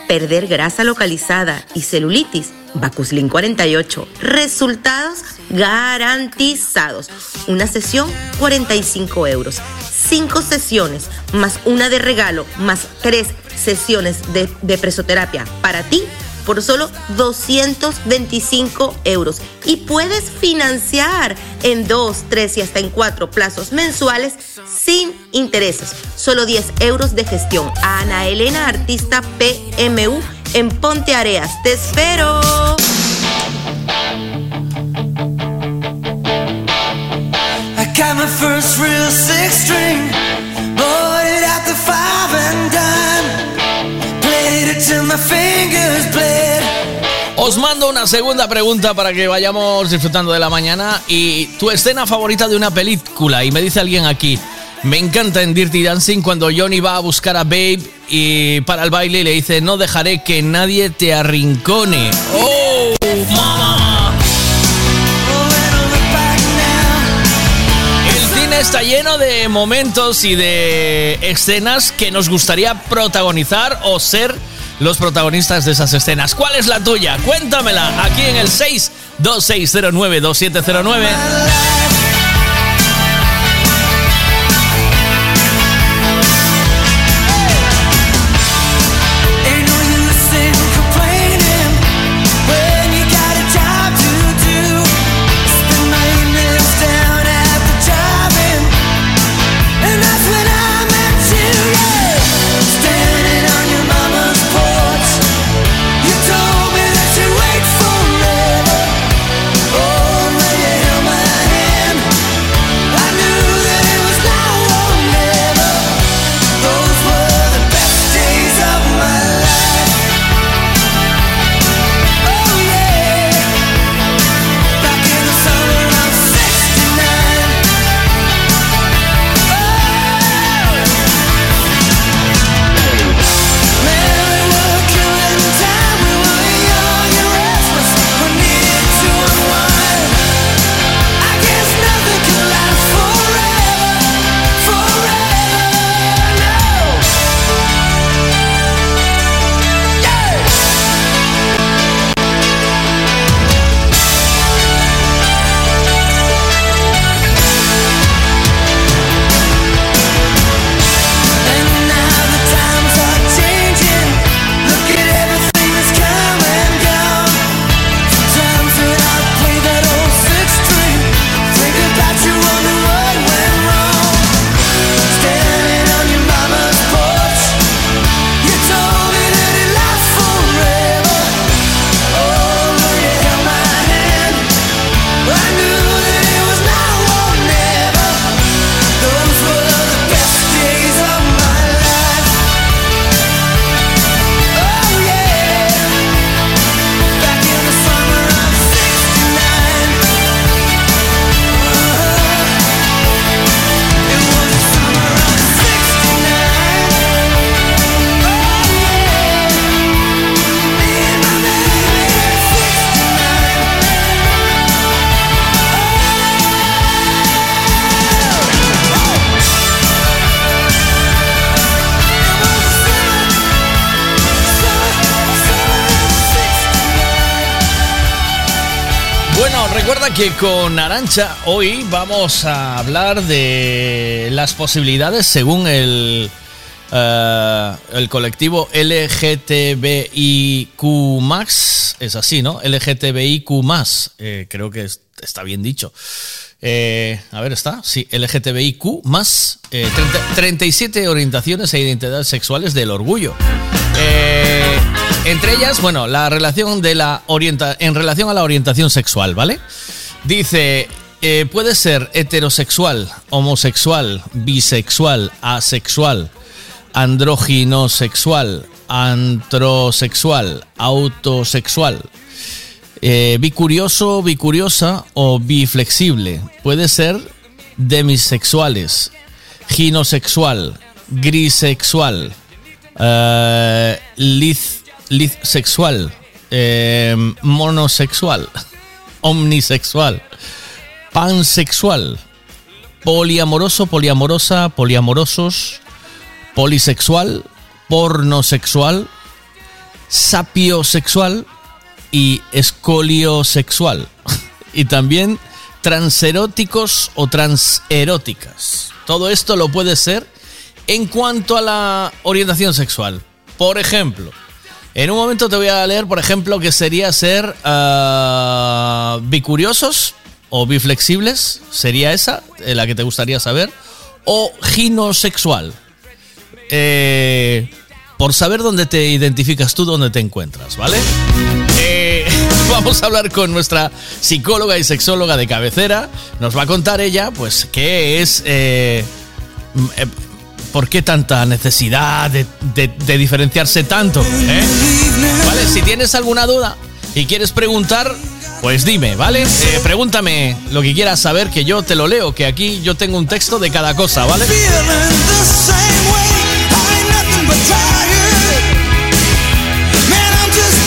Perder grasa localizada y celulitis. Vacuslin 48. Resultados garantizados. Una sesión 45 euros. Cinco sesiones más una de regalo más tres sesiones de, de presoterapia para ti por solo 225 euros. Y puedes financiar en dos, tres y hasta en cuatro plazos mensuales sin intereses. Solo 10 euros de gestión. Ana Elena Artista PMU en Ponte Areas. ¡Te espero! Os mando una segunda pregunta para que vayamos disfrutando de la mañana. Y tu escena favorita de una película. Y me dice alguien aquí. Me encanta en Dirty Dancing cuando Johnny va a buscar a Babe y para el baile y le dice no dejaré que nadie te arrincone. ¡Oh, mamá! El cine está lleno de momentos y de escenas que nos gustaría protagonizar o ser los protagonistas de esas escenas. ¿Cuál es la tuya? Cuéntamela aquí en el 626092709. Con Arancha hoy vamos a hablar de las posibilidades según el, eh, el colectivo LGTBIQ. Es así, ¿no? LGTBIQ. Eh, creo que es- está bien dicho. Eh, a ver, está. Sí, LGTBIQ. Eh, 30 37 orientaciones e identidades sexuales del orgullo. Eh, entre ellas, bueno, la relación de la orienta en relación a la orientación sexual, ¿vale? Dice, eh, puede ser heterosexual, homosexual, bisexual, asexual, andrógino sexual, antrosexual, autosexual, eh, bicurioso, bicuriosa o biflexible. Puede ser demisexuales, ginosexual, grisexual, eh, liz, lizsexual, eh, monosexual, omnisexual, pansexual, poliamoroso, poliamorosa, poliamorosos, polisexual, pornosexual, sapiosexual y escoliosexual. Y también transeróticos o transeróticas. Todo esto lo puede ser en cuanto a la orientación sexual. Por ejemplo, en un momento te voy a leer, por ejemplo, que sería ser ah, bicuriosos o biflexibles, sería esa, eh, la que te gustaría saber, o ginosexual. Eh, por saber dónde te identificas tú, dónde te encuentras, ¿vale? Eh, vamos a hablar con nuestra psicóloga y sexóloga de cabecera. Nos va a contar ella, pues, qué es... eh, eh, ¿Por qué tanta necesidad de, diferenciarse tanto? eh? ¿Vale? Si tienes alguna duda y quieres preguntar, pues dime, ¿vale? Eh, pregúntame lo que quieras saber, que yo te lo leo, que aquí yo tengo un texto de cada cosa, ¿vale? Man, I'm just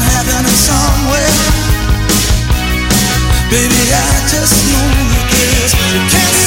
Baby, I just know that this. You can't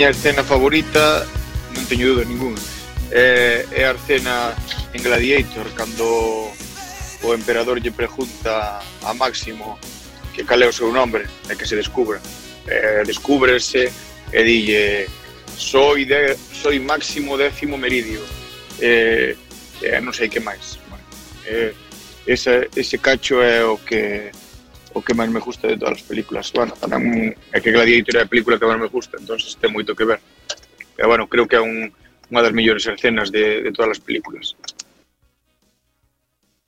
miña escena favorita, non teño dúda ninguna, é, é a escena en Gladiator, cando o emperador lle pregunta a Máximo que cal é o seu nombre, e que se descubra. Eh, descúbrese e dille soy, de, soy Máximo décimo meridio. Eh, eh, non sei que máis. Bueno, eh, ese, ese cacho é o que o que máis me gusta de todas as películas. Bueno, tamén é que Gladiator é a película que máis me gusta, entonces ten moito que ver. Pero bueno, creo que é un, unha das mellores escenas de, de todas as películas.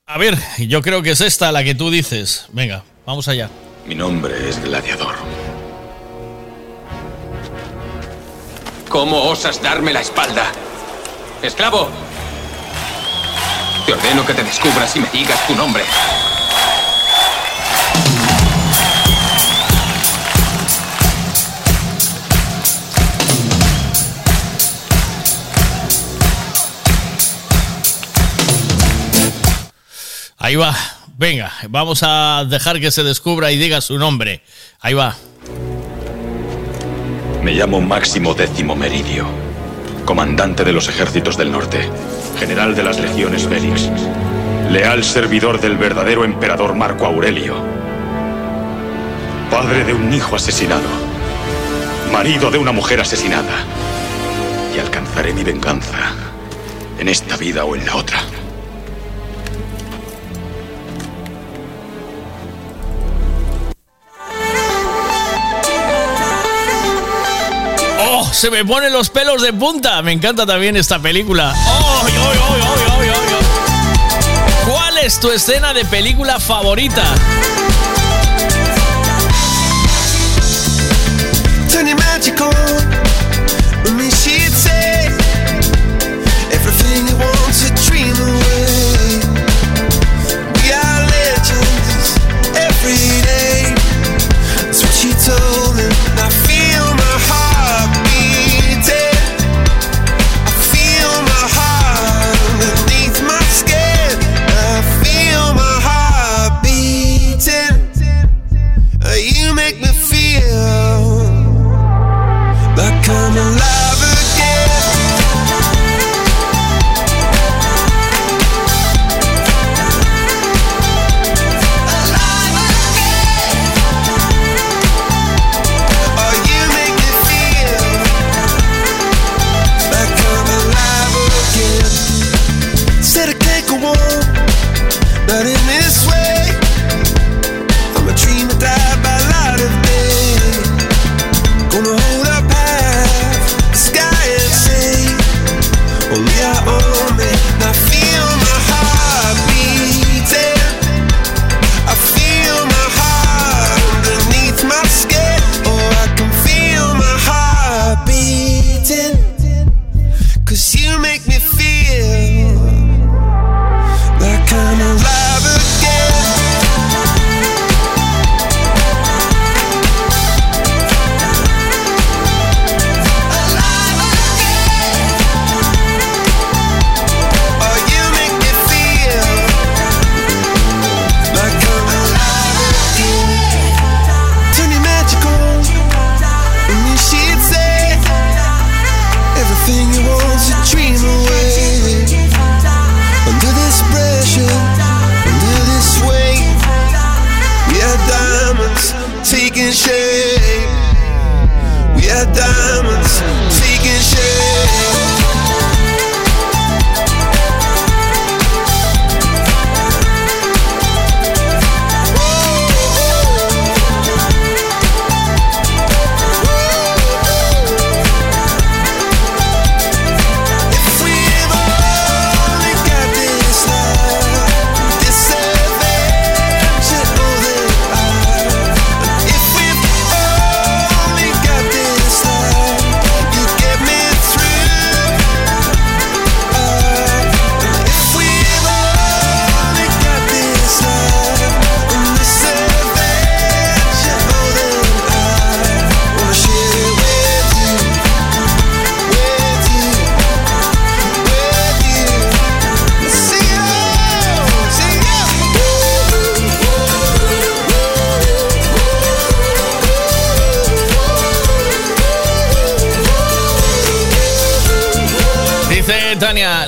A ver, yo creo que es esta la que tú dices. Venga, vamos allá. Mi nombre es Gladiador. ¿Cómo osas darme la espalda? ¡Esclavo! Te ordeno que te descubras y me digas tu nombre. Ahí va. Venga, vamos a dejar que se descubra y diga su nombre. Ahí va. Me llamo Máximo Décimo Meridio, comandante de los ejércitos del norte, general de las legiones Félix, leal servidor del verdadero emperador Marco Aurelio, padre de un hijo asesinado, marido de una mujer asesinada, y alcanzaré mi venganza en esta vida o en la otra. Se me ponen los pelos de punta. Me encanta también esta película. ¿Cuál es tu escena de película favorita?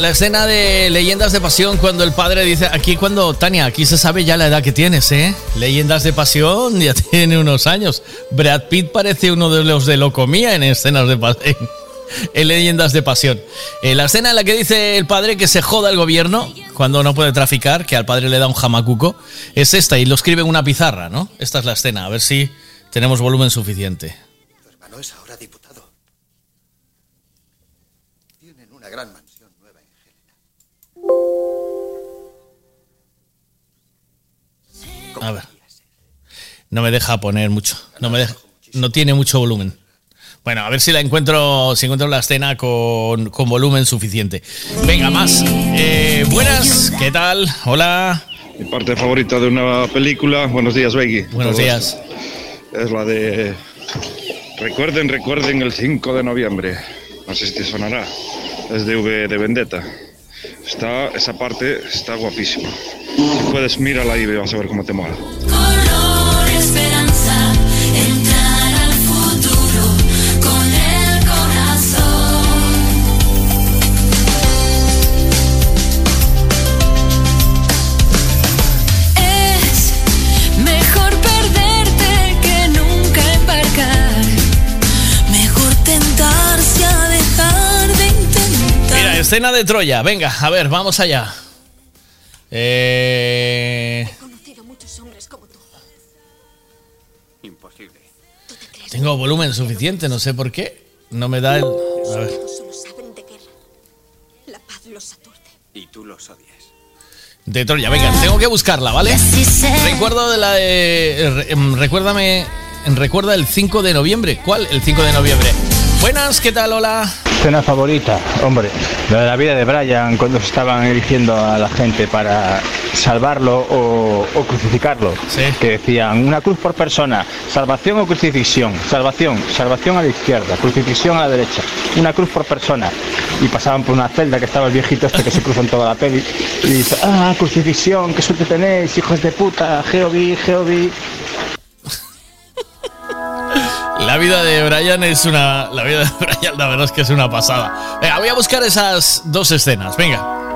La escena de Leyendas de Pasión cuando el padre dice, aquí cuando, Tania, aquí se sabe ya la edad que tienes, ¿eh? Leyendas de Pasión ya tiene unos años. Brad Pitt parece uno de los de Locomía en escenas de pasión. En Leyendas de Pasión. Eh, la escena en la que dice el padre que se joda el gobierno cuando no puede traficar, que al padre le da un jamacuco, es esta y lo escribe en una pizarra, ¿no? Esta es la escena, a ver si tenemos volumen suficiente. A ver. No me deja poner mucho. No me deja, no tiene mucho volumen. Bueno, a ver si la encuentro, si encuentro la escena con, con volumen suficiente. Venga, más. Eh, buenas, ¿qué tal? Hola. Mi parte favorita de una película, buenos días, Beggy. Buenos días. Es la de Recuerden, recuerden el 5 de noviembre. No sé si te sonará. Es de V de Vendetta. Está, esa parte está guapísima. Si puedes, mírala y vas a ver cómo te mola. Escena de Troya. Venga, a ver, vamos allá. Eh, Imposible. tengo volumen suficiente, no sé por qué. No me da el. A ver. La paz los aturde. Y tú los odias. De Troya, venga, tengo que buscarla, ¿vale? Recuerdo de la de. re- em, recuérdame. Recuerda el 5 de noviembre. ¿Cuál? El 5 de noviembre. Buenas, ¿qué tal? Hola. Escena favorita, hombre, la de la vida de Brian cuando se estaban eligiendo a la gente para salvarlo o, o crucificarlo. Que decían una cruz por persona, salvación o crucifixión, salvación, salvación a la izquierda, crucifixión a la derecha, una cruz por persona. Y pasaban por una celda que estaba el viejito este que se cruza en toda la peli y dice, ah, crucifixión, qué suerte tenéis, hijos de puta, Geobi, Geobi. La vida de Brian es una. La vida de Brian, la verdad es que es una pasada. Venga, voy a buscar esas dos escenas. Venga.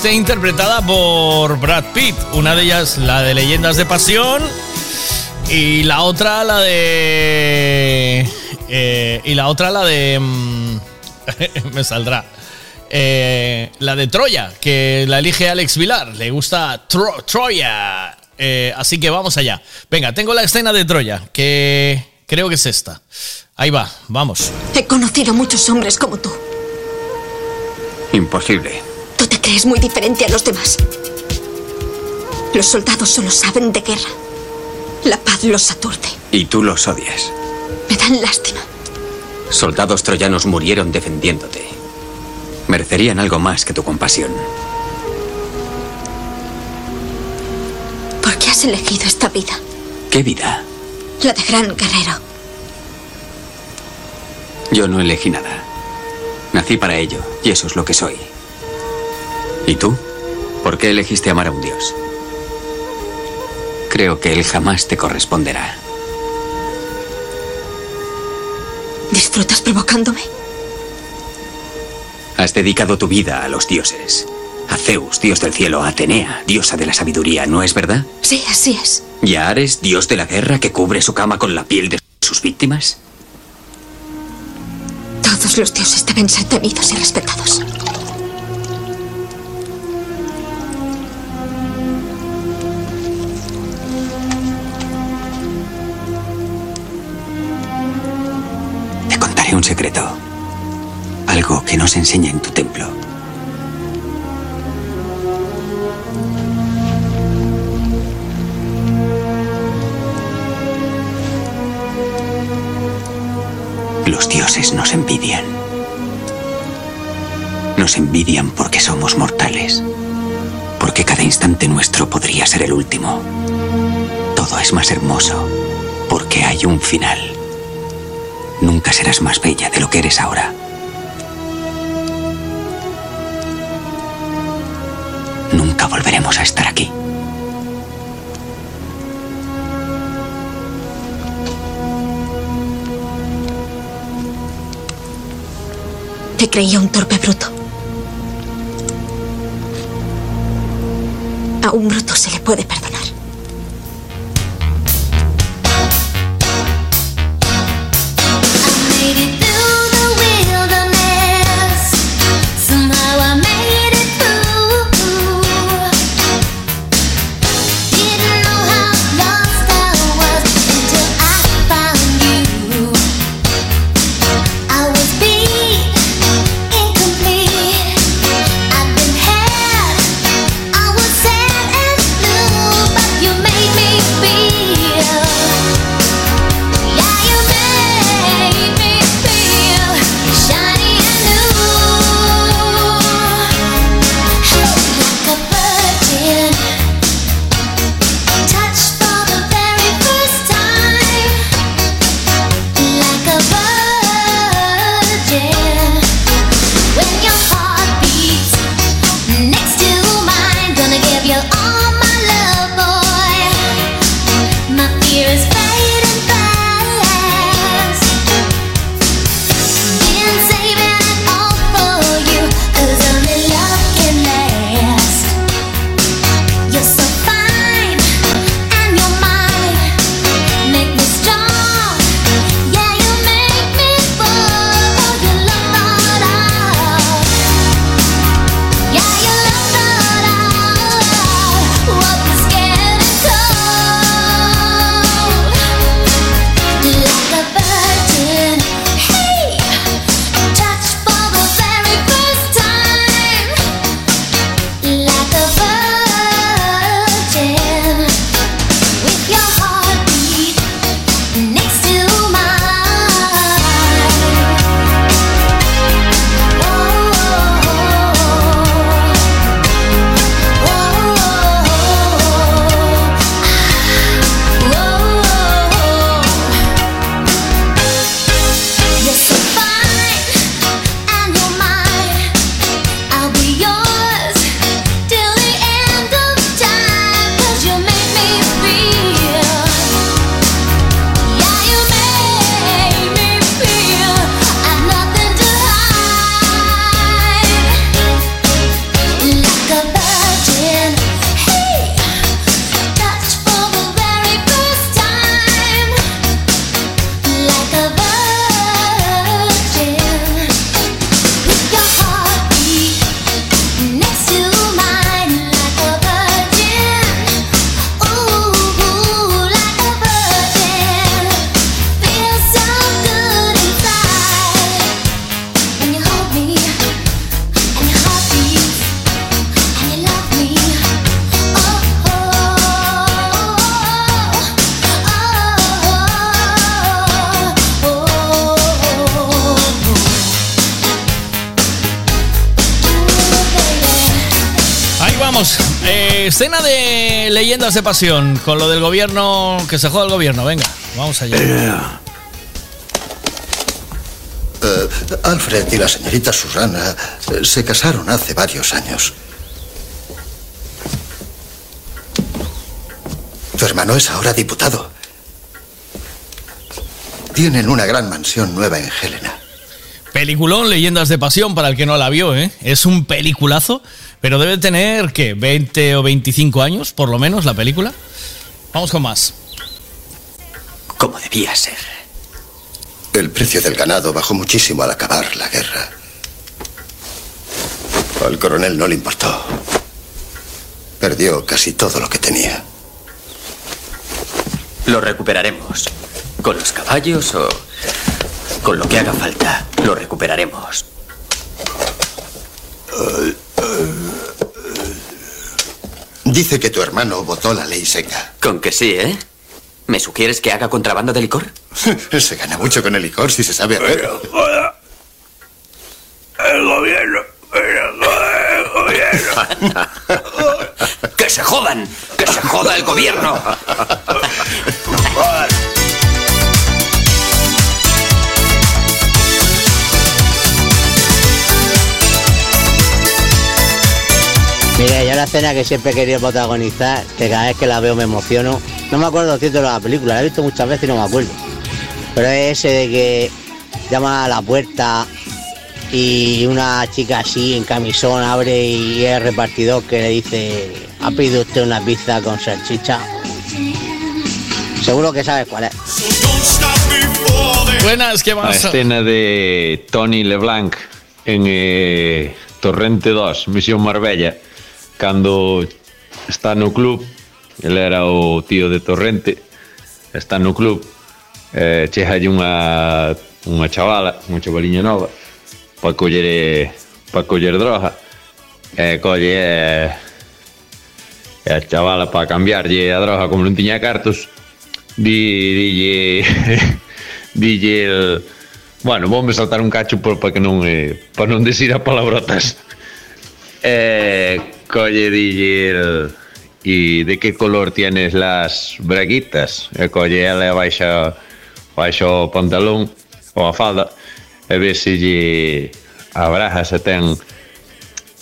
Esté interpretada por Brad Pitt. Una de ellas, la de Leyendas de Pasión, y la otra, la de. eh, y la otra, la de. mm, me saldrá. Eh, la de Troya, que la elige Alex Vilar. Le gusta Tro- Troya. Eh, así que vamos allá. Venga, tengo la escena de Troya, que creo que es esta. Ahí va, vamos. He conocido muchos hombres como tú. Imposible. Te crees muy diferente a los demás. Los soldados solo saben de guerra. La paz los aturde. Y tú los odias. Me dan lástima. Soldados troyanos murieron defendiéndote. Merecerían algo más que tu compasión. ¿Por qué has elegido esta vida? ¿Qué vida? La de gran guerrero. Yo no elegí nada. Nací para ello, y eso es lo que soy. ¿Y tú? ¿Por qué elegiste amar a un dios? Creo que él jamás te corresponderá. ¿Disfrutas provocándome? Has dedicado tu vida a los dioses. A Zeus, dios del cielo, a Atenea, diosa de la sabiduría, ¿no es verdad? Sí, así es. ¿Y a Ares, dios de la guerra, que cubre su cama con la piel de sus víctimas? Todos los dioses deben ser temidos y respetados. Un secreto. Algo que no se enseña en tu templo. Los dioses nos envidian. Nos envidian porque somos mortales. Porque cada instante nuestro podría ser el último. Todo es más hermoso porque hay un final. Nunca serás más bella de lo que eres ahora. Nunca volveremos a estar aquí. Te creía un torpe bruto. A un bruto se le puede perdonar. De pasión con lo del gobierno, que se joda el gobierno. Venga, vamos allá. Eh, Alfred y la señorita Susana eh, se casaron hace varios años. Tu hermano es ahora diputado. Tienen una gran mansión nueva en Helena. Peliculón, Leyendas de Pasión, para el que no la vio, ¿eh? Es un peliculazo, pero debe tener, ¿qué? ¿20 o 25 años, por lo menos, la película? Vamos con más. Como debía ser. El precio del ganado bajó muchísimo al acabar la guerra. Al coronel no le importó. Perdió casi todo lo que tenía. Lo recuperaremos. Con los caballos o con lo que haga falta. Lo recuperaremos. Dice que tu hermano votó la ley seca. Con que sí, ¿eh? ¿Me sugieres que haga contrabando de licor? se gana mucho con el licor si se sabe hacer. El gobierno. ¡Que se jodan! ¡Que se joda el gobierno! Mira, yo la escena que siempre he querido protagonizar, que cada vez que la veo me emociono. No me acuerdo el título de la película, la he visto muchas veces y no me acuerdo. Pero es ese de que llama a la puerta y una chica así en camisón abre y es el repartidor que le dice, ¿ha pedido usted una pizza con salchicha? Seguro que sabes cuál es. Buenas, ¿qué más? escena de Tony LeBlanc en eh, Torrente 2, Misión Marbella, cando está no club, ele era o tío de Torrente, está no club, eh, chega unha, unha chavala, unha chavaliña nova, para coller, para coller droga, e eh, colle eh, e a chavala para cambiarlle a droga como non tiña cartos, di, dille, dille el, bueno, voume saltar un cacho para que non, eh, para non desir a palabrotas. Eh, colle diller e de que color tienes las braguitas? E colle ela baixa baixo o pantalón ou a falda e ve se lle abraja se ten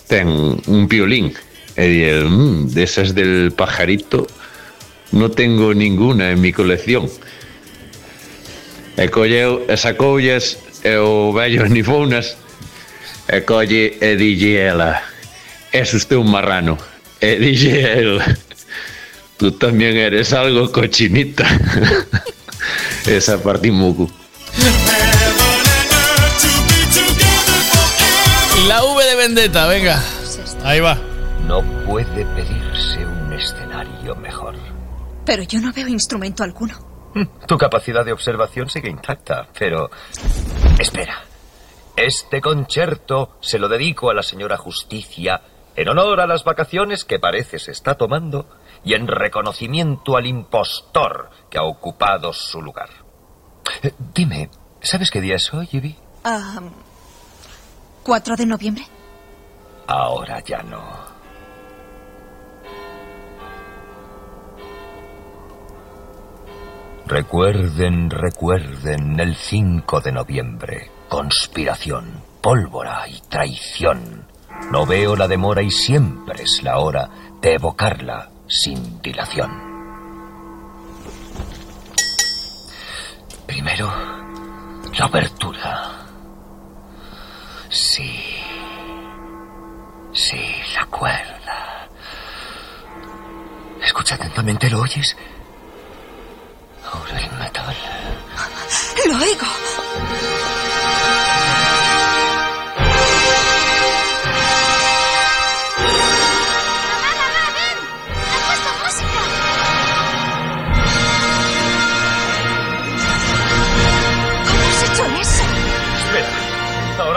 ten un piolín e di el, mmm, desas del pajarito no tengo ninguna en mi colección e colleu e sacoulles e o vello nifounas e colle e dille ela es usted un marrano e dille el tú también eres algo cochinita esa partimucu La V de Vendetta, venga. Ahí va. No puede pedirse un escenario mejor. Pero yo no veo instrumento alguno. Tu capacidad de observación sigue intacta, pero... Espera. Este concierto se lo dedico a la señora Justicia en honor a las vacaciones que parece se está tomando y en reconocimiento al impostor que ha ocupado su lugar. Eh, Dime, ¿sabes qué día es hoy, Ivy? Ah, ¿4 de noviembre? Ahora ya no. Recuerden, recuerden el 5 de noviembre. Conspiración, pólvora y traición. No veo la demora y siempre es la hora de evocarla sin dilación. Primero, la abertura. Sí. Sí, la cuerda. Escucha atentamente, ¿lo oyes? Ahora el metal. ¡Lo oigo!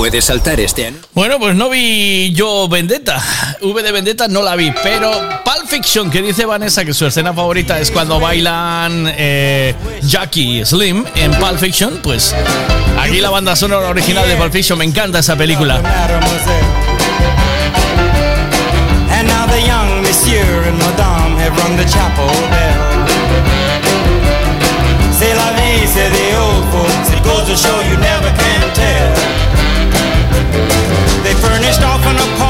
Puedes saltar este año. Bueno, pues no vi yo Vendetta. V de Vendetta no la vi, pero Pulp Fiction, que dice Vanessa que su escena favorita es cuando bailan eh, Jackie y Slim en Pulp Fiction, pues aquí la banda sonora original de Pulp Fiction, me encanta esa película. And now the young monsieur and madame have rung the chapel bell. C'est la vie, say the old folks. It goes to show you never can Pissed off on a party.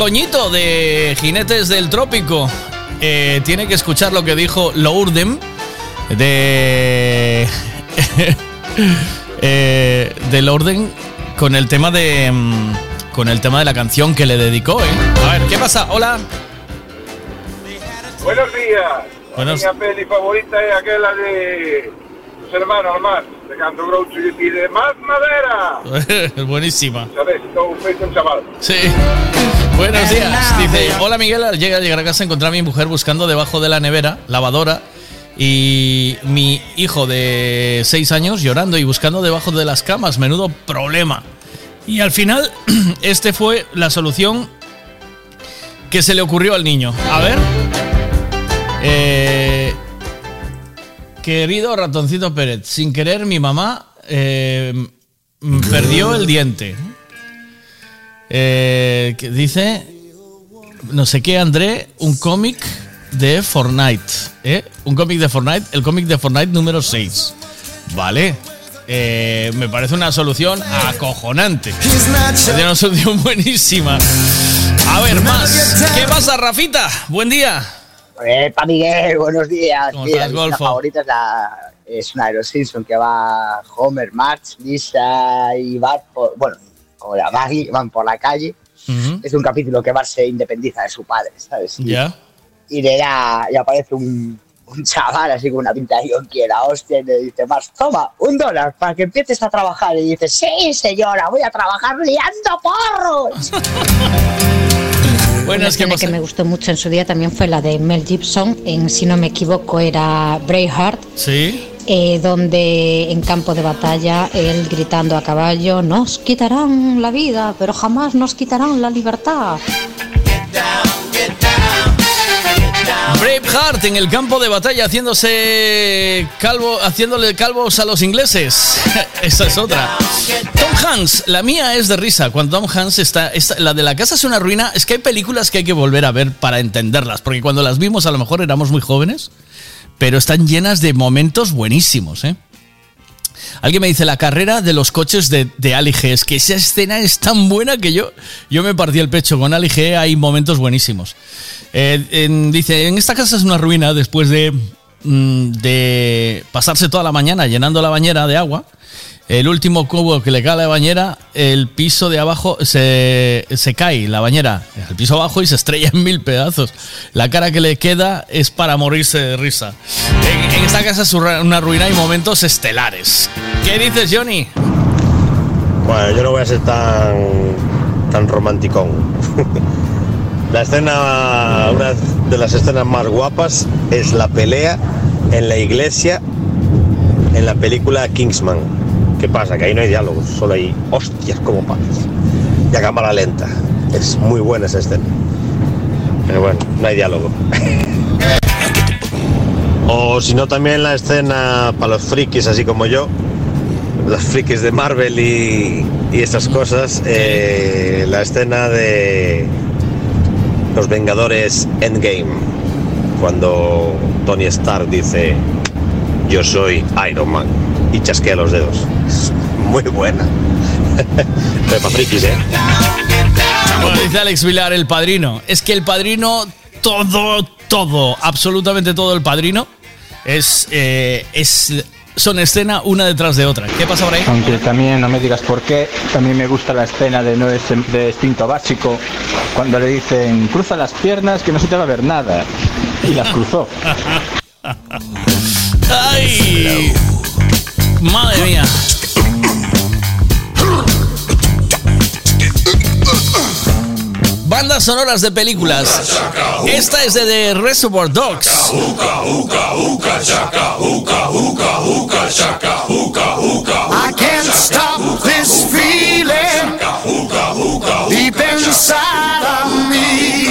Toñito de Jinetes del Trópico. Eh, tiene que escuchar lo que dijo Lourdem de. eh, de Lourdem con el tema de. mm, Con el tema de la canción que le dedicó, ¿eh? A ver, ¿qué pasa? Hola. Buenos días. Buenos- La peli favorita es aquella de tus hermanos más, de Canto Groucho y de Más Madera. Buenísima. ¿Sabes? Todo un chaval. Sí. Buenos días. Dice, hola Miguel, al llegar, llegar a casa encontré a mi mujer buscando debajo de la nevera, lavadora, y mi hijo de 6 años llorando y buscando debajo de las camas. Menudo problema. Y al final, este fue la solución que se le ocurrió al niño. A ver. Eh, querido ratoncito Pérez, sin querer mi mamá eh, perdió el diente. Eh, que dice, no sé qué, André, un cómic de Fortnite. ¿eh? Un cómic de Fortnite, el cómic de Fortnite número 6. Vale. Eh, me parece una solución acojonante. Es una solución buenísima. A ver, más. ¿Qué pasa, Rafita? Buen día. Epa, Miguel, buenos días. ¿Cómo estás, Golfo? favorita es, la, es una de los Simpsons que va Homer, Marge, Lisa y Bart, por, bueno, como la Maggie, van por la calle. Es un capítulo que Bart se independiza de su padre, ¿sabes? Y, Ya. y le da, y aparece un, un chaval así con una pinta de yonki de la hostia y le dice, Marge, toma, un dólar para que empieces a trabajar. Y dice, sí, señora, voy a trabajar liando porros. Bueno, Una es que que me gustó mucho en su día también fue la de Mel Gibson, en si no me equivoco era Braveheart, Sí. Eh, donde en campo de batalla él gritando a caballo, nos quitarán la vida, pero jamás nos quitarán la libertad. Braveheart en el campo de batalla haciéndose calvo, haciéndole calvos a los ingleses. Esa es otra. Tom Hanks, la mía es de risa. Cuando Tom Hanks está, está- la de la casa es una ruina, es que hay películas que hay que volver a ver para entenderlas, porque cuando las vimos a lo mejor éramos muy jóvenes, pero están llenas de momentos buenísimos, ¿eh? Alguien me dice la carrera de los coches de, de Ali G. Es que esa escena es tan buena que yo, yo me partí el pecho. Con Ali G hay momentos buenísimos. Eh, dice, en esta casa es una ruina después de, mm, de pasarse toda la mañana llenando la bañera de agua. El último cubo que le cae a la bañera, el piso de abajo se, se cae, la bañera, el piso abajo y se estrella en mil pedazos. La cara que le queda es para morirse de risa. En, esta casa es una una ruina y momentos estelares. ¿Qué dices, Johnny? Bueno, yo no voy a ser tan, tan romanticón. La escena, una de las escenas más guapas es la pelea en la iglesia en la película Kingsman. ¿Qué pasa? Que ahí no hay diálogos, solo hay hostias como palos. Y a cámara lenta. Es muy buena esa escena. Pero bueno, no hay diálogo. o si no, también la escena para los frikis, así como yo, los frikis de Marvel y, y estas cosas, eh, la escena de los Vengadores Endgame, cuando Tony Stark dice, yo soy Iron Man, y chasquea los dedos. Es muy buena. Pero para frikis, ¿eh? Como dice Alex Vilar, el padrino. Es que el padrino, todo, todo, absolutamente todo el padrino, es, eh, es, son escena una detrás de otra. ¿Qué pasa por ahí? Aunque también no me digas por qué, también me gusta la escena de no es de instinto básico, cuando le dicen cruza las piernas que no se te va a ver nada. Y las cruzó. ¡Ay! Madre mía. Bandas sonoras de películas. Esta es de The Reservoir Dogs. I can't stop this feeling deep inside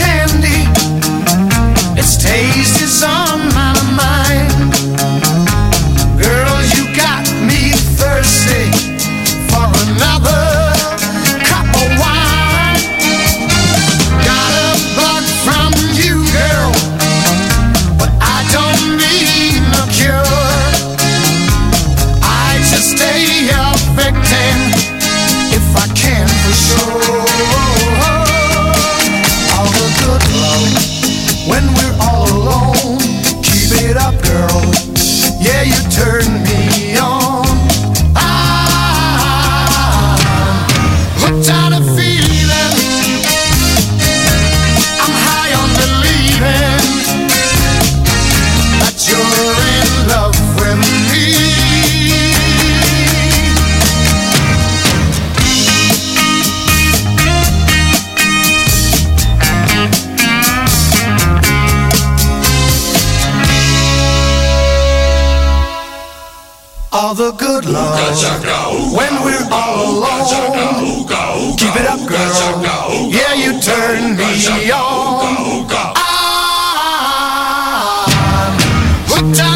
candy. The good love when we're all alone. Keep it up, girl. Yeah, you turn me on. I'm hooked on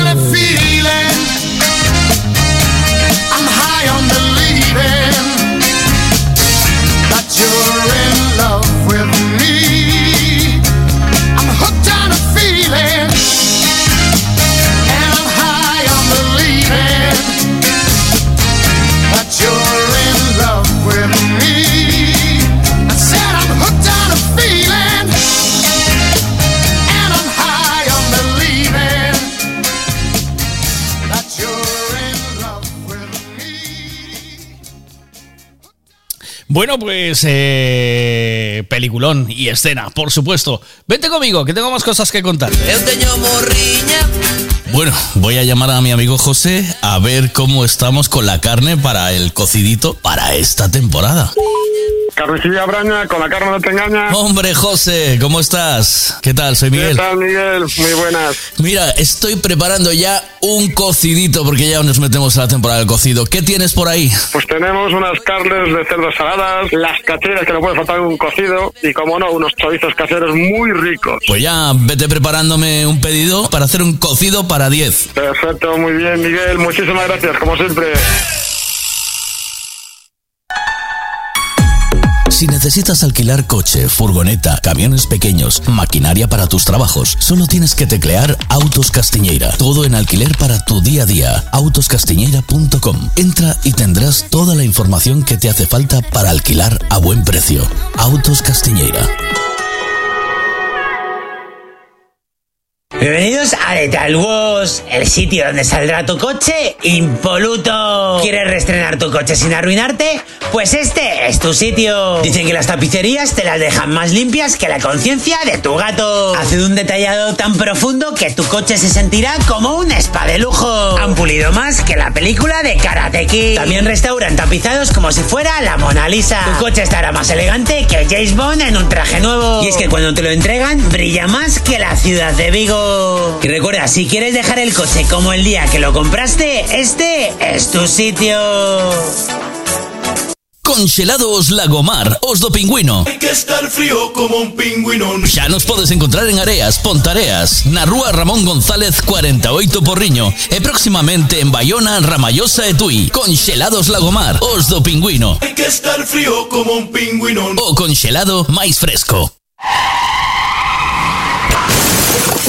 Bueno, pues eh, peliculón y escena, por supuesto. Vente conmigo, que tengo más cosas que contar. Bueno, voy a llamar a mi amigo José a ver cómo estamos con la carne para el cocidito para esta temporada. Carnicilla Braña, con la carne no te engaña. Hombre, José, ¿cómo estás? ¿Qué tal? Soy Miguel. ¿Qué tal, Miguel? Muy buenas. Mira, estoy preparando ya un cocidito porque ya nos metemos a la temporada del cocido. ¿Qué tienes por ahí? Pues tenemos unas carnes de cerdo saladas, las cacheras que no puede faltar en un cocido y, como no, unos chorizos caseros muy ricos. Pues ya vete preparándome un pedido para hacer un cocido para 10. Perfecto, muy bien, Miguel. Muchísimas gracias, como siempre. Si necesitas alquilar coche, furgoneta, camiones pequeños, maquinaria para tus trabajos, solo tienes que teclear Autos Castiñeira. Todo en alquiler para tu día a día. Autoscastiñeira.com. Entra y tendrás toda la información que te hace falta para alquilar a buen precio. Autos Castiñeira. Bienvenidos a Lethal Wars, el sitio donde saldrá tu coche impoluto. ¿Quieres reestrenar tu coche sin arruinarte? Pues este es tu sitio. Dicen que las tapicerías te las dejan más limpias que la conciencia de tu gato. Hace un detallado tan profundo que tu coche se sentirá como un spa de lujo. Han pulido más que la película de Karate Kid. También restauran tapizados como si fuera la Mona Lisa. Tu coche estará más elegante que James Bond en un traje nuevo. Y es que cuando te lo entregan, brilla más que la ciudad de Vigo. Y recuerda, si quieres dejar el coche como el día que lo compraste, este es tu sitio. Conxelados Lagomar, os do pingüino. Hay que estar frío como un pingüino. Xa nos podes encontrar en Areas, Pontareas, na rúa Ramón González 48 Porriño e próximamente en Bayona, Ramallosa e Tui. Conxelados Lagomar, os do pingüino. Hay que estar frío como un pingüino. O conxelado máis fresco.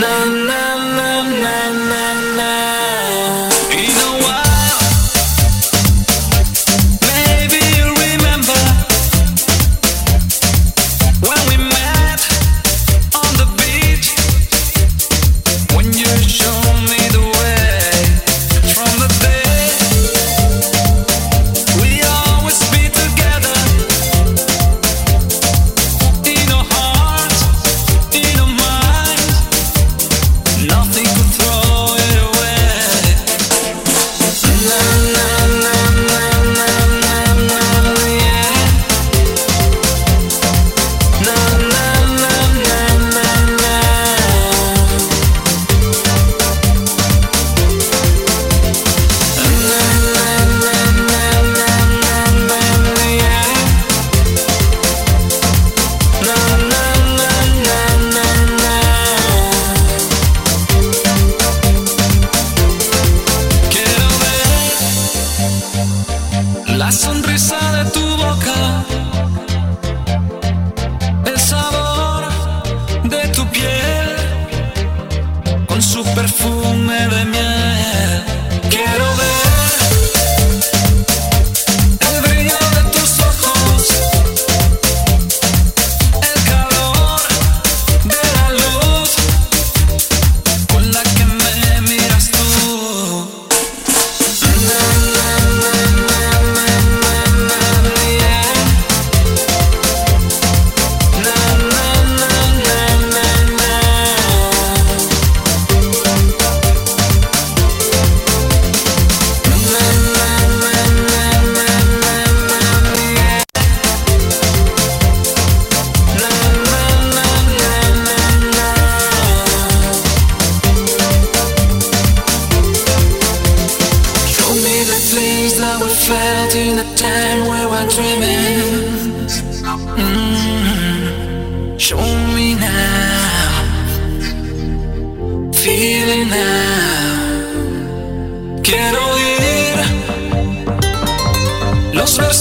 Na, na,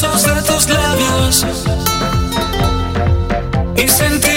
versos de tus labios y sentir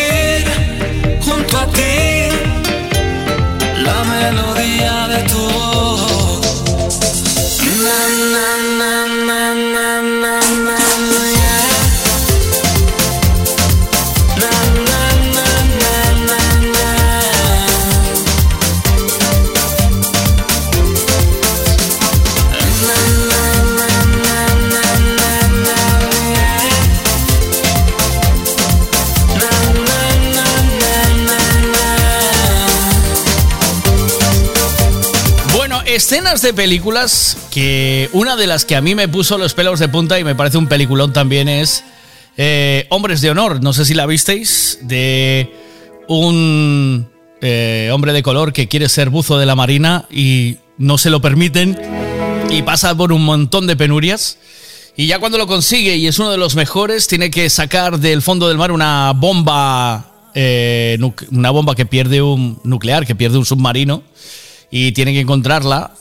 escenas de películas que una de las que a mí me puso los pelos de punta y me parece un peliculón también es eh, Hombres de Honor. No sé si la visteis, de un eh, hombre de color que quiere ser buzo de la marina y no se lo permiten y pasa por un montón de penurias. Y ya cuando lo consigue y es uno de los mejores, tiene que sacar del fondo del mar una bomba, eh, una bomba que pierde un nuclear, que pierde un submarino y tiene que encontrarla.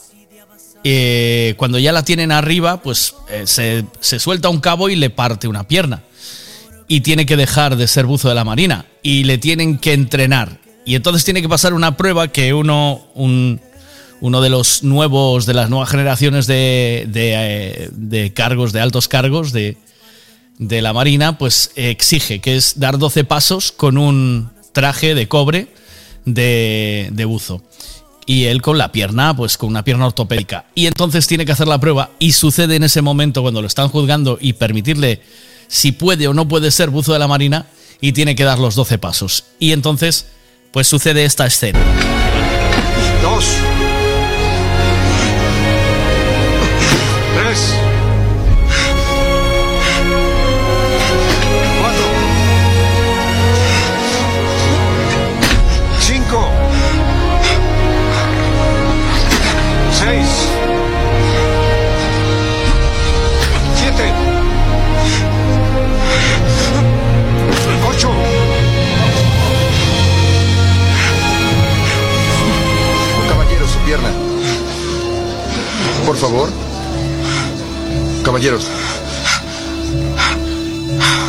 Eh, cuando ya la tienen arriba, pues eh, se, se suelta un cabo y le parte una pierna. Y tiene que dejar de ser buzo de la marina. Y le tienen que entrenar. Y entonces tiene que pasar una prueba que uno, un, uno de los nuevos, de las nuevas generaciones de, de, eh, de cargos, de altos cargos de, de la Marina, pues exige, que es dar 12 pasos con un traje de cobre de, de buzo. Y él con la pierna, pues con una pierna ortopédica. Y entonces tiene que hacer la prueba y sucede en ese momento cuando lo están juzgando y permitirle si puede o no puede ser buzo de la Marina y tiene que dar los 12 pasos. Y entonces, pues sucede esta escena. Caballeros.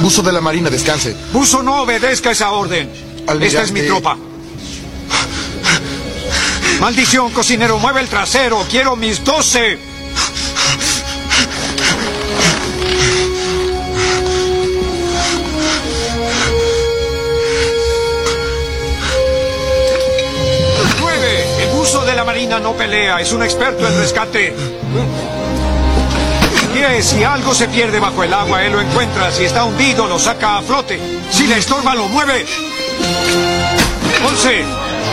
Buzo de la Marina, descanse. Buzo no obedezca esa orden. Esta es mi tropa. Maldición, cocinero, mueve el trasero. Quiero mis doce. Nueve. El buzo de la marina no pelea. Es un experto en rescate. Diez. Si algo se pierde bajo el agua, él lo encuentra. Si está hundido, lo saca a flote. Si le estorba, lo mueve. 11.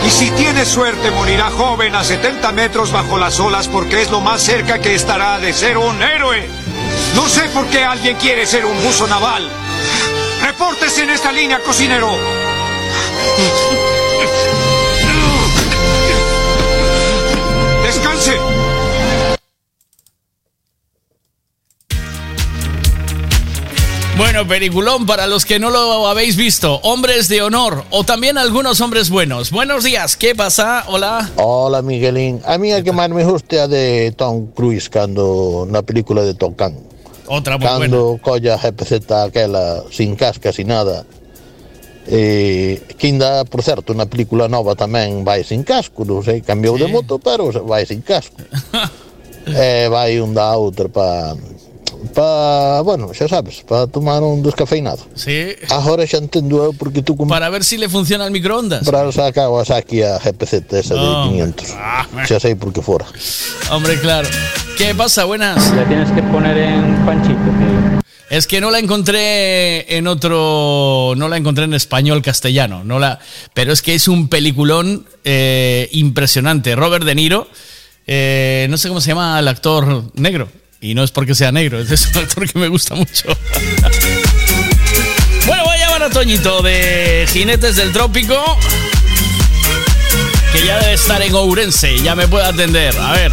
Y si tiene suerte, morirá joven a 70 metros bajo las olas porque es lo más cerca que estará de ser un héroe. No sé por qué alguien quiere ser un buzo naval. Repórtese en esta línea, cocinero. Descanse. Bueno, peliculón para los que no lo habéis visto. Hombres de honor o también algunos hombres buenos. Buenos días, ¿qué pasa? Hola. Hola Miguelín, a mí el que más me gusta de Tom Cruise cando na película de Top Gun. Outra moi Cando colla GPZ aquela sin casca, sin nada. E que ainda, por certo, na película nova tamén vai sin casco, non sei, cambiou de moto, pero vai sin casco. e vai un da outra pa pa, bueno, xa sabes, para tomar un descafeinado. Sí. Agora xa entendo eu porque tú como Para ver si le funciona el microondas. para esa Kawasaki a GPZ esa No. de 500. Ah. Xa sei por que fora. Hombre, claro. ¿Qué pasa? Buenas. La tienes que poner en panchito, tío. Es que no la encontré en otro. No la encontré en español castellano. No la, pero es que es un peliculón eh, impresionante. Robert De Niro. eh, no sé cómo se llama el actor negro. Y no es porque sea negro, es un actor que me gusta mucho. bueno, voy a llamar a Toñito de Jinetes del Trópico. Que ya debe estar en Ourense. Ya me puede atender. A ver.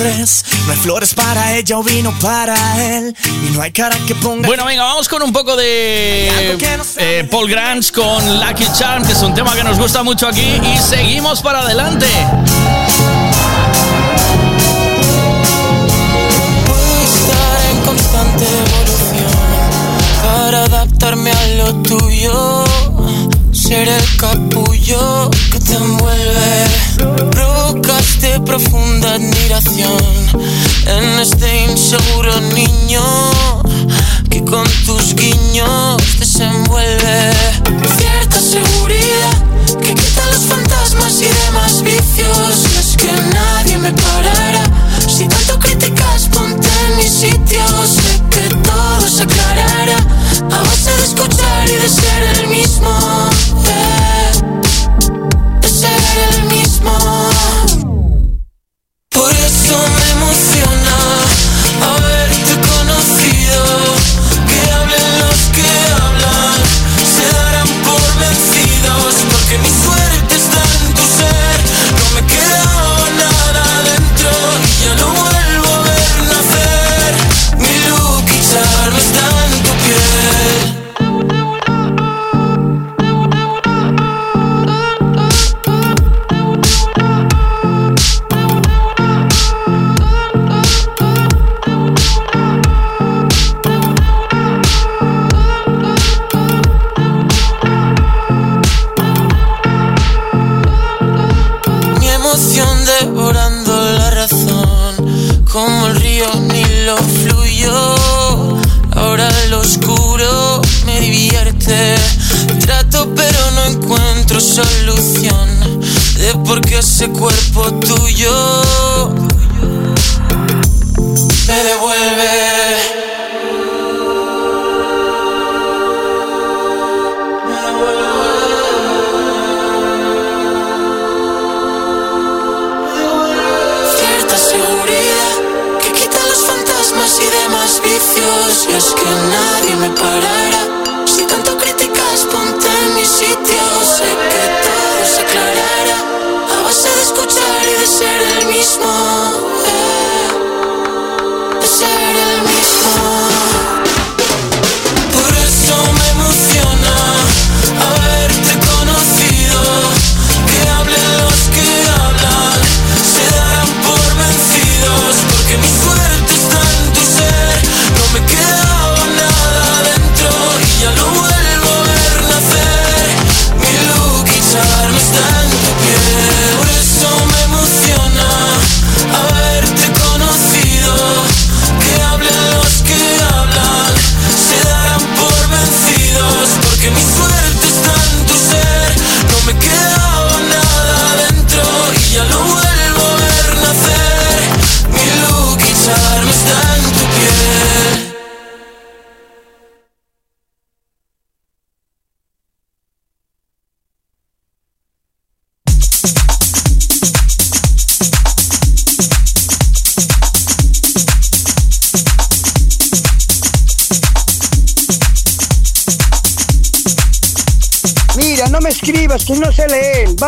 Londres. No hay flores para ella o vino para él. Y no hay cara que ponga. Bueno, venga, vamos con un poco de eh, Paul Grants con Lucky Charm, que es un tema que nos gusta mucho aquí. Y seguimos para adelante. Estar en constante evolución para adaptarme a lo tuyo. Ser el capullo que te envuelve de profunda admiración en este inseguro niño que con tus guiños desenvuelve cierta seguridad.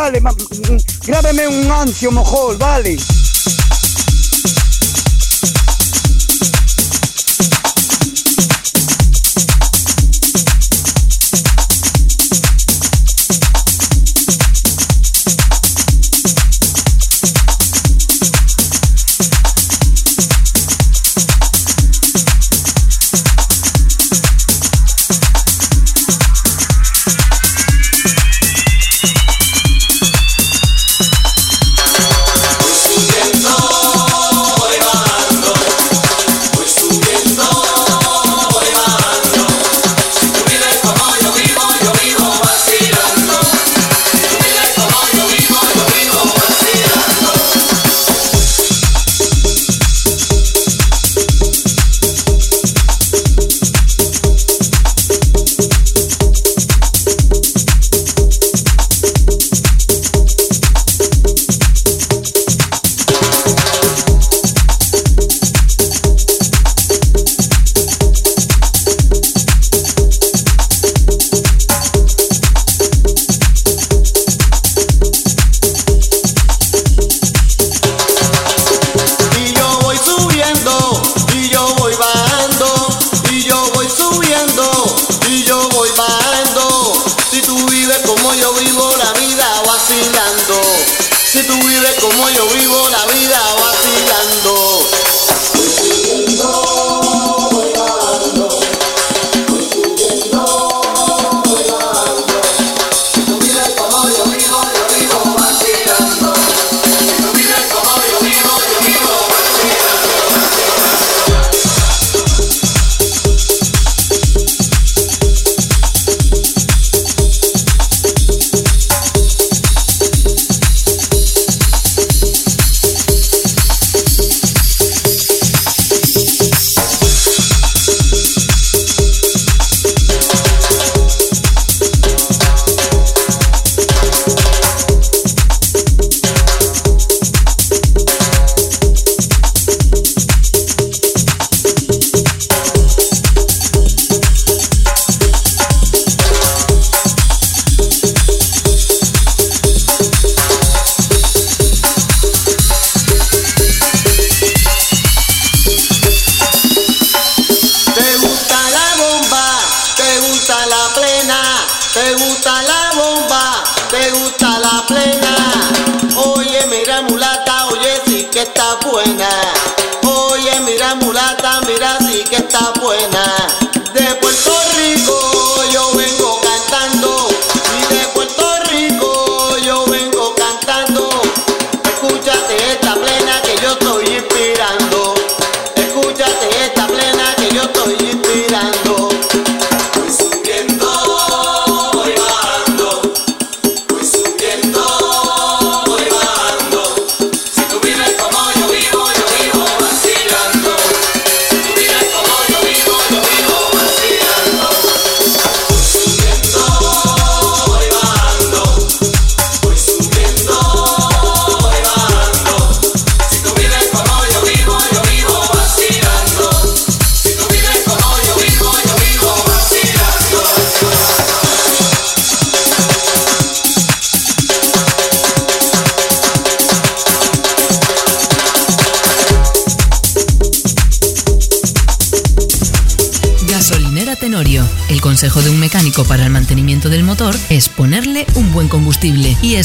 vale, mm, mm, grábeme un ancio mejor, vale.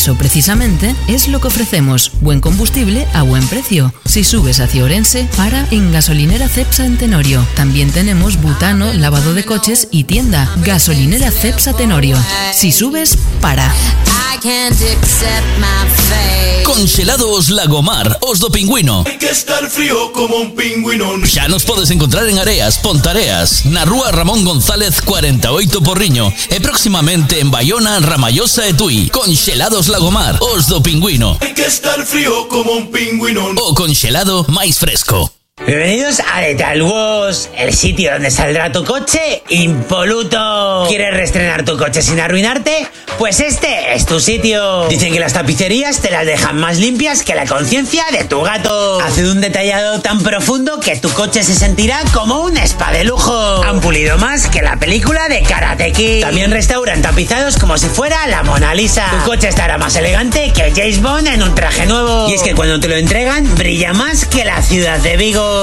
eso precisamente es lo que ofrecemos, buen combustible a buen precio. Si subes hacia Orense, para en Gasolinera Cepsa en Tenorio. También tenemos butano, lavado de coches y tienda. Gasolinera Cepsa Tenorio. Si subes, para. Congelados Lagomar, Osdo Pingüino. Hay que estar frío como un pingüino. Ya nos puedes encontrar en Areas, Pontareas, Narúa Ramón González 48 Porriño e próximamente en Bayona, Ramallosa e Tui. Congelados Lagomar, Osdo Pingüino. Hay que estar frío como un pingüino helado más fresco. Bienvenidos a Lethal Wars, el sitio donde saldrá tu coche impoluto. ¿Quieres reestrenar tu coche sin arruinarte? Pues este es tu sitio. Dicen que las tapicerías te las dejan más limpias que la conciencia de tu gato. Hace un detallado tan profundo que tu coche se sentirá como un spa de lujo. Han pulido más que la película de Karate Kid. También restauran tapizados como si fuera la Mona Lisa. Tu coche estará más elegante que James Bond en un traje nuevo. Y es que cuando te lo entregan, brilla más que la ciudad de Vigo.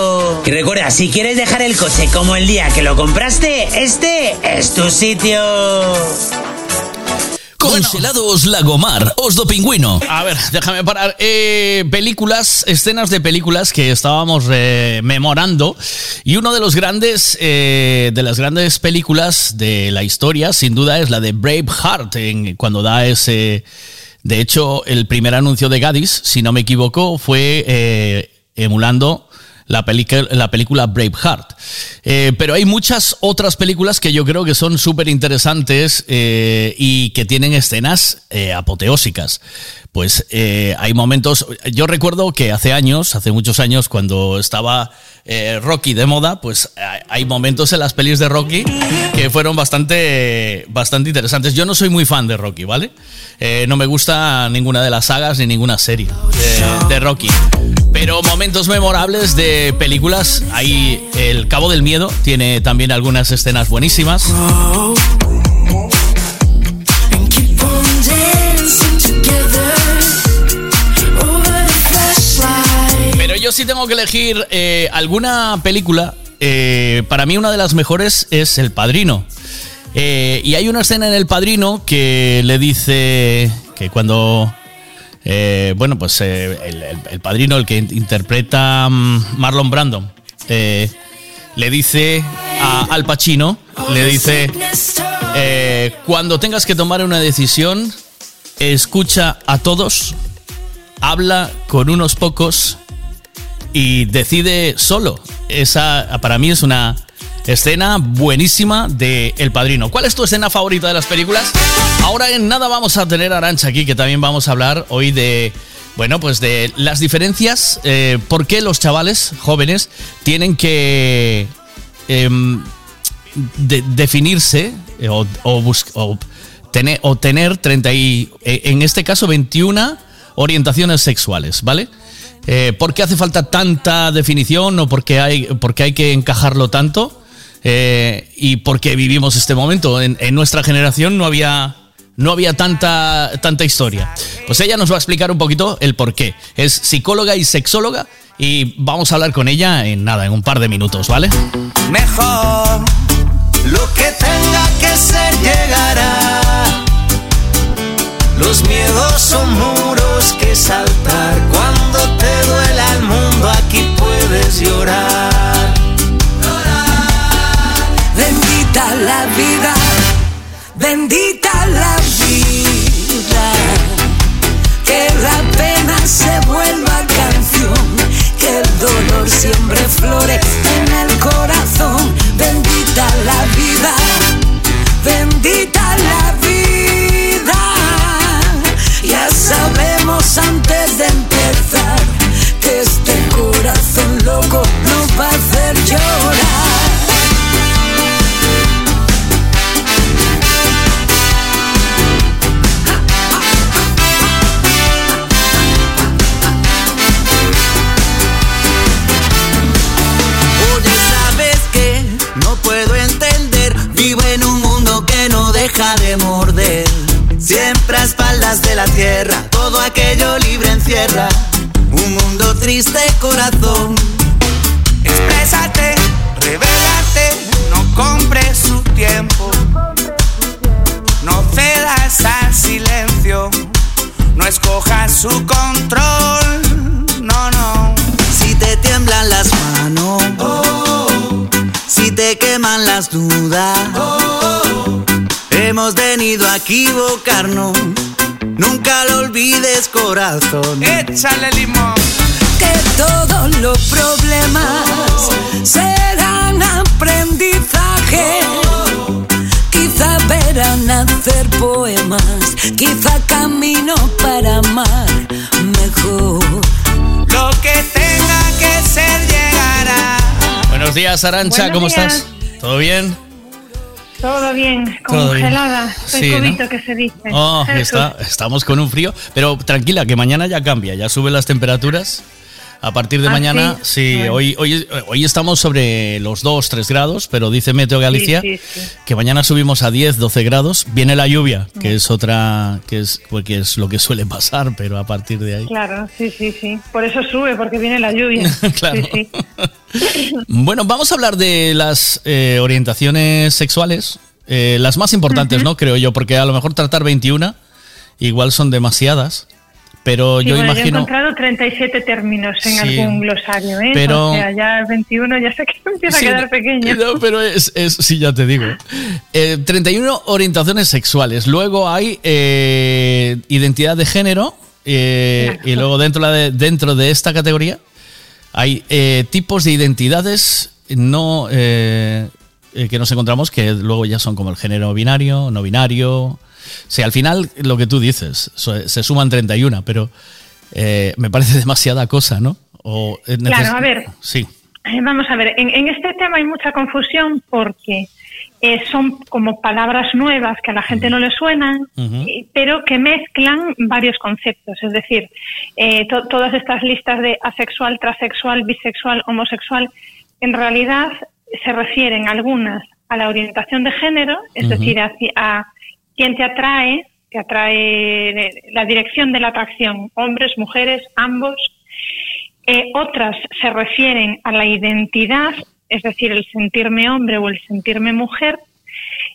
Y recuerda, si quieres dejar el coche como el día que lo compraste, este es tu sitio. Congelados Lagomar, Osdo Pingüino. A ver, déjame parar. Eh, películas, escenas de películas que estábamos rememorando. Y uno de los grandes, eh, de las grandes películas de la historia, sin duda, es la de Braveheart, en, cuando da ese. De hecho, el primer anuncio de Gadis, si no me equivoco, fue eh, emulando la, la película Braveheart. Eh, pero hay muchas otras películas que yo creo que son súper interesantes eh, y que tienen escenas eh, apoteósicas. Pues eh, hay momentos, yo recuerdo que hace años, hace muchos años, cuando estaba eh, Rocky de moda, pues hay- momentos en las pelis de Rocky que fueron bastante, bastante interesantes. Yo no soy muy fan de Rocky, ¿vale? Eh, no me gusta ninguna de las sagas ni ninguna serie de, de Rocky. Pero momentos memorables de películas, hay El Cabo del Miedo, tiene también algunas escenas buenísimas. Yo sí tengo que elegir eh, alguna película. eh, para mí una de las mejores es El Padrino. Eh, y hay una escena en El Padrino que le dice que cuando... bueno, pues el, padrino, el que in- interpreta mm, Marlon Brando, eh, le dice a Al Pacino, le dice, cuando tengas que tomar una decisión, escucha a todos, habla con unos pocos y decide solo. Esa para mí es una escena buenísima de El Padrino. ¿Cuál es tu escena favorita de las películas? Ahora en nada vamos a tener a Arancha aquí, que también vamos a hablar hoy de, bueno, pues de las diferencias, eh, por qué los chavales jóvenes tienen que em, de- definirse eh, o, o o tener, o tener 30 y, eh, en este caso 21 orientaciones sexuales, ¿vale? Eh, ¿Por qué hace falta tanta definición o por qué hay, por qué hay que encajarlo tanto? Eh, y por qué vivimos este momento. En, en nuestra generación no había, no había tanta, tanta historia. Pues ella nos va a explicar un poquito el por qué. Es psicóloga y sexóloga y vamos a hablar con ella en nada, en un par de minutos, ¿vale? Mejor lo que tenga que ser llegará. Los miedos son muros que saltar. Va a hacer llorar. Deja de morder. Siempre a espaldas de la tierra, todo aquello libre encierra. Un mundo triste, corazón. Tiempo. No cedas al silencio, no escojas su control. No, no. Si te tiemblan las manos, si te queman las dudas, hemos venido a equivocarnos. Nunca lo olvides, corazón. Échale limón. que todos los problemas serán aprendizaje. Quizá verán hacer poemas, quizá camino para amar mejor. Lo que tenga que ser llegará. Buenos días, Arancha, ¿cómo días. estás? ¿Todo bien? Todo bien, Todo bien. congelada. Soy Sí, ¿no? cubito que se dice. Oh, está, estamos con un frío, pero tranquila, que mañana ya cambia, ya suben las temperaturas. A partir de Ah, mañana, sí. hoy, hoy, hoy estamos sobre los 2, 3 grados, pero dice Meteo Galicia Sí, sí, sí. que mañana subimos a 10, 12 grados. Viene la lluvia, que es otra, que es, porque es lo que suele pasar, pero a partir de ahí. Claro, sí, sí, sí. Por eso sube, porque viene la lluvia. Claro. Bueno, vamos a hablar de las eh, orientaciones sexuales, eh, las más importantes, ¿no? Creo yo, porque a lo mejor tratar 21 igual son demasiadas, pero Sí, yo bueno, he imagino... encontrado 37 términos en Sí. algún glosario, ¿eh? Pero- O sea, ya el 21 ya sé que empieza Sí, a quedar pequeño. No, pero es, es- sí, ya te digo. Eh, 31 orientaciones sexuales. Luego hay eh, identidad de género. eh, y luego dentro de, dentro de esta categoría hay eh, tipos de identidades no que nos encontramos que luego ya son como el género binario, no binario. Sea, al final lo que tú dices, se suman 31, pero eh, me parece demasiada cosa, ¿no? O, eh, Claro, a ver. Sí. Eh, Vamos a ver, en, en este tema hay mucha confusión porque eh, son como palabras nuevas que a la gente no le suenan, pero que mezclan varios conceptos. Es decir, eh, to- todas estas listas de asexual, transexual, bisexual, homosexual, en realidad se refieren algunas a la orientación de género, es decir, hacia- a quién te atrae, te atrae la dirección de la atracción, hombres, mujeres, ambos. Eh, otras se refieren a la identidad, es decir, el sentirme hombre o el sentirme mujer.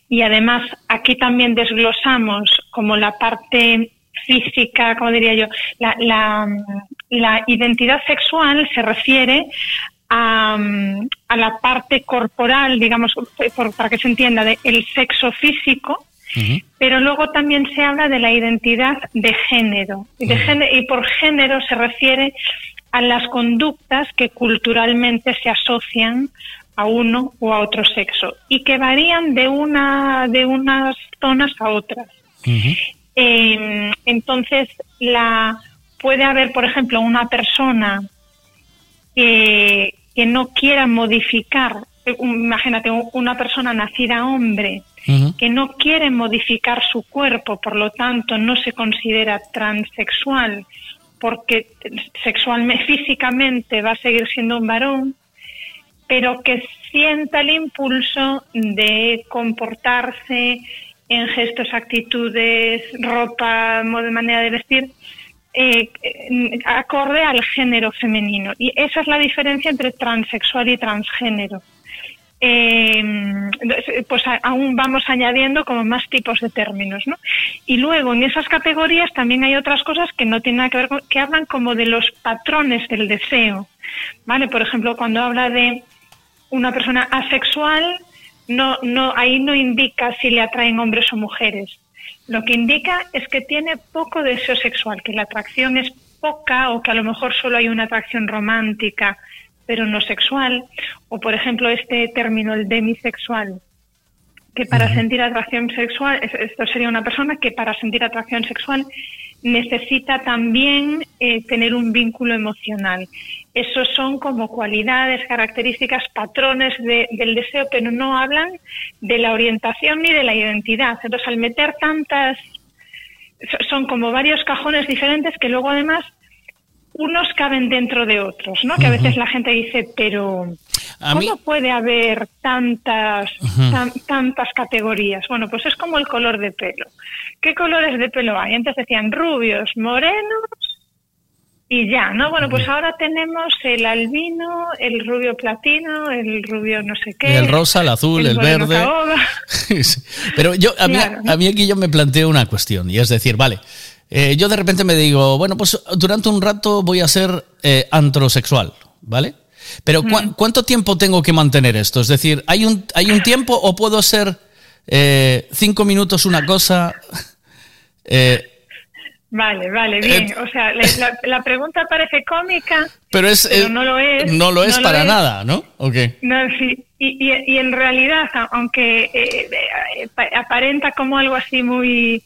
Y además aquí también desglosamos como la parte física, como diría yo, la, la, la identidad sexual se refiere a, a la parte corporal, digamos, por- para que se entienda, del sexo físico, pero luego también se habla de la identidad de género. Y, de género, y por género se refiere a las conductas que culturalmente se asocian a uno o a otro sexo y que varían de una de unas zonas a otras. Eh, entonces, la puede haber, por ejemplo, una persona que, que no quiera modificar, eh, imagínate, un- una persona nacida hombre que no quiere modificar su cuerpo, por lo tanto no se considera transexual porque sexualmente, físicamente va a seguir siendo un varón, pero que sienta el impulso de comportarse en gestos, actitudes, ropa, modo de manera de vestir, eh, acorde al género femenino. Y esa es la diferencia entre transexual y transgénero. Eh, pues aún vamos añadiendo como más tipos de términos, ¿no? Y luego en esas categorías también hay otras cosas que no tienen nada que ver con, que hablan como de los patrones del deseo, ¿vale? Por ejemplo, cuando habla de una persona asexual, no, no, ahí no indica si le atraen hombres o mujeres. Lo que indica es que tiene poco deseo sexual, que la atracción es poca o que a lo mejor solo hay una atracción romántica, pero no sexual. O, por ejemplo, este término, el demisexual, que para sentir atracción sexual, es- esto sería una persona que para sentir atracción sexual necesita también eh, tener un vínculo emocional. Esos son como cualidades, características, patrones de- del deseo, pero no hablan de la orientación ni de la identidad. Entonces, al meter tantas, so- son como varios cajones diferentes que luego además unos caben dentro de otros, ¿no? Que a veces la gente dice, pero ¿cómo mí- puede haber tantas, tan- tantas categorías? Bueno, pues es como el color de pelo. ¿Qué colores de pelo hay? Antes decían rubios, morenos y ya, ¿no? Bueno, pues ahora tenemos el albino, el rubio platino, el rubio no sé qué. El rosa, el azul, el, verde. Pero yo, a mí, Claro. a mí aquí yo me planteo una cuestión, y es decir, vale, eh, yo de repente me digo, bueno, pues durante un rato voy a ser eh, antrosexual, ¿vale? Pero ¿cuá- ¿cuánto tiempo tengo que mantener esto? Es decir, ¿hay un, hay un tiempo o puedo ser eh, cinco minutos una cosa? Eh, Vale, vale, bien. O sea, la, pregunta parece cómica, pero es, pero eh, no lo es. no lo es para es. nada, ¿no? ¿O qué? No, sí. Y, y, y en realidad, aunque eh, eh, pa- aparenta como algo así muy eh,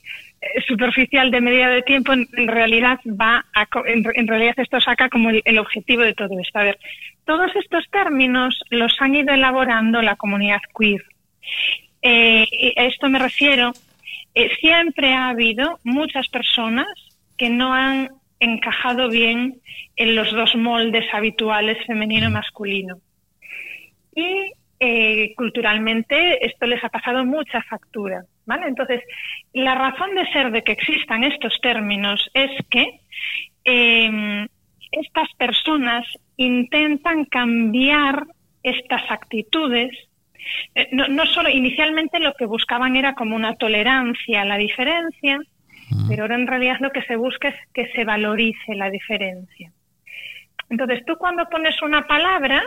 superficial de medida de tiempo, en, en realidad va a en, en realidad esto saca como el, el objetivo de todo esto. A ver, todos estos términos los han ido elaborando la comunidad queer. Eh, a esto me refiero, eh, siempre ha habido muchas personas que no han encajado bien en los dos moldes habituales femenino y masculino. Y eh, culturalmente esto les ha pasado mucha factura. ¿vale? Entonces, la razón de ser de que existan estos términos es que eh, estas personas intentan cambiar estas actitudes. Eh, no, no solo inicialmente lo que buscaban era como una tolerancia a la diferencia, pero ahora en realidad lo que se busca es que se valorice la diferencia. Entonces, tú cuando pones una palabra,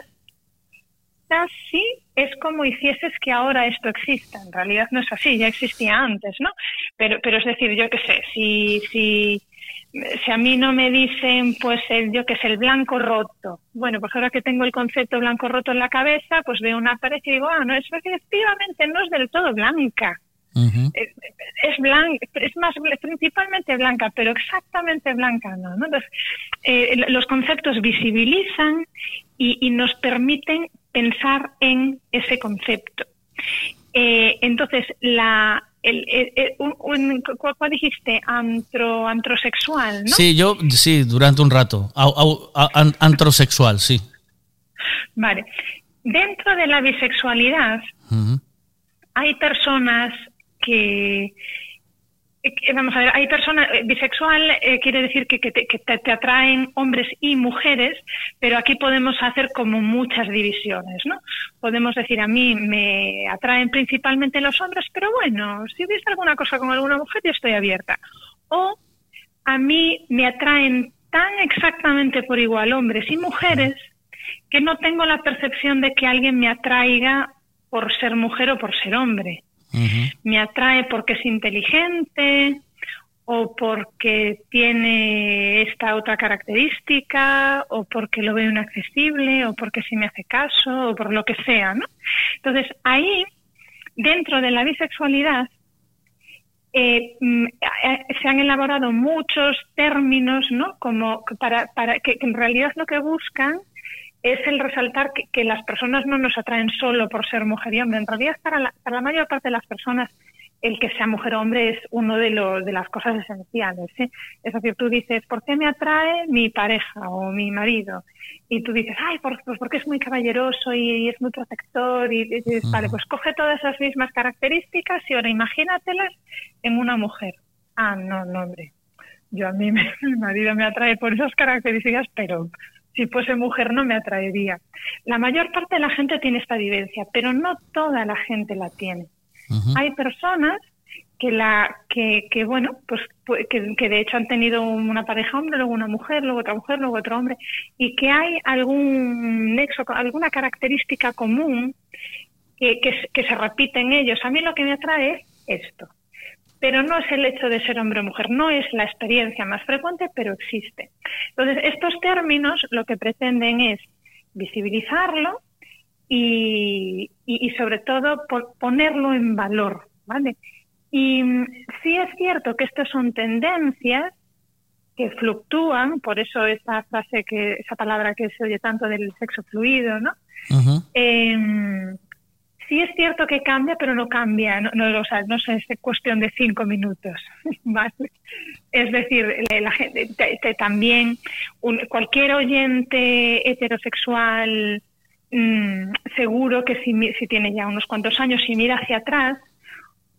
casi es como hicieses que ahora esto exista. En realidad no es así, ya existía antes, ¿no? Pero, pero es decir, yo qué sé, si, si, si a mí no me dicen, pues, el, yo qué sé, el blanco roto. Bueno, pues ahora que tengo el concepto blanco roto en la cabeza, pues veo una pared y digo, ah, no, es efectivamente no es del todo blanca. Es, es blanca, es más principalmente blanca, pero exactamente blanca no. ¿no? Entonces, eh, los conceptos visibilizan y, y nos permiten pensar en ese concepto. Eh, entonces, la, el, el- el- un- un- ¿cuál, dijiste? Antro, antrosexual, ¿no? Sí, yo, sí, durante un rato. Au- au- a- an- antrosexual, sí. Vale. Dentro de la bisexualidad hay personas que- vamos a ver, hay personas, eh, bisexual eh, quiere decir que, que te- te atraen hombres y mujeres, pero aquí podemos hacer como muchas divisiones, ¿no? Podemos decir, a mí me atraen principalmente los hombres, pero bueno, si hubiese alguna cosa con alguna mujer, yo estoy abierta. O a mí me atraen tan exactamente por igual hombres y mujeres que no tengo la percepción de que alguien me atraiga por ser mujer o por ser hombre. Me atrae porque es inteligente o porque tiene esta otra característica o porque lo veo inaccesible o porque sí me hace caso o por lo que sea, ¿no? Entonces, ahí, dentro de la bisexualidad, eh, mm, se han elaborado muchos términos, ¿no? Como para, para que, que en realidad lo que buscan es el resaltar que, que las personas no nos atraen solo por ser mujer y hombre. En realidad, para la, para la mayor parte de las personas, el que sea mujer o hombre es uno de, los de las cosas esenciales. ¿sí? Es decir, tú dices, ¿por qué me atrae mi pareja o mi marido? Y tú dices, ay, por- pues porque es muy caballeroso y, es muy protector. Y, y dices, vale, pues coge todas esas mismas características y ahora imagínatelas en una mujer. Ah, no, no, hombre. Yo a mí me- mi marido me atrae por esas características, pero si fuese mujer no me atraería. La mayor parte de la gente tiene esta vivencia, pero no toda la gente la tiene. Hay personas que la que, que bueno pues pu- que, que de hecho han tenido una pareja hombre luego una mujer luego otra mujer luego otro hombre y que hay algún nexo alguna característica común que, que, se- que se repite en ellos a mí lo que me atrae es esto pero no es el hecho de ser hombre o mujer, no es la experiencia más frecuente, pero existe. Entonces, estos términos lo que pretenden es visibilizarlo y, y- y sobre todo po- ponerlo en valor, ¿vale? Y mm, sí es cierto que estas son tendencias que fluctúan, por eso esa frase que, esa palabra que se oye tanto del sexo fluido, ¿no? Em, sí es cierto que cambia, pero no cambia, no, no, o es cuestión de cinco minutos, ¿vale? Es decir, la, gente te- también un- cualquier oyente heterosexual mm, seguro que si, si tiene ya unos cuantos años y mira hacia atrás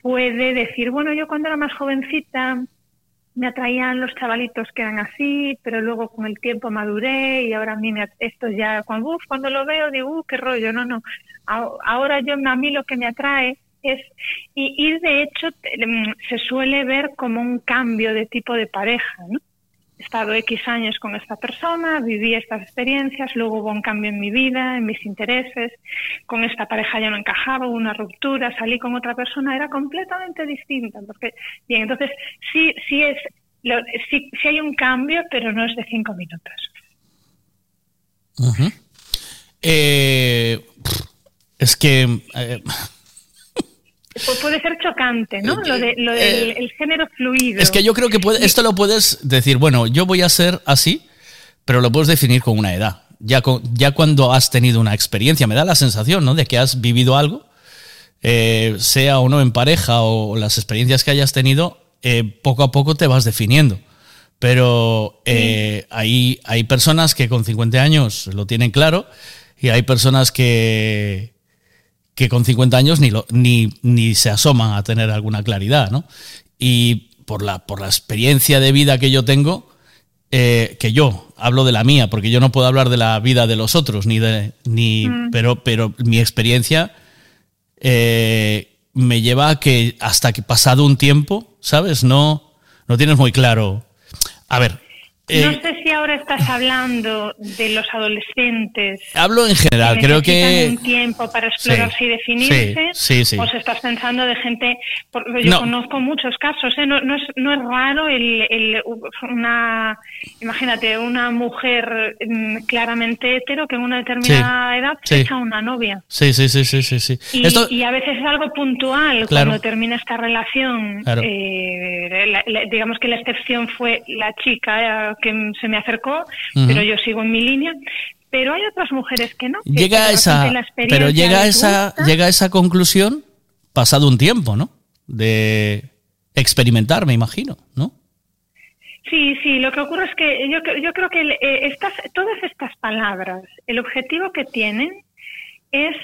puede decir, bueno, yo cuando era más jovencita me atraían los chavalitos que eran así, pero luego con el tiempo maduré y ahora a mí me, esto ya, cuando, cuando lo veo digo, uh, qué rollo, no, no. Ahora yo, a mí lo que me atrae es, y, y de hecho mm, se suele ver como un cambio de tipo de pareja, ¿no? Estado X años con esta persona, viví estas experiencias, luego hubo un cambio en mi vida, en mis intereses, con esta pareja ya no encajaba, hubo una ruptura, salí con otra persona, era completamente distinta. Porque, bien, entonces sí, sí es, lo- sí, sí hay un cambio, pero no es de cinco minutos. Eh, es que eh, Pu- Puede ser chocante, ¿no? Lo, de, lo del el género fluido. es que yo creo que puede- esto lo puedes decir, bueno, yo voy a ser así, pero lo puedes definir con una edad. ya, con- ya cuando has tenido una experiencia, me da la sensación, ¿no? De que has vivido algo, eh, sea o no en pareja o las experiencias que hayas tenido, eh, poco a poco te vas definiendo. Pero eh, hay, hay personas que con 50 años lo tienen claro y hay personas que, que con 50 años ni, lo, ni, ni se asoman a tener alguna claridad, ¿no? Y por la, por la experiencia de vida que yo tengo, eh, que yo hablo de la mía, porque yo no puedo hablar de la vida de los otros, ni de, ni, Mm. pero, pero mi experiencia eh, me lleva a que hasta que pasado un tiempo, ¿sabes? No, no tienes muy claro. A ver, eh, no sé si ahora estás hablando de los adolescentes. hablo en general, creo necesitan que un tiempo para explorarse Sí, y definirse. sí, sí. O se estás pensando de gente. Yo No. conozco muchos casos, ¿eh? no, no, es, no es raro el, el- una. Imagínate, una mujer mm, claramente hetero que en una determinada edad se echa una novia. sí, sí, sí, sí, sí, sí. Y, Esto, y a veces es algo puntual Claro. cuando termina esta relación. Claro. eh, la- la- digamos que la excepción fue la chica eh, que se me acercó, pero yo sigo en mi línea. Pero hay otras mujeres que no. que- llega a esa, pero llega a esa, gusta. llega a esa conclusión pasado un tiempo, ¿no? De experimentar, me imagino, ¿no? Sí, sí, lo que ocurre es que yo, yo creo que eh, estas, todas estas palabras, el objetivo que tienen es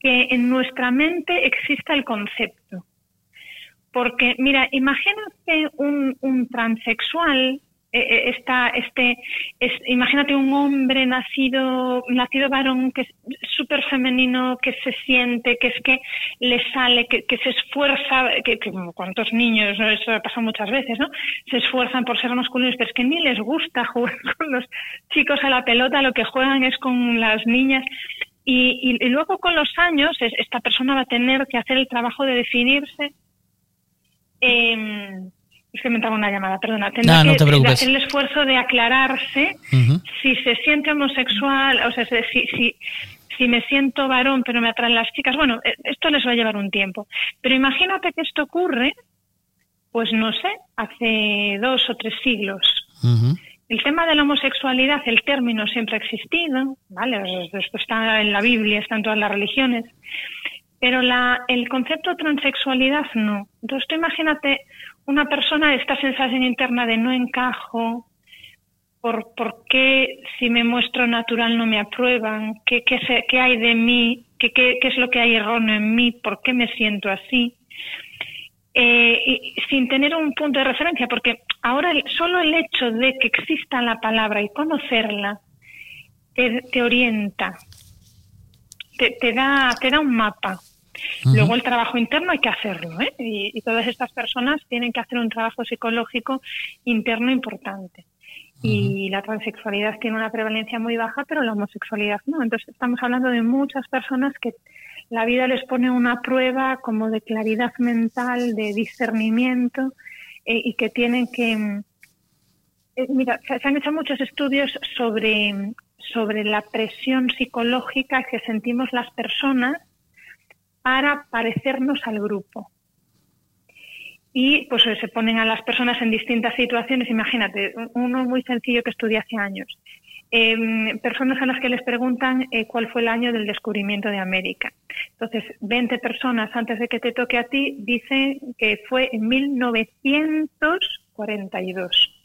que en nuestra mente exista el concepto. Porque, mira, imagínate un, un transexual, eh, eh, está, este, es, imagínate un hombre nacido, nacido varón que es súper femenino, que se siente, que es que le sale, que, que se esfuerza, que, que cuántos niños, ¿no? eso ha pasado muchas veces, ¿no? Se esfuerzan por ser masculinos, pero es que ni les gusta jugar con los chicos a la pelota, lo que juegan es con las niñas. Y, y- y luego con los años es- esta persona va a tener que hacer el trabajo de definirse. Eh, es que me entraba una llamada, perdona. Tendrá No, no que te preocupes. hacer el esfuerzo de aclararse si se siente homosexual, o sea, si, si, si me siento varón pero me atraen las chicas, bueno, eh, esto les va a llevar un tiempo. Pero imagínate que esto ocurre, pues no sé, hace dos o tres siglos. El tema de la homosexualidad, el término siempre ha existido, ¿vale? Esto está en la Biblia, está en todas las religiones. Pero la, el concepto de transexualidad no. Entonces tú imagínate una persona, esta sensación interna de no encajo, por, por qué si me muestro natural no me aprueban, qué, qué, qué hay de mí, qué, qué, qué es lo que hay erróneo en mí, por qué me siento así. Eh, sin tener un punto de referencia, porque ahora solo el hecho de que exista la palabra y conocerla te, te orienta, te, te da, te da un mapa. Luego el trabajo interno hay que hacerlo, ¿eh? y, y todas estas personas tienen que hacer un trabajo psicológico interno importante. Y la transexualidad tiene una prevalencia muy baja, pero la homosexualidad no. Entonces estamos hablando de muchas personas que la vida les pone una prueba como de claridad mental, de discernimiento, eh, y que tienen que... eh, mira, se, se han hecho muchos estudios sobre, sobre la presión psicológica que sentimos las personas para parecernos al grupo. Y pues se ponen a las personas en distintas situaciones. Imagínate, uno muy sencillo que estudié hace años. Eh, personas a las que les preguntan eh, cuál fue el año del descubrimiento de América. Entonces, 20 personas antes de que te toque a ti dicen que fue en 1942.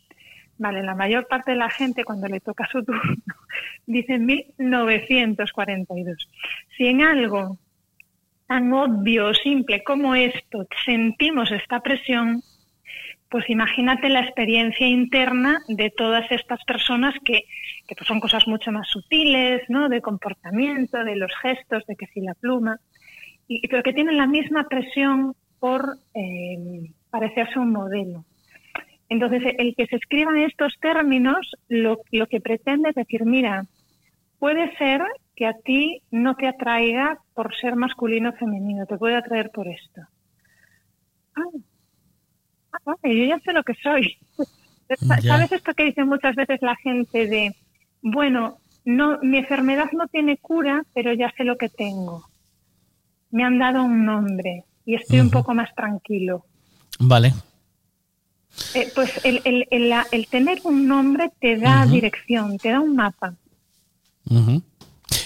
Vale, la mayor parte de la gente cuando le toca su turno dice 1942. Si en algo tan obvio simple como esto sentimos esta presión, pues imagínate la experiencia interna de todas estas personas que, que pues son cosas mucho más sutiles, ¿no? De comportamiento, de los gestos, de que si la pluma, y, pero que tienen la misma presión por eh, parecerse un modelo. Entonces, el que se escriban estos términos lo, lo que pretende es decir, mira, puede ser que a ti no te atraiga por ser masculino o femenino, te puede atraer por esto. Ah, ah, vale, yo ya sé lo que soy. ¿Sabes esto que dice muchas veces la gente de, bueno, no, mi enfermedad no tiene cura, pero ya sé lo que tengo. Me han dado un nombre y estoy un poco más tranquilo. Vale. Eh, pues el, el- el- tener un nombre te da dirección, te da un mapa.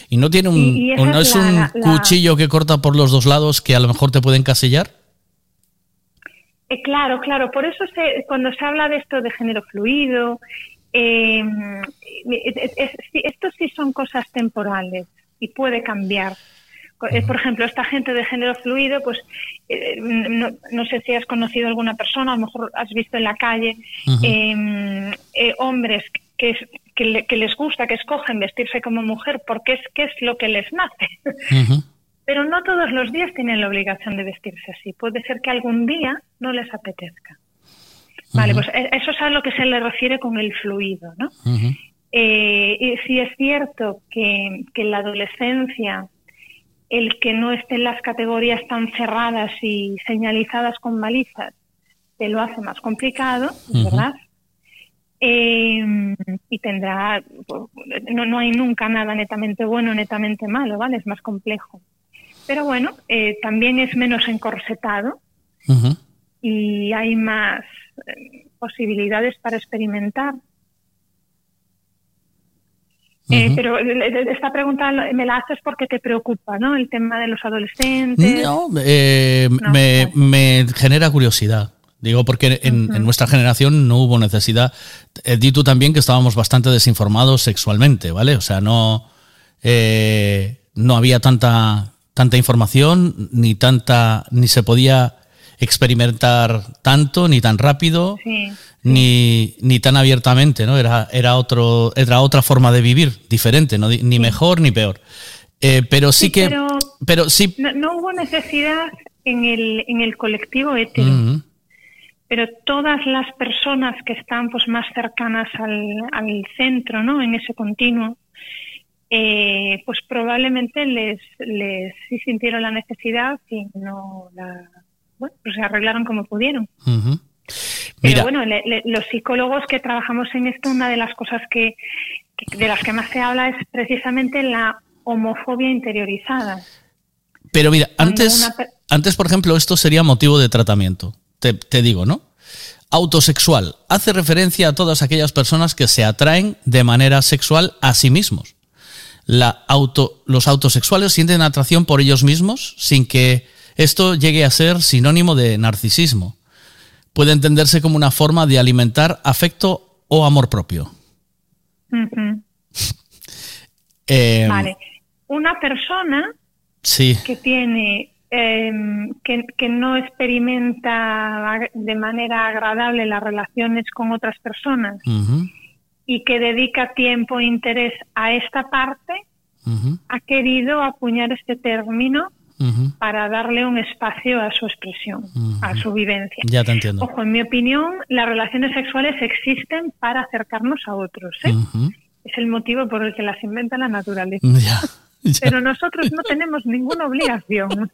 Y no tiene un, Y- y no es es la- un la- cuchillo que corta por los dos lados que a lo mejor te puede encasillar. Eh, claro, claro. Por eso se- cuando se habla de esto de género fluido, eh, es- es- sí, son cosas temporales y puede cambiar. Eh, Por ejemplo, esta gente de género fluido, pues eh, no, no sé si has conocido alguna persona, a lo mejor has visto en la calle Ujú. eh, eh, hombres que, que, le- que les gusta, que escogen vestirse como mujer porque es que es lo que les nace. Pero no todos los días tienen la obligación de vestirse así. Puede ser que algún día no les apetezca. Vale, pues e- eso es a lo que se le refiere con el fluido, ¿no? Eh, y sí es cierto que, que en la adolescencia el que no esté en las categorías tan cerradas y señalizadas con balizas te lo hace más complicado. ¿verdad? Eh, y tendrá, no, no hay nunca nada netamente bueno, netamente malo, ¿vale? Es más complejo. Pero bueno, eh, también es menos encorsetado y hay más eh, posibilidades para experimentar. Eh, pero esta pregunta me la haces porque te preocupa, ¿no? El tema de los adolescentes. No, me, me genera curiosidad. Digo, porque en, en nuestra generación no hubo necesidad. Eh, di tú también que estábamos bastante desinformados sexualmente, ¿vale? O sea, no, eh, no había tanta, tanta información, ni tanta, ni se podía experimentar tanto, ni tan rápido, Sí. ni, ni tan abiertamente, ¿no? Era, era, otro, era otra forma de vivir, diferente, ¿no? Ni mejor ni peor. Eh, pero sí, que. pero, pero sí. No, no hubo necesidad en el, en el colectivo Ujú. Pero todas las personas que están pues más cercanas al, al centro, ¿no? En ese continuo, eh, pues probablemente les, les sí sintieron la necesidad y no la, bueno, pues se arreglaron como pudieron. Ujú. Pero Mira, bueno, le- le- los psicólogos que trabajamos en esto, una de las cosas que, que- de las que más se habla es precisamente la homofobia interiorizada. pero mira, Cuando antes, una antes, por ejemplo, esto sería motivo de tratamiento. Te, te digo, ¿no? Autosexual. Hace referencia a todas aquellas personas que se atraen de manera sexual a sí mismos. La auto, los autosexuales sienten atracción por ellos mismos sin que esto llegue a ser sinónimo de narcisismo. Puede entenderse como una forma de alimentar afecto o amor propio. Eh, Vale. Una persona Sí. que tiene em, que, que no experimenta de manera agradable las relaciones con otras personas Ujú, y que dedica tiempo e interés a esta parte, ujú, ha querido acuñar este término ujú. para darle un espacio a su expresión, a su vivencia. Ya te entiendo. Ojo, en mi opinión, las relaciones sexuales existen para acercarnos a otros. ¿eh? Es el motivo por el que las inventa la naturaleza. Ya. Pero nosotros no tenemos ninguna obligación.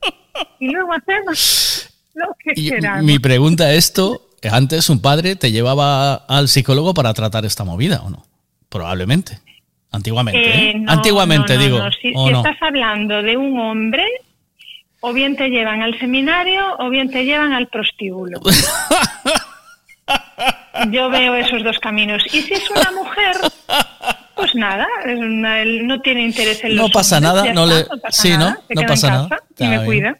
Y luego hacemos lo que Y queramos. mi pregunta es esto, antes un padre te llevaba al psicólogo para tratar esta movida o no? Probablemente. Antiguamente, ¿eh? Eh, no, Antiguamente no, no, digo. no. Si, estás hablando de un hombre, o bien te llevan al seminario o bien te llevan al prostíbulo. Yo veo esos dos caminos. Y si es una mujer, pues nada, él no tiene interés en No los pasa hombres, nada, no está, le- no pasa sí, ¿no? nada, No pasa nada. y Está me bien. cuida.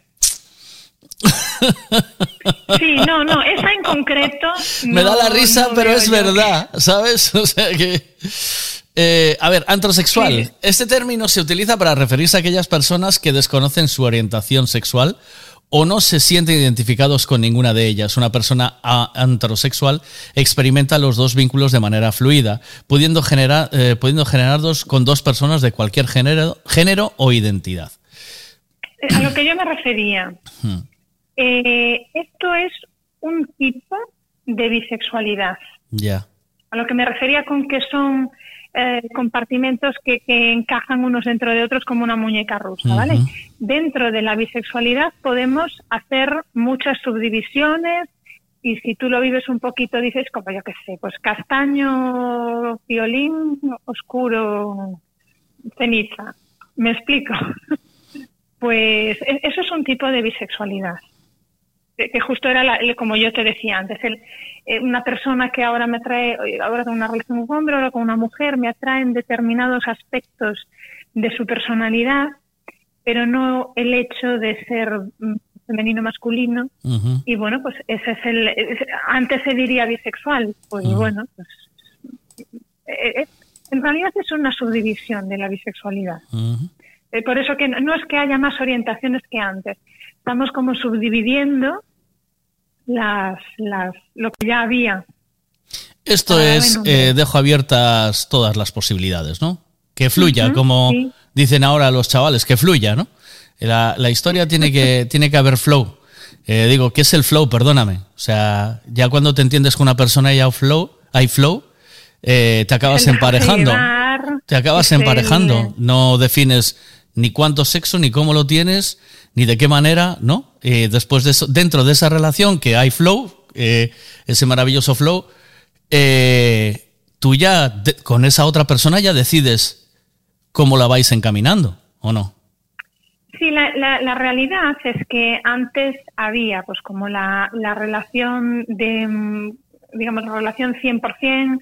Sí, no, no, esa en concreto. Me da no- la risa, no pero es verdad, ¿sabes? O sea que... Eh, a ver, antrosexual. Sí. Este término se utiliza para referirse a aquellas personas que desconocen su orientación sexual o no se sienten identificados con ninguna de ellas. Una persona antrosexual experimenta los dos vínculos de manera fluida, pudiendo generar, eh, pudiendo generar dos, con dos personas de cualquier género, género o identidad. que- A lo que yo me refería. Hmm. Eh, esto es un tipo de bisexualidad. Ya. A lo que me refería con que son eh, compartimentos que, que encajan unos dentro de otros como una muñeca rusa, ¿vale? Dentro de la bisexualidad podemos hacer muchas subdivisiones y si tú lo vives un poquito dices como yo qué sé, pues castaño, violín, oscuro, ceniza. ¿Me explico? Pues e- eso es un tipo de bisexualidad que justo era la- como yo te decía antes, el, eh, una persona que ahora me atrae, eh, ahora con una relación con un hombre, ahora con una mujer, me atraen determinados aspectos de su personalidad, pero no el hecho de ser mm, femenino masculino. Y bueno, pues ese es el. es- antes se diría bisexual, pues bueno, pues. eh, eh, en realidad es una subdivisión de la bisexualidad. Eh, por eso que no, no es que haya más orientaciones que antes. Estamos como subdividiendo las, las, lo que ya había. Esto es, bueno, eh, dejo abiertas todas las posibilidades, ¿no? Que fluya, como sí. dicen ahora los chavales, que fluya, ¿no? La, la historia tiene que, tiene que haber flow. Eh, digo, ¿qué es el flow? Perdóname. O sea, ya cuando te entiendes con una persona y hay flow, hay flow eh, te acabas El emparejando. llevar, Te acabas el- emparejando. No defines ni cuánto sexo, ni cómo lo tienes, ni de qué manera, ¿no? Eh, después de eso, dentro de esa relación que hay flow, eh, ese maravilloso flow, eh, tú ya de- con esa otra persona ya decides cómo la vais encaminando, ¿o no? Sí, la, la, la realidad es que antes había, pues, como la, la relación de, mm, digamos, la relación 100%,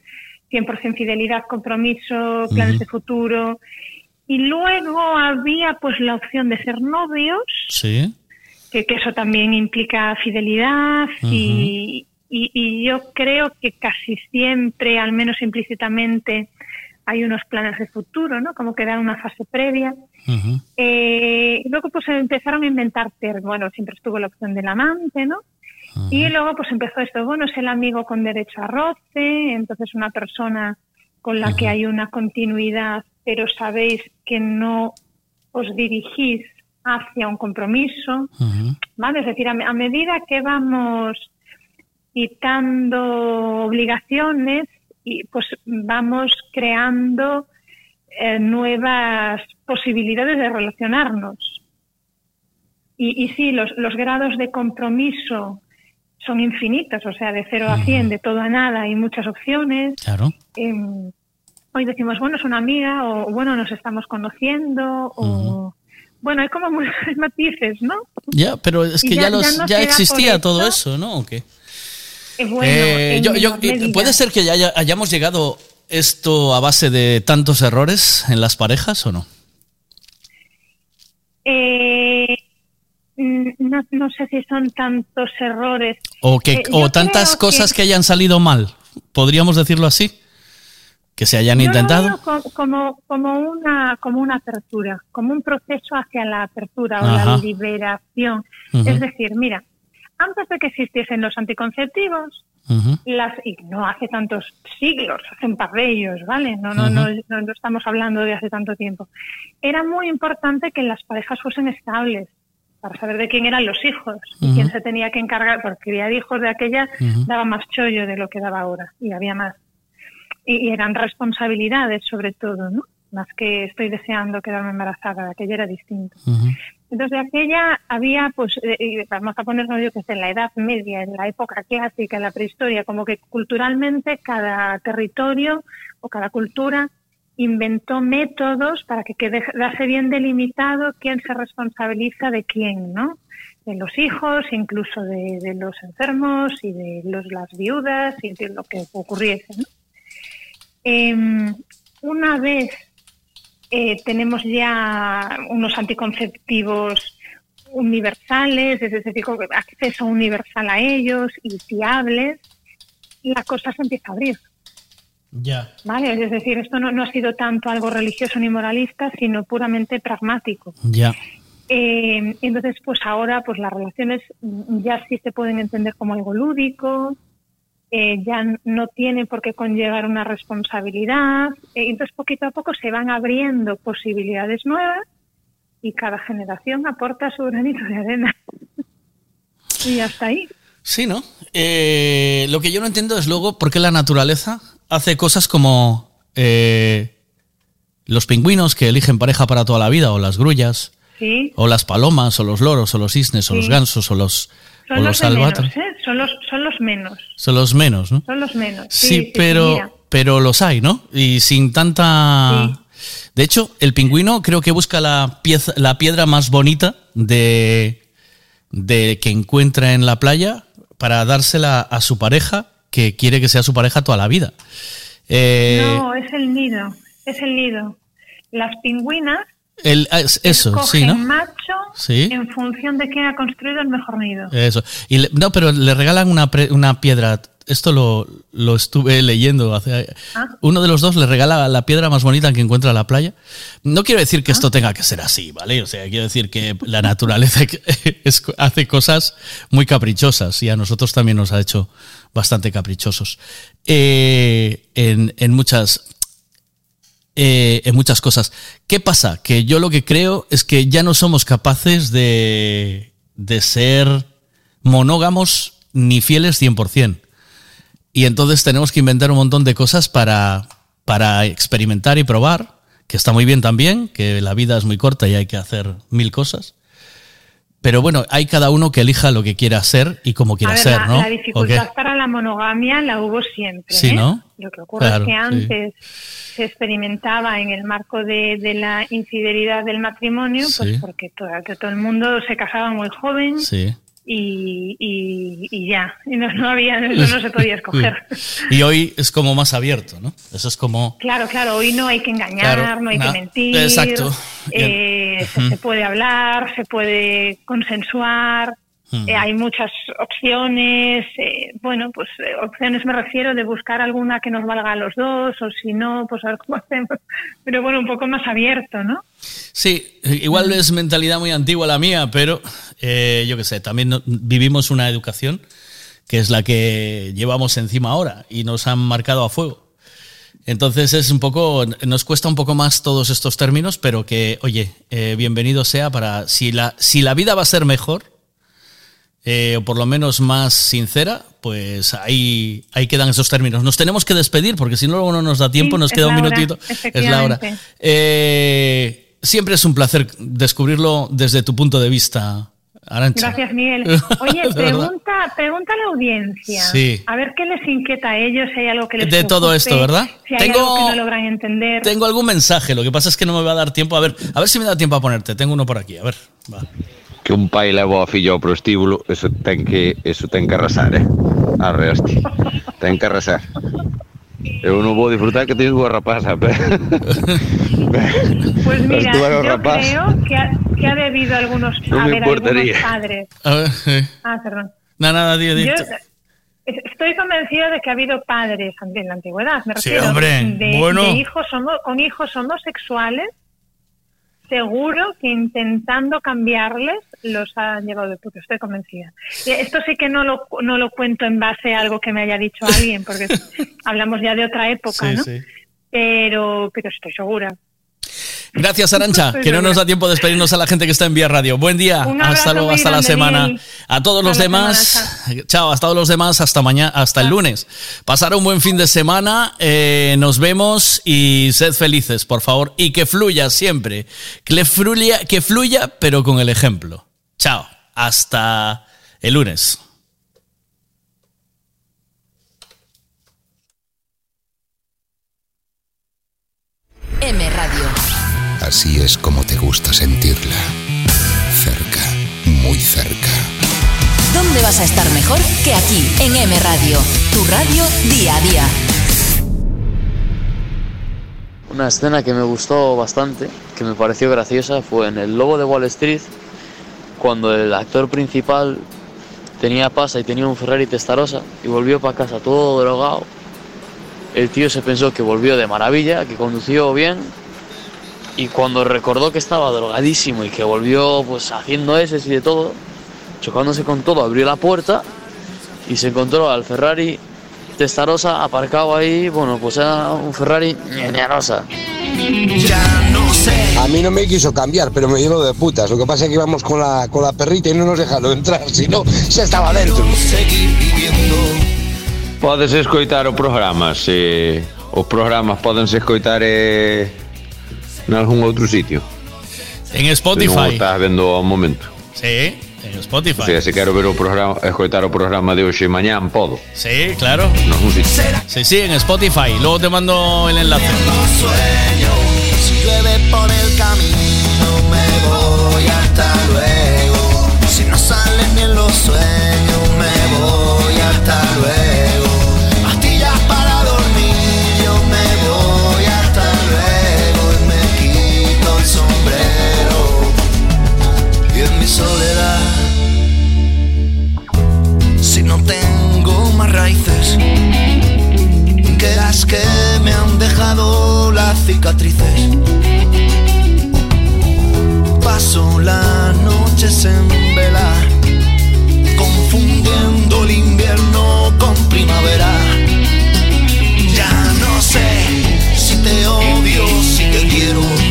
100% fidelidad, compromiso, planes de futuro. Y luego había, pues, la opción de ser novios, Sí. que, que eso también implica fidelidad y, y, y yo creo que casi siempre, al menos implícitamente, hay unos planes de futuro, ¿no? Como que dan una fase previa. Eh, y luego pues empezaron a inventar términos. Bueno, siempre estuvo la opción del amante, ¿no? Y luego pues empezó esto, bueno, es el amigo con derecho a roce, entonces una persona con la que hay una continuidad, pero sabéis que no os dirigís hacia un compromiso, ¿vale? Es decir, a, me- a medida que vamos quitando obligaciones y pues vamos creando eh, nuevas posibilidades de relacionarnos. Y, y sí, los, los grados de compromiso son infinitos, o sea, de 0 a 100, de todo a nada, hay muchas opciones. Claro. Em, hoy decimos, bueno, es una amiga, o bueno, nos estamos conociendo, o bueno, hay como muchos matices, ¿no? Ya, pero es que ya- ya, los, existía todo eso, ¿no? ¿O qué? Eh, bueno, Eh, yo- yo-. ¿Puede ser que ya haya- hayamos llegado esto a base de tantos errores en las parejas o no? Eh, no, no sé si son tantos errores. O, que, o tantas cosas que... hayan salido mal, podríamos decirlo así, que se hayan Yo lo intentado. veo como, como, una, como una apertura, como un proceso hacia la apertura o Ajá. la liberación. Es decir, mira, antes de que existiesen los anticonceptivos, las, y no hace tantos siglos, hace un par de ellos, ¿vale? No, no, no, no, no estamos hablando de hace tanto tiempo. Era muy importante que las parejas fuesen estables para saber de quién eran los hijos y quién se tenía que encargar, porque criar hijos de aquella daba más chollo de lo que daba ahora y había más. Y, eran responsabilidades sobre todo, ¿no? Más que estoy deseando quedarme embarazada, aquella era distinto. Entonces, de aquella había, pues, eh, vamos a ponernos yo que sé, en la Edad Media, en la época clásica, en la prehistoria, como que culturalmente cada territorio o cada cultura inventó métodos para que quedase bien delimitado quién se responsabiliza de quién, ¿no? De los hijos, incluso de, de los enfermos y de los, las viudas y de lo que ocurriese, ¿no? Em, una vez eh, tenemos ya unos anticonceptivos universales, es decir, acceso universal a ellos y fiables, la cosa se empieza a abrir. Ya. ¿vale? Es decir, esto no, no ha sido tanto algo religioso ni moralista, sino puramente pragmático. Ya. Eh, entonces, pues ahora, pues las relaciones ya sí se pueden entender como algo lúdico, eh, ya no tienen por qué conllevar una responsabilidad. eh, entonces, poquito a poco se van abriendo posibilidades nuevas y cada generación aporta su granito de arena. y hasta ahí. Sí, ¿no? Eh, lo que yo no entiendo es luego por qué la naturaleza hace cosas como eh, los pingüinos que eligen pareja para toda la vida, o las grullas, Sí. o las palomas, o los loros, o los cisnes, o los gansos, o los, Son o los, los menos. ¿eh? son, los, son los menos. Son los menos, ¿no? Son los menos. Sí, Sí, sí, pero, sí, pero los hay, ¿no? Y sin tanta... De hecho, el pingüino creo que busca la, pieza, la piedra más bonita de, de que encuentra en la playa para dársela a su pareja que quiere que sea su pareja toda la vida. Eh, No, es el nido, es el nido. Las pingüinas el- es- eso, sí, ¿no? macho Sí. en función de quién ha construido el mejor nido. Eso. Y le- no, pero le regalan una, pre- una piedra. Esto lo, lo estuve leyendo. Hace, Ah. Uno de los dos le regala la piedra más bonita que encuentra en la playa. No quiero decir que esto tenga que ser así, ¿vale? O sea, quiero decir que la naturaleza es- hace cosas muy caprichosas y a nosotros también nos ha hecho bastante caprichosos. Eh, en, en muchas eh, en muchas cosas. ¿Qué pasa? Que yo lo que creo es que ya no somos capaces de, de ser monógamos ni fieles 100%. Y entonces tenemos que inventar un montón de cosas para, para experimentar y probar, que está muy bien también, que la vida es muy corta y hay que hacer mil cosas. Pero bueno, hay cada uno que elija lo que quiera hacer y cómo A quiera la, ¿no? la ¿O dificultad para la monogamia la hubo siempre. Sí, ¿eh? ¿no? Lo que ocurre Claro, es que sí. antes se experimentaba en el marco de, de la infidelidad del matrimonio, pues Sí. porque todo, todo el mundo se casaba muy joven Sí. Y, y, y ya, y no, no había, eso no se podía escoger. Y hoy es como más abierto, ¿no? Eso es como... Claro, claro, hoy no hay que engañar, Claro, no hay na- que mentir. exacto. eh, se puede hablar, se puede consensuar. Ujú. eh, hay muchas opciones. eh, bueno, pues eh, opciones me refiero de buscar alguna que nos valga a los dos, o si no, pues a ver cómo hacemos. Pero bueno, un poco más abierto, ¿no? Sí, igual es mentalidad muy antigua la mía, pero eh, yo qué sé, también no- vivimos una educación que es la que llevamos encima ahora y nos han marcado a fuego. Entonces es un poco, nos cuesta un poco más todos estos términos, pero que, oye, bienvenido sea para, si la, si la vida va a ser mejor, eh, o por lo menos más sincera, pues ahí, ahí quedan esos términos. Nos tenemos que despedir porque si no luego no nos da tiempo, Sí, nos queda un hora, minutito. Es la hora. Eh, siempre es un placer descubrirlo desde tu punto de vista, Arancha. Gracias, Miguel. Oye, pregunta, pregunta a la audiencia. Sí. A ver qué les inquieta a ellos, si hay algo que les De todo esto, ¿verdad? Si hay Tengo- algo que no logran entender. Tengo algún mensaje, lo que pasa es que no me va a dar tiempo. A ver, a ver si me da tiempo a ponerte. Tengo uno por aquí, a ver. Va. Que un pai leva ao fillo ao prostíbulo, eso ten que eso ten que arrasar, eh? Arre, hostia. Ten que arrasar. Eu non vou disfrutar que teño dúas rapazas, pero... Pues mira, yo rapaz. creo que ha, que ha debido algunos, No me haber importaría. algunos padres. A ver, eh. Ah, perdón. Nada, nada, di, di. Yo es- estoy convencida de que ha habido padres en la antigüedad, me Sí, refiero, hombre, de, bueno. de hijos homo- con hijos homosexuales, seguro que intentando cambiarles los han llevado de puto, estoy convencida. Esto sí que no lo, no lo cuento en base a algo que me haya dicho alguien, porque hablamos ya de otra época, Sí, ¿no? sí. Pero, pero estoy segura. Gracias, Arancha, que no nos da tiempo de despedirnos a la gente que está en Vía Radio. Buen día, hasta luego, hasta la semana. Miguel. A todos Hasta los demás, chao, hasta todos los demás, hasta mañana, hasta el lunes. Pasar un buen fin de semana, eh, nos vemos y sed felices, por favor, y que fluya siempre, que fluya, que fluya, pero con el ejemplo. Chao, hasta el lunes. M Radio. Así es como te gusta sentirla. Cerca, muy cerca. ¿Dónde vas a estar mejor que aquí, en M Radio? Tu radio día a día. Una escena que me gustó bastante, que me pareció graciosa, fue en El Lobo de Wall Street, cuando el actor principal tenía pasa y tenía un Ferrari Testarossa y volvió para casa todo drogado. El tío se pensó que volvió de maravilla, que condució bien y cuando recordó que estaba drogadísimo y que volvió pues haciendo ese y de todo, chocándose con todo, abrió la puerta y se encontró al Ferrari Testarossa aparcado ahí, bueno, pues era un Ferrari ñañarosa. A mí no me quiso cambiar, pero me llevo de putas. Lo que pasa es que íbamos con la, con la perrita y no nos dejaron entrar, si no, se estaba dentro. Podes escoitar o programa, se os programas podense escoitar eh, nalgún outro sitio. En o Spotify. estás vendo ao momento. Sí, en O Spotify. sea, se quero ver o programa, escoitar o programa de hoxe mañán, podo. Sí, claro. Nalgún sitio. Sí, sí, en Spotify. Luego te mando el enlace. Si llueve por el camino me voy hasta luego. Si no salen bien los sueños cicatrices. Paso las noches en vela, confundiendo el invierno con primavera. Ya no sé si te odio, si te quiero.